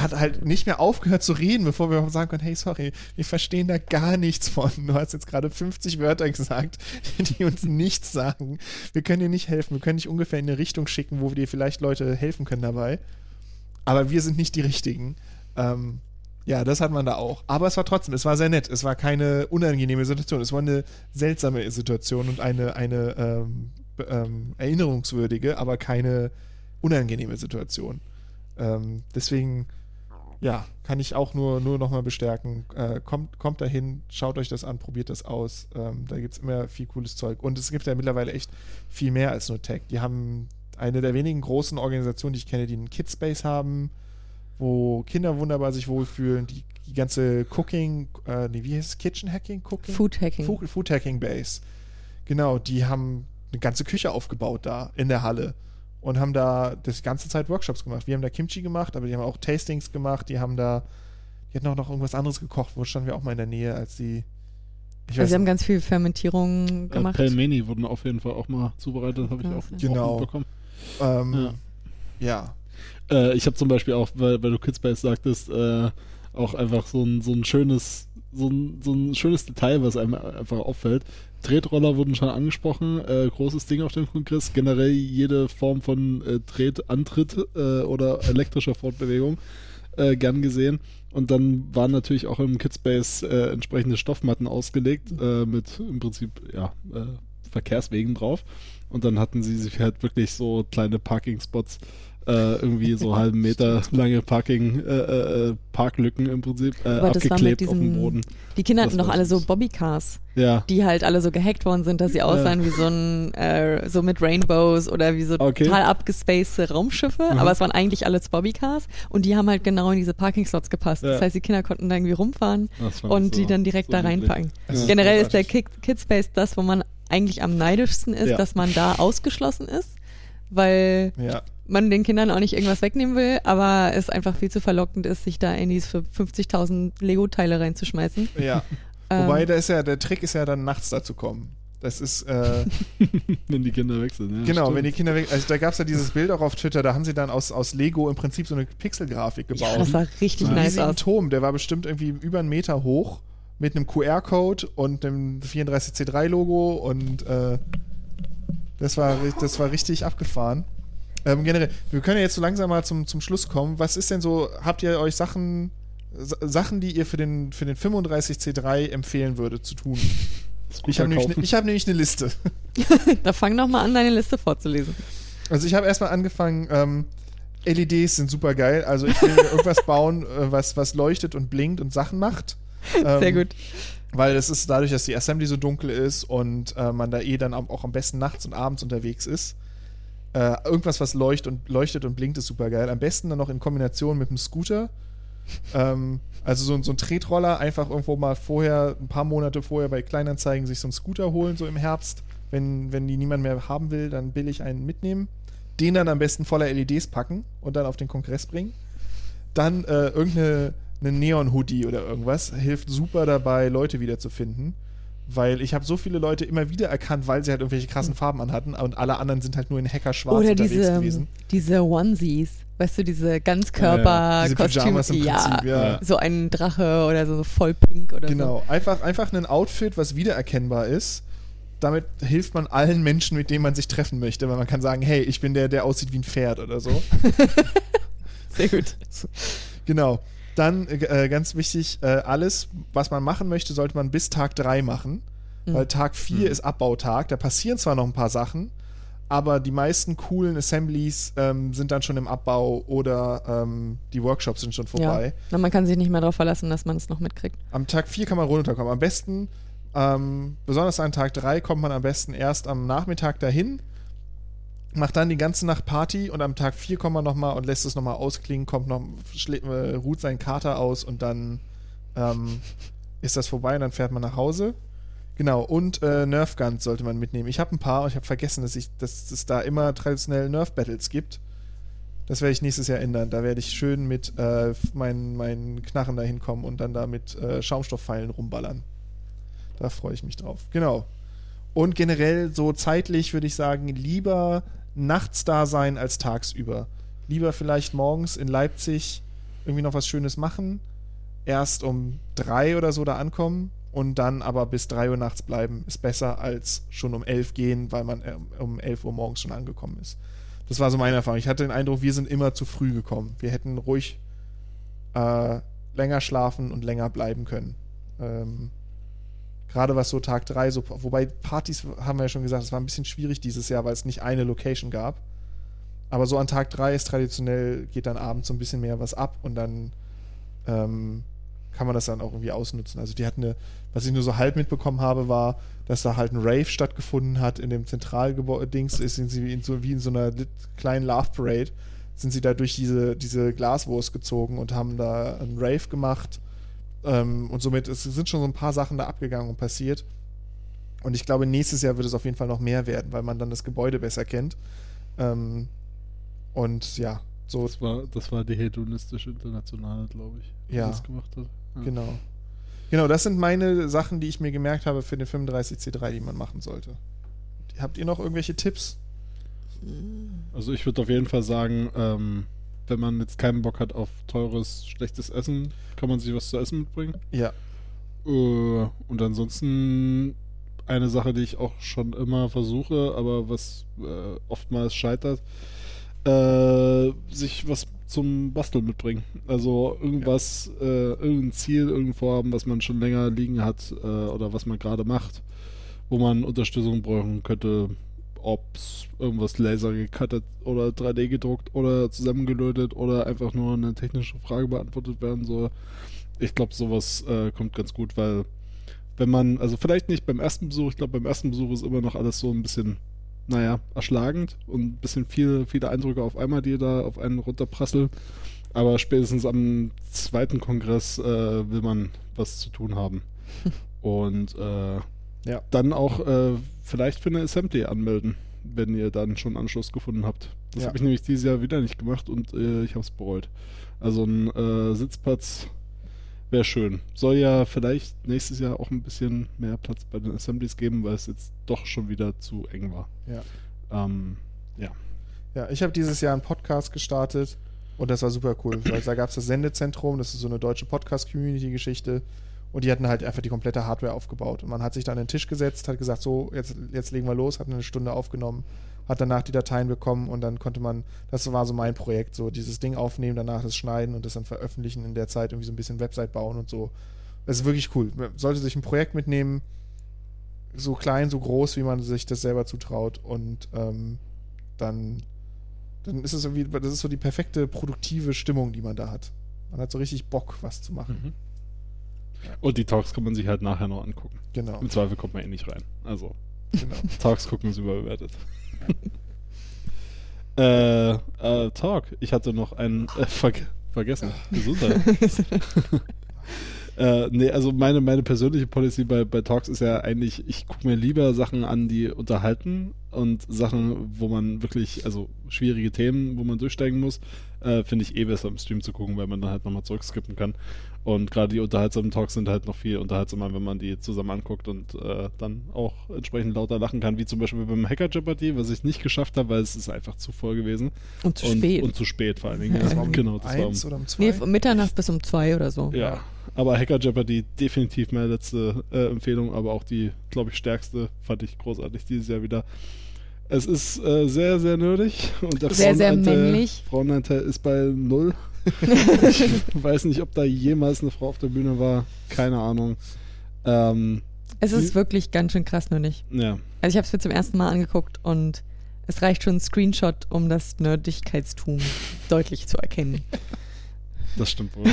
hat halt nicht mehr aufgehört zu reden, bevor wir sagen können, hey, sorry, wir verstehen da gar nichts von. Du hast jetzt gerade 50 Wörter gesagt, die uns nichts sagen. Wir können dir nicht helfen. Wir können dich ungefähr in eine Richtung schicken, wo wir dir vielleicht Leute helfen können dabei. Aber wir sind nicht die Richtigen. Ähm, ja, das hat man da auch. Aber es war trotzdem, es war sehr nett. Es war keine unangenehme Situation. Es war eine seltsame Situation und eine, eine ähm, ähm, erinnerungswürdige, aber keine unangenehme Situation. Ähm, deswegen, ja, kann ich auch nur, nur nochmal bestärken. Äh, kommt, kommt dahin, schaut euch das an, probiert das aus. Ähm, da gibt es immer viel cooles Zeug. Und es gibt ja mittlerweile echt viel mehr als nur Tech. Die haben eine der wenigen großen Organisationen, die ich kenne, die einen Kidspace haben, wo Kinder wunderbar sich wohlfühlen. Die, die ganze Cooking, äh, nee, wie heißt es? Kitchen Hacking? Cooking? Food Hacking. Food, Food Hacking Base. Genau, die haben eine ganze Küche aufgebaut da in der Halle und haben da das ganze Zeit Workshops gemacht. Wir haben da Kimchi gemacht, aber die haben auch Tastings gemacht, die haben da, die hatten auch noch irgendwas anderes gekocht, wo standen wir auch mal in der Nähe, als die. Ich also sie haben ganz viel Fermentierung gemacht. Äh, Pelmeni wurden auf jeden Fall auch mal zubereitet, habe ich auch, genau. auch mitbekommen. Ähm, ja. ja. Äh, ich habe zum Beispiel auch, weil, weil du Kidspace sagtest, äh, auch einfach so ein, so ein schönes, so ein, so ein schönes Detail, was einem einfach auffällt. Tretroller wurden schon angesprochen, äh, großes Ding auf dem Kongress. Generell jede Form von äh, Tretantritt äh, oder elektrischer Fortbewegung äh, gern gesehen. Und dann waren natürlich auch im Kidspace äh, entsprechende Stoffmatten ausgelegt, äh, mit im Prinzip ja, Verkehrswegen drauf. Und dann hatten sie sich halt wirklich so kleine Parking-Spots äh, irgendwie so halben Meter lange Parking, äh, äh, Parklücken im Prinzip äh, abgeklebt diesem, auf dem Boden. Die Kinder hatten doch alle so Bobbycars, ja. die halt alle so gehackt worden sind, dass sie aussahen ja. wie so ein, äh, so mit Rainbows oder wie so okay. total abgespacede Raumschiffe, mhm. aber es waren eigentlich alles Bobbycars und die haben halt genau in diese Parking-Slots gepasst. Ja. Das heißt, die Kinder konnten da irgendwie rumfahren und so, die dann direkt so da reinpacken. Generell ist der Kidspace das, wo man eigentlich am neidischsten ist, dass man da ausgeschlossen ist weil ja. Man den Kindern auch nicht irgendwas wegnehmen will, aber es einfach viel zu verlockend ist, sich da in diese 50.000 Lego-Teile reinzuschmeißen. Ja. Ähm, Wobei, da ist ja, der Trick ist ja dann nachts dazu kommen. Das ist. Äh, wenn die Kinder weg sind, ja. Genau, stimmt. wenn die Kinder weg Also da gab es ja dieses Bild auch auf Twitter, da haben sie dann aus, aus Lego im Prinzip so eine Pixelgrafik gebaut. Ja, das sah richtig so nice aus. Turm, der war bestimmt irgendwie über einen Meter hoch mit einem QR-Code und dem 34C3-Logo und äh, das war, das war richtig abgefahren. Ähm, generell, wir können ja jetzt so langsam mal zum, zum Schluss kommen. Was ist denn so, habt ihr euch Sachen, Sachen, die ihr für den, für den 35C3 empfehlen würdet zu tun? Ich habe nämlich, ne, hab nämlich eine Liste. da fang doch mal an, deine Liste vorzulesen. Also ich habe erstmal angefangen, ähm, LEDs sind super geil. Also ich will irgendwas bauen, äh, was, was leuchtet und blinkt und Sachen macht. Ähm, Sehr gut weil es ist dadurch, dass die Assembly so dunkel ist und äh, man da eh dann auch am besten nachts und abends unterwegs ist. Äh, irgendwas, was leuchtet und, leuchtet und blinkt, ist super geil. Am besten dann noch in Kombination mit einem Scooter. ähm, also so, so ein Tretroller, einfach irgendwo mal vorher, ein paar Monate vorher bei Kleinanzeigen sich so einen Scooter holen, so im Herbst. Wenn, wenn die niemand mehr haben will, dann billig einen mitnehmen. Den dann am besten voller LEDs packen und dann auf den Kongress bringen. Dann äh, irgendeine Neon-Hoodie oder irgendwas hilft super dabei, Leute wiederzufinden. Weil ich habe so viele Leute immer wieder erkannt, weil sie halt irgendwelche krassen hm. Farben anhatten und alle anderen sind halt nur in Hacker schwarz Oder unterwegs diese, gewesen. diese Onesies, weißt du, diese Ganzkörper-Kostüme, ja, ja, so ein Drache oder so voll pink oder genau. so. Genau, einfach, einfach ein Outfit, was wiedererkennbar ist. Damit hilft man allen Menschen, mit denen man sich treffen möchte, weil man kann sagen, hey, ich bin der, der aussieht wie ein Pferd oder so. Sehr gut. Genau. Dann äh, ganz wichtig, äh, alles, was man machen möchte, sollte man bis Tag 3 machen. Mhm. Weil Tag 4 mhm. ist Abbautag. Da passieren zwar noch ein paar Sachen, aber die meisten coolen Assemblies ähm, sind dann schon im Abbau oder ähm, die Workshops sind schon vorbei. Ja. man kann sich nicht mehr darauf verlassen, dass man es noch mitkriegt. Am Tag 4 kann man runterkommen. Am besten, ähm, besonders an Tag 3, kommt man am besten erst am Nachmittag dahin macht dann die ganze Nacht Party und am Tag 4 kommt man nochmal und lässt es nochmal ausklingen, kommt noch, äh, ruht seinen Kater aus und dann ähm, ist das vorbei und dann fährt man nach Hause. Genau, und äh, Nerf Guns sollte man mitnehmen. Ich habe ein paar und ich habe vergessen, dass, ich, dass es da immer traditionell Nerf Battles gibt. Das werde ich nächstes Jahr ändern. Da werde ich schön mit äh, meinen, meinen Knarren da hinkommen und dann da mit äh, Schaumstoffpfeilen rumballern. Da freue ich mich drauf. Genau. Und generell so zeitlich würde ich sagen, lieber nachts da sein als tagsüber. Lieber vielleicht morgens in Leipzig irgendwie noch was Schönes machen, erst um drei oder so da ankommen und dann aber bis drei Uhr nachts bleiben, ist besser als schon um elf gehen, weil man äh, um elf Uhr morgens schon angekommen ist. Das war so meine Erfahrung. Ich hatte den Eindruck, wir sind immer zu früh gekommen. Wir hätten ruhig äh, länger schlafen und länger bleiben können. Ähm, Gerade was so Tag 3, so, wobei Partys haben wir ja schon gesagt, es war ein bisschen schwierig dieses Jahr, weil es nicht eine Location gab. Aber so an Tag 3 ist traditionell, geht dann abends so ein bisschen mehr was ab und dann ähm, kann man das dann auch irgendwie ausnutzen. Also die hatten eine, was ich nur so halb mitbekommen habe, war, dass da halt ein Rave stattgefunden hat in dem Zentralgebäude-Dings, sind sie in, so, wie in so einer kleinen Love Parade, sind sie da durch diese, diese Glaswurst gezogen und haben da einen Rave gemacht. Ähm, und somit es sind schon so ein paar Sachen da abgegangen und passiert. Und ich glaube, nächstes Jahr wird es auf jeden Fall noch mehr werden, weil man dann das Gebäude besser kennt. Ähm, und ja, so. Das war, das war die hedonistische Internationale, glaube ich, die Ja. das gemacht hat. Ja. Genau. Genau, das sind meine Sachen, die ich mir gemerkt habe für den 35C3, die man machen sollte. Habt ihr noch irgendwelche Tipps? Also ich würde auf jeden Fall sagen, ähm, wenn man jetzt keinen Bock hat auf teures, schlechtes Essen, kann man sich was zu essen mitbringen. Ja. Äh, und ansonsten eine Sache, die ich auch schon immer versuche, aber was äh, oftmals scheitert, äh, sich was zum Basteln mitbringen. Also irgendwas, äh, irgendein Ziel, irgendein Vorhaben, was man schon länger liegen hat äh, oder was man gerade macht, wo man Unterstützung brauchen könnte, ob es irgendwas Laser gecuttet oder 3D gedruckt oder zusammengelötet oder einfach nur eine technische Frage beantwortet werden soll. Ich glaube, sowas äh, kommt ganz gut, weil wenn man, also vielleicht nicht beim ersten Besuch, ich glaube, beim ersten Besuch ist immer noch alles so ein bisschen, naja, erschlagend und ein bisschen viel, viele Eindrücke auf einmal, die da auf einen runterprasseln. Aber spätestens am zweiten Kongress äh, will man was zu tun haben. Und äh, Ja. dann auch äh, vielleicht für eine Assembly anmelden, wenn ihr dann schon Anschluss gefunden habt. Das Ja. habe ich nämlich dieses Jahr wieder nicht gemacht und äh, ich habe es bereut. Also ein äh, Sitzplatz wäre schön. Soll ja vielleicht nächstes Jahr auch ein bisschen mehr Platz bei den Assemblies geben, weil es jetzt doch schon wieder zu eng war. Ja. Ähm, ja. Ja, ich habe dieses Jahr einen Podcast gestartet und das war super cool, weil da gab es das Sendezentrum, das ist so eine deutsche Podcast-Community-Geschichte und die hatten halt einfach die komplette Hardware aufgebaut und man hat sich dann an den Tisch gesetzt, hat gesagt, so, jetzt, jetzt legen wir los, hat eine Stunde aufgenommen, hat danach die Dateien bekommen und dann konnte man, das war so mein Projekt, so dieses Ding aufnehmen, danach das schneiden und das dann veröffentlichen in der Zeit, irgendwie so ein bisschen Website bauen und so. Das ist wirklich cool. Man sollte sich ein Projekt mitnehmen, so klein, so groß, wie man sich das selber zutraut und ähm, dann dann ist es irgendwie, das ist so die perfekte produktive Stimmung, die man da hat. Man hat so richtig Bock, was zu machen. Und die Talks kann man sich halt nachher noch angucken. Genau, Im Zweifel kommt man eh nicht rein. Also, genau. Talks gucken ist überbewertet. äh, äh, Talk. Ich hatte noch einen äh, verg vergessen. Gesundheit. äh, nee, also meine, meine persönliche Policy bei, bei Talks ist ja eigentlich, ich gucke mir lieber Sachen an, die unterhalten und Sachen, wo man wirklich, also schwierige Themen, wo man durchsteigen muss, äh, finde ich eh besser im Stream zu gucken, weil man dann halt nochmal zurückskippen kann. Und gerade die unterhaltsamen Talks sind halt noch viel unterhaltsamer, wenn man die zusammen anguckt und äh, dann auch entsprechend lauter lachen kann, wie zum Beispiel beim Hacker Jeopardy, was ich nicht geschafft habe, weil es ist einfach zu voll gewesen. Und zu und, spät. Und zu spät vor allen Dingen. Das Ja, war um genau, das war um, eins oder um zwei. nee, von Mitternacht bis um zwei oder so. ja, aber Hacker Jeopardy definitiv meine letzte äh, Empfehlung, aber auch die, glaube ich, stärkste fand ich großartig dieses Jahr wieder. Es ist äh, sehr, sehr nerdig und der Sehr, sehr Frauenanteil- männlich. Frauenanteil ist bei null. ich weiß nicht, ob da jemals eine Frau auf der Bühne war. Keine Ahnung. Ähm, Es ist Hm? wirklich ganz schön krass nur nicht. ja. Also ich habe es mir zum ersten Mal angeguckt und es reicht schon ein Screenshot, um das Nerdigkeitstum deutlich zu erkennen. Das stimmt wohl.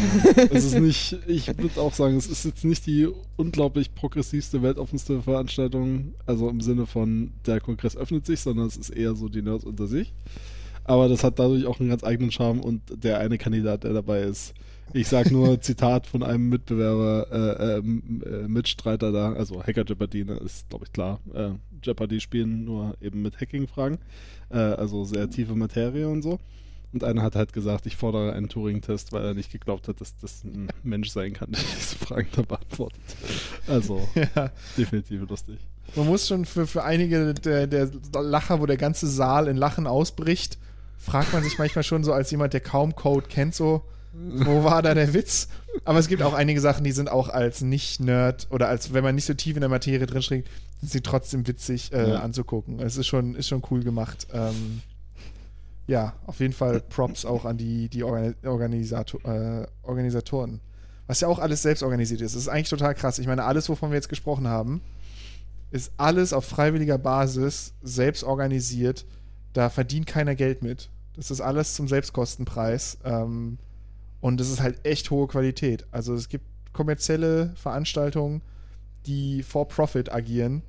es ist nicht, ich würde auch sagen, es ist jetzt nicht die unglaublich progressivste, weltoffenste Veranstaltung, also im Sinne von der Kongress öffnet sich, sondern es ist eher so die Nerds unter sich. Aber das hat dadurch auch einen ganz eigenen Charme und der eine Kandidat, der dabei ist. Ich sag nur Zitat von einem Mitbewerber, äh, ähm, äh, Mitstreiter da, also Hacker Jeopardy, ne, ist glaube ich klar. Äh, Jeopardy spielen nur eben mit Hacking-Fragen, äh, also sehr tiefe Materie und so. Und einer hat halt gesagt, ich fordere einen Turing-Test, weil er nicht geglaubt hat, dass das ein Mensch sein kann, der diese Fragen da beantwortet. Also, Ja, definitiv lustig. man muss schon für, für einige der, der Lacher, wo der ganze Saal in Lachen ausbricht, fragt man sich manchmal schon so als jemand, der kaum Code kennt, so, Wo war da der Witz? Aber es gibt auch einige Sachen, die sind auch als Nicht-Nerd oder als, wenn man nicht so tief in der Materie drinsteckt, sind sie trotzdem witzig äh, Ja. anzugucken. Es ist schon, ist schon cool gemacht. Ähm, ja, auf jeden Fall Props auch an die, die Organi Organisator, äh, Organisatoren. Was ja auch alles selbst organisiert ist. Das ist eigentlich total krass. Ich meine, alles, wovon wir jetzt gesprochen haben, ist alles auf freiwilliger Basis selbst organisiert. Da verdient keiner Geld mit. Das ist alles zum Selbstkostenpreis. Ähm, und es ist halt echt hohe Qualität. Also es gibt kommerzielle Veranstaltungen, die for Profit agieren,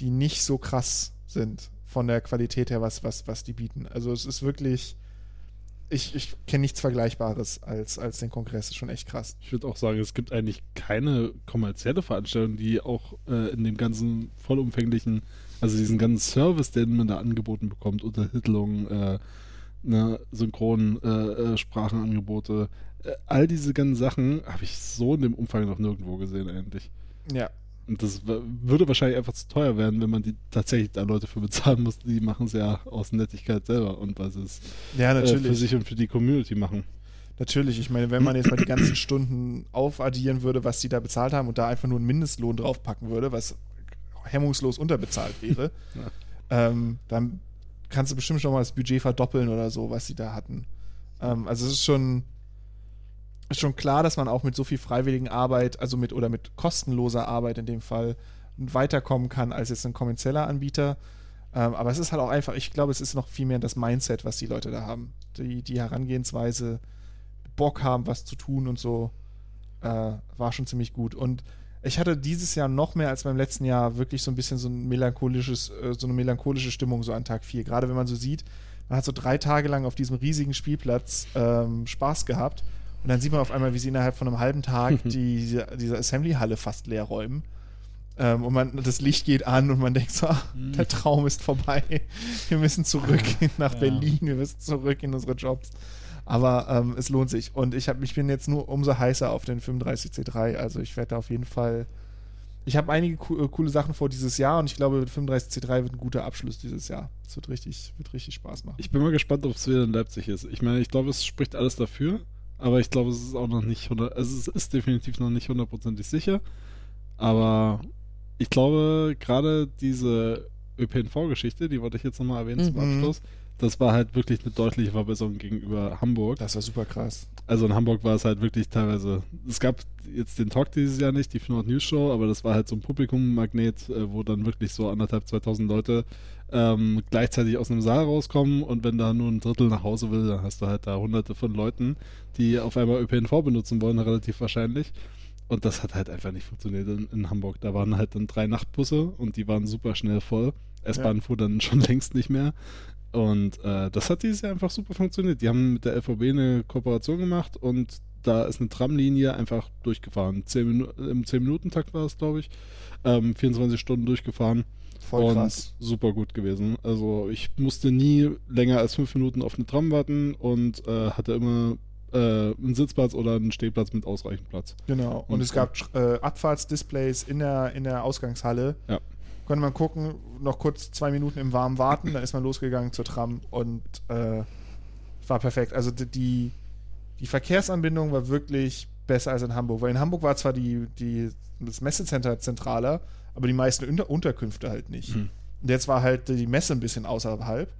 die nicht so krass sind von der Qualität her, was, was, was die bieten. Also es ist wirklich, ich, ich kenne nichts Vergleichbares als, als den Kongress. Ist schon echt krass. Ich würde auch sagen, es gibt eigentlich keine kommerzielle Veranstaltung, die auch äh, in dem ganzen vollumfänglichen, also diesen ganzen Service, den man da angeboten bekommt, Untertitelung, äh, ne, Synchronsprachenangebote, äh, Sprachenangebote, äh, all diese ganzen Sachen habe ich so in dem Umfang noch nirgendwo gesehen eigentlich. Ja. Und das würde wahrscheinlich einfach zu teuer werden, wenn man die tatsächlich da Leute für bezahlen muss. Die machen es ja aus Nettigkeit selber und sie es Ja, äh, für sich und für die Community machen. Natürlich, ich meine, wenn man jetzt mal die ganzen Stunden aufaddieren würde, was die da bezahlt haben und da einfach nur einen Mindestlohn draufpacken würde, was hemmungslos unterbezahlt wäre, ähm, dann kannst du bestimmt schon mal das Budget verdoppeln oder so, was sie da hatten. Ähm, also es ist schon, ist schon klar, dass man auch mit so viel freiwilligen Arbeit, also mit oder mit kostenloser Arbeit in dem Fall, weiterkommen kann als jetzt ein kommerzieller Anbieter. Ähm, aber es ist halt auch einfach, ich glaube, es ist noch viel mehr das Mindset, was die Leute da haben. Die, die Herangehensweise, Bock haben, was zu tun und so, äh, war schon ziemlich gut. Und ich hatte dieses Jahr noch mehr als beim letzten Jahr wirklich so ein bisschen so ein melancholisches, äh, so eine melancholische Stimmung so an Tag 4. Gerade wenn man so sieht, man hat so drei Tage lang auf diesem riesigen Spielplatz ähm, Spaß gehabt und dann sieht man auf einmal, wie sie innerhalb von einem halben Tag die, diese, diese Assembly-Halle fast leer räumen. Ähm, und man, das Licht geht an und man denkt so, ah, der Traum ist vorbei. Wir müssen zurück nach Ja. Berlin, wir müssen zurück in unsere Jobs. Aber ähm, es lohnt sich. Und ich, hab, ich bin jetzt nur umso heißer auf den 35C3. Also ich werde da auf jeden Fall. Ich habe einige co äh, coole Sachen vor dieses Jahr und ich glaube, 35C3 wird ein guter Abschluss dieses Jahr. Es wird richtig, wird richtig Spaß machen. Ich bin mal gespannt, ob es wieder in Leipzig ist. Ich meine, ich glaube, es spricht alles dafür, aber ich glaube, es ist auch noch nicht 100, also es ist definitiv noch nicht hundertprozentig sicher. Aber ich glaube, gerade diese ÖPNV-Geschichte, die wollte ich jetzt nochmal erwähnen zum Mhm. Abschluss, das war halt wirklich eine deutliche Verbesserung gegenüber Hamburg. Das war super krass. Also in Hamburg war es halt wirklich teilweise. Es gab jetzt den Talk dieses Jahr nicht, die Finot News Show, aber das war halt so ein Publikummagnet, äh, wo dann wirklich so anderthalb, 2000 Leute ähm, gleichzeitig aus einem Saal rauskommen und wenn da nur ein Drittel nach Hause will, dann hast du halt da hunderte von Leuten, die auf einmal ÖPNV benutzen wollen, relativ wahrscheinlich. Und das hat halt einfach nicht funktioniert in, in Hamburg. Da waren halt dann drei Nachtbusse und die waren super schnell voll. S-Bahn Ja. fuhr dann schon längst nicht mehr. Und äh, das hat dieses Jahr einfach super funktioniert. Die haben mit der LVB eine Kooperation gemacht und da ist eine Tramlinie einfach durchgefahren. Zehn Minu Im 10-Minuten-Takt war es, glaube ich. Ähm, 24 Stunden durchgefahren. Voll und krass. super gut gewesen. Also ich musste nie länger als fünf Minuten auf eine Tram warten und äh, hatte immer äh, einen Sitzplatz oder einen Stehplatz mit ausreichend Platz. Genau. Und Und es gab äh, Abfahrtsdisplays in der, in der Ausgangshalle. Ja. Konnte man gucken, noch kurz zwei Minuten im Warmen warten, dann ist man losgegangen zur Tram und äh, war perfekt. Also die- die, die Verkehrsanbindung war wirklich besser als in Hamburg. Weil in Hamburg war zwar die, die, das Messecenter zentraler, aber die meisten Unter Unterkünfte halt nicht. Mhm. Und jetzt war halt die Messe ein bisschen außerhalb,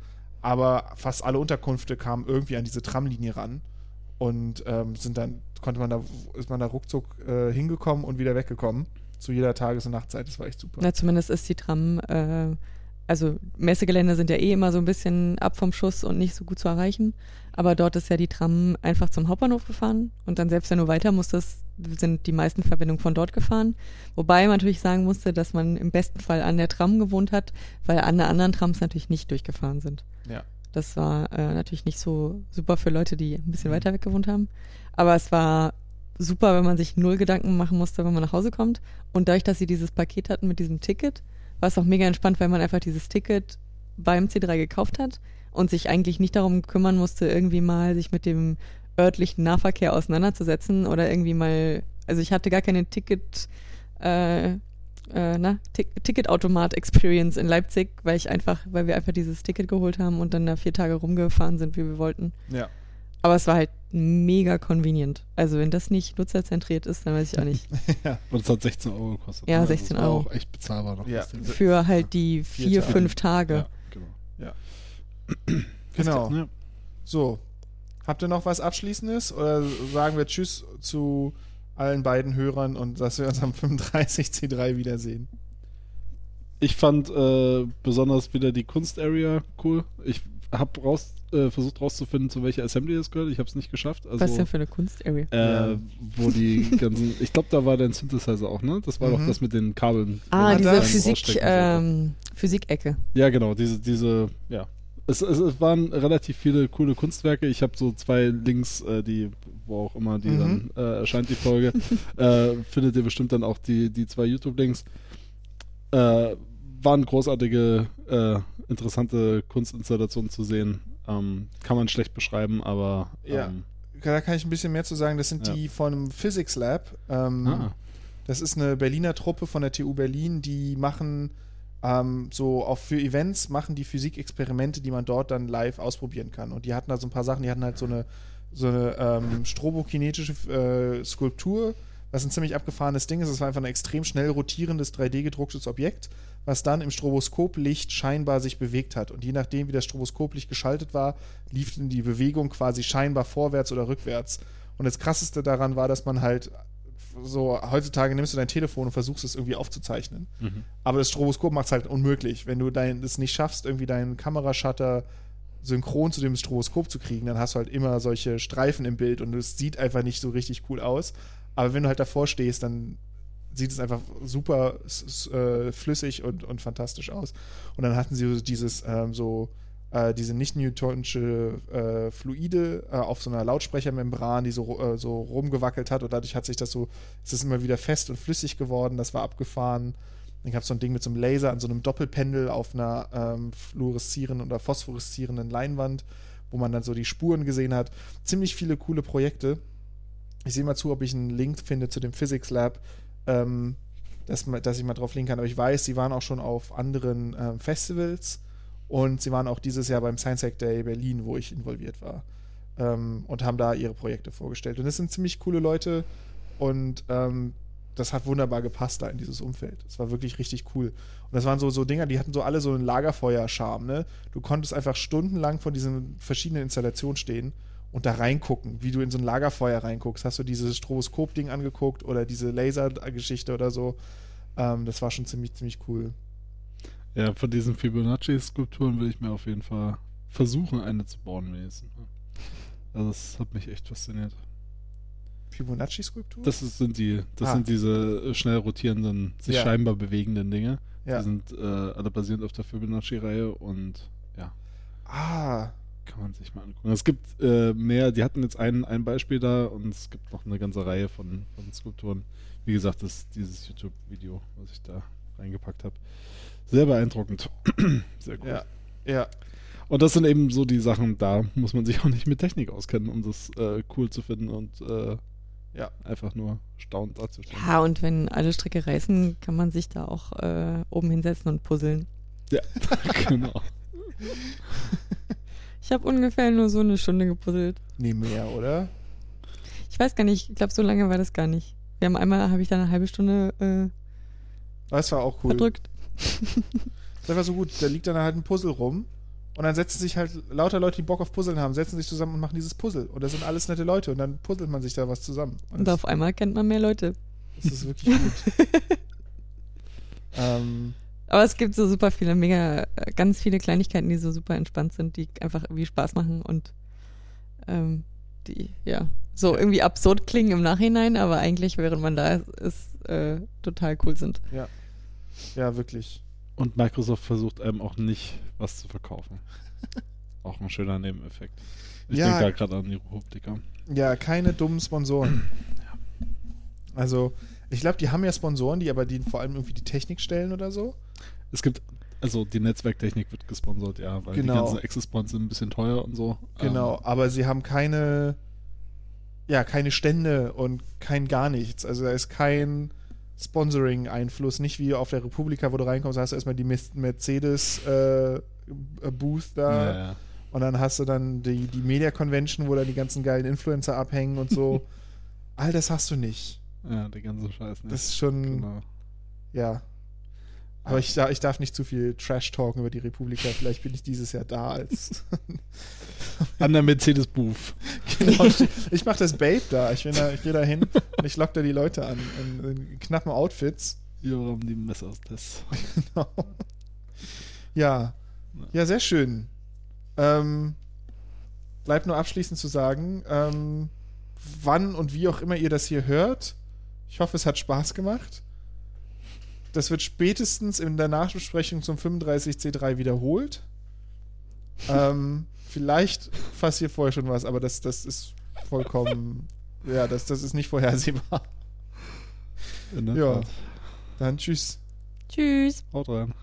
aber fast alle Unterkünfte kamen irgendwie an diese Tramlinie ran und ähm, sind dann konnte man da ist man da ruckzuck äh, hingekommen und wieder weggekommen zu jeder Tages- und Nachtzeit. Das war echt super. Na, zumindest ist die Tram, äh, also Messegelände sind ja eh immer so ein bisschen ab vom Schuss und nicht so gut zu erreichen. Aber dort ist ja die Tram einfach zum Hauptbahnhof gefahren und dann selbst wenn du weiter musstest, sind die meisten Verbindungen von dort gefahren. Wobei man natürlich sagen musste, dass man im besten Fall an der Tram gewohnt hat, weil alle anderen Trams natürlich nicht durchgefahren sind. Ja. Das war äh, natürlich nicht so super für Leute, die ein bisschen Mhm. weiter weg gewohnt haben. Aber es war super, wenn man sich null Gedanken machen musste, wenn man nach Hause kommt. Und dadurch, dass sie dieses Paket hatten mit diesem Ticket, war es auch mega entspannt, weil man einfach dieses Ticket beim C3 gekauft hat und sich eigentlich nicht darum kümmern musste, irgendwie mal sich mit dem örtlichen Nahverkehr auseinanderzusetzen oder irgendwie mal, also ich hatte gar keine Ticket, äh, äh, na, Ticketautomat-Experience in Leipzig, weil ich einfach, weil wir einfach dieses Ticket geholt haben und dann da vier Tage rumgefahren sind, wie wir wollten. Ja. Aber es war halt mega convenient. Also wenn das nicht nutzerzentriert ist, dann weiß ich auch nicht. Und es hat 16 Euro gekostet. Ja, ne? 16 das war Euro. auch echt bezahlbar noch. Ja. Für halt die Vier vier, Tage. fünf Tage. Ja, genau. Genau. Ja. So. Habt ihr noch was Abschließendes oder sagen wir Tschüss zu allen beiden Hörern und dass wir uns am 35C3 wiedersehen? Ich fand äh, besonders wieder die Kunst-Area cool. Ich habe raus, äh, versucht rauszufinden, zu welcher Assembly es gehört. Ich habe es nicht geschafft. Also, Was ist denn für eine Kunst-Area? äh, Ja. wo die ganzen, ich glaube, da war dein Synthesizer auch, ne? Das war Mhm. doch das mit den Kabeln. Ah, diese Physik, ähm, Physik-Ecke. Ja, genau, diese, diese, ja. Es, es, es waren relativ viele coole Kunstwerke. Ich habe so zwei Links, äh, die, wo auch immer die Mhm. dann äh, erscheint, die Folge. äh, findet ihr bestimmt dann auch die, die zwei YouTube-Links. Äh, waren großartige, äh, interessante Kunstinstallationen zu sehen. Ähm, kann man schlecht beschreiben, aber Ja. ähm, Da kann ich ein bisschen mehr zu sagen. Das sind Ja. die von einem Physics Lab. Ähm, ah, Das ist eine Berliner Truppe von der TU Berlin, die machen ähm, so auch für Events machen die Physikexperimente, die man dort dann live ausprobieren kann. Und die hatten da so ein paar Sachen, die hatten halt so eine so eine ähm, strobokinetische äh, Skulptur, was ein ziemlich abgefahrenes Ding ist. Es war einfach ein extrem schnell rotierendes 3D-gedrucktes Objekt, was dann im Stroboskoplicht scheinbar sich bewegt hat. Und je nachdem, wie das Stroboskoplicht geschaltet war, lief dann die Bewegung quasi scheinbar vorwärts oder rückwärts. Und das Krasseste daran war, dass man halt so, heutzutage nimmst du dein Telefon und versuchst es irgendwie aufzuzeichnen. mhm. Aber das Stroboskop macht es halt unmöglich. Wenn du dein, es nicht schaffst, irgendwie deinen Kamerashutter synchron zu dem Stroboskop zu kriegen, dann hast du halt immer solche Streifen im Bild und es sieht einfach nicht so richtig cool aus. Aber wenn du halt davor stehst, dann sieht es einfach super äh, flüssig und, und fantastisch aus. Und dann hatten sie dieses ähm, so äh, diese nicht newtonische äh, Fluide äh, auf so einer Lautsprechermembran, die so, äh, so rumgewackelt hat und dadurch hat sich das so, es ist immer wieder fest und flüssig geworden, das war abgefahren. Dann gab es so ein Ding mit so einem Laser an so einem Doppelpendel auf einer ähm, fluoreszierenden oder phosphoreszierenden Leinwand, wo man dann so die Spuren gesehen hat. Ziemlich viele coole Projekte. Ich sehe mal zu, ob ich einen Link finde zu dem Physics Lab, ähm, dass, dass ich mal drauf linken kann. Aber ich weiß, sie waren auch schon auf anderen ähm, Festivals und sie waren auch dieses Jahr beim Science Hack Day Berlin, wo ich involviert war. Ähm, und haben da ihre Projekte vorgestellt. Und das sind ziemlich coole Leute und ähm, das hat wunderbar gepasst da in dieses Umfeld. Das war wirklich richtig cool. Und das waren so, so Dinger, die hatten so alle so einen Lagerfeuer-Charme. Ne? Du konntest einfach stundenlang vor diesen verschiedenen Installationen stehen und da reingucken, wie du in so ein Lagerfeuer reinguckst. Hast du dieses Stroboskop-Ding angeguckt oder diese Laser-Geschichte oder so? Ähm, das war schon ziemlich, ziemlich cool. Ja, von diesen Fibonacci-Skulpturen will ich mir auf jeden Fall versuchen, eine zu bauen wenigstens. Also das hat mich echt fasziniert. Fibonacci-Skulptur? Das ist, sind die, das Ah. sind diese äh, schnell rotierenden, sich Ja. scheinbar bewegenden Dinge. Ja. Die sind äh, alle basierend auf der Fibonacci-Reihe und ja, Ah, kann man sich mal angucken. Es gibt äh, mehr, die hatten jetzt ein, ein Beispiel da und es gibt noch eine ganze Reihe von, von Skulpturen. Wie gesagt, das ist dieses YouTube-Video, was ich da reingepackt habe. Sehr beeindruckend. Sehr cool. ja. Ja, Und das sind eben so die Sachen, da muss man sich auch nicht mit Technik auskennen, um das äh, cool zu finden und äh, Ja. einfach nur staunend darzustellen. Ja, und wenn alle Stricke reißen, kann man sich da auch äh, oben hinsetzen und puzzeln. Ja, genau. Ich habe ungefähr nur so eine Stunde gepuzzelt. nee, mehr, oder? Ich weiß gar nicht, ich glaube, so lange war das gar nicht. Wir haben einmal, habe ich da eine halbe Stunde äh, Das war auch cool. verdrückt. Das war so gut. Da liegt dann halt ein Puzzle rum. Und dann setzen sich halt lauter Leute, die Bock auf Puzzeln haben, setzen sich zusammen und machen dieses Puzzle. Und das sind alles nette Leute. Und dann puzzelt man sich da was zusammen. Und Und auf einmal kennt man mehr Leute. das ist wirklich gut. ähm, Aber es gibt so super viele, mega, äh, ganz viele Kleinigkeiten, die so super entspannt sind, die einfach irgendwie Spaß machen und ähm, die, ja, so irgendwie absurd klingen im Nachhinein, aber eigentlich, während man da ist, ist äh, total cool sind. ja, wirklich. Und Microsoft versucht einem auch nicht was zu verkaufen. auch ein schöner Nebeneffekt. Ich Ja. denke da gerade an die Republika. Ja, keine dummen Sponsoren. Also, ich glaube, die haben ja Sponsoren, die aber die vor allem irgendwie die Technik stellen oder so. Es gibt, also die Netzwerktechnik wird gesponsert, ja, weil Genau. die ganzen Access sind ein bisschen teuer und so. Genau, Ähm, aber sie haben keine, ja, keine Stände und kein gar nichts. Also da ist kein Sponsoring-Einfluss, nicht wie auf der Republika, wo du reinkommst, hast du erstmal die Mes- Mercedes äh, Booth da ja, ja. Und dann hast du dann die, die Media Convention, wo dann die ganzen geilen Influencer abhängen und so. All das hast du nicht. Ja, der ganze Scheiß. Nicht. Das ist schon, genau. ja. Aber ich, ich darf nicht zu viel Trash talken über die Republika. Vielleicht bin ich dieses Jahr da als. An der Mercedes-Booth. genau, ich- ich mache das Babe da. Ich, bin da. ich gehe da hin und ich lock da die Leute an. In, in knappen Outfits. Joram, die Messers. Genau. Ja. Ja, sehr schön. Ähm, bleibt nur abschließend zu sagen, ähm, wann und wie auch immer ihr das hier hört. Ich hoffe, es hat Spaß gemacht. Das wird spätestens in der Nachbesprechung zum 35C3 wiederholt. ähm, vielleicht passiert vorher schon was, aber das, das ist vollkommen, ja, das, das ist nicht vorhersehbar. Ja. Dann tschüss. Tschüss. Haut rein.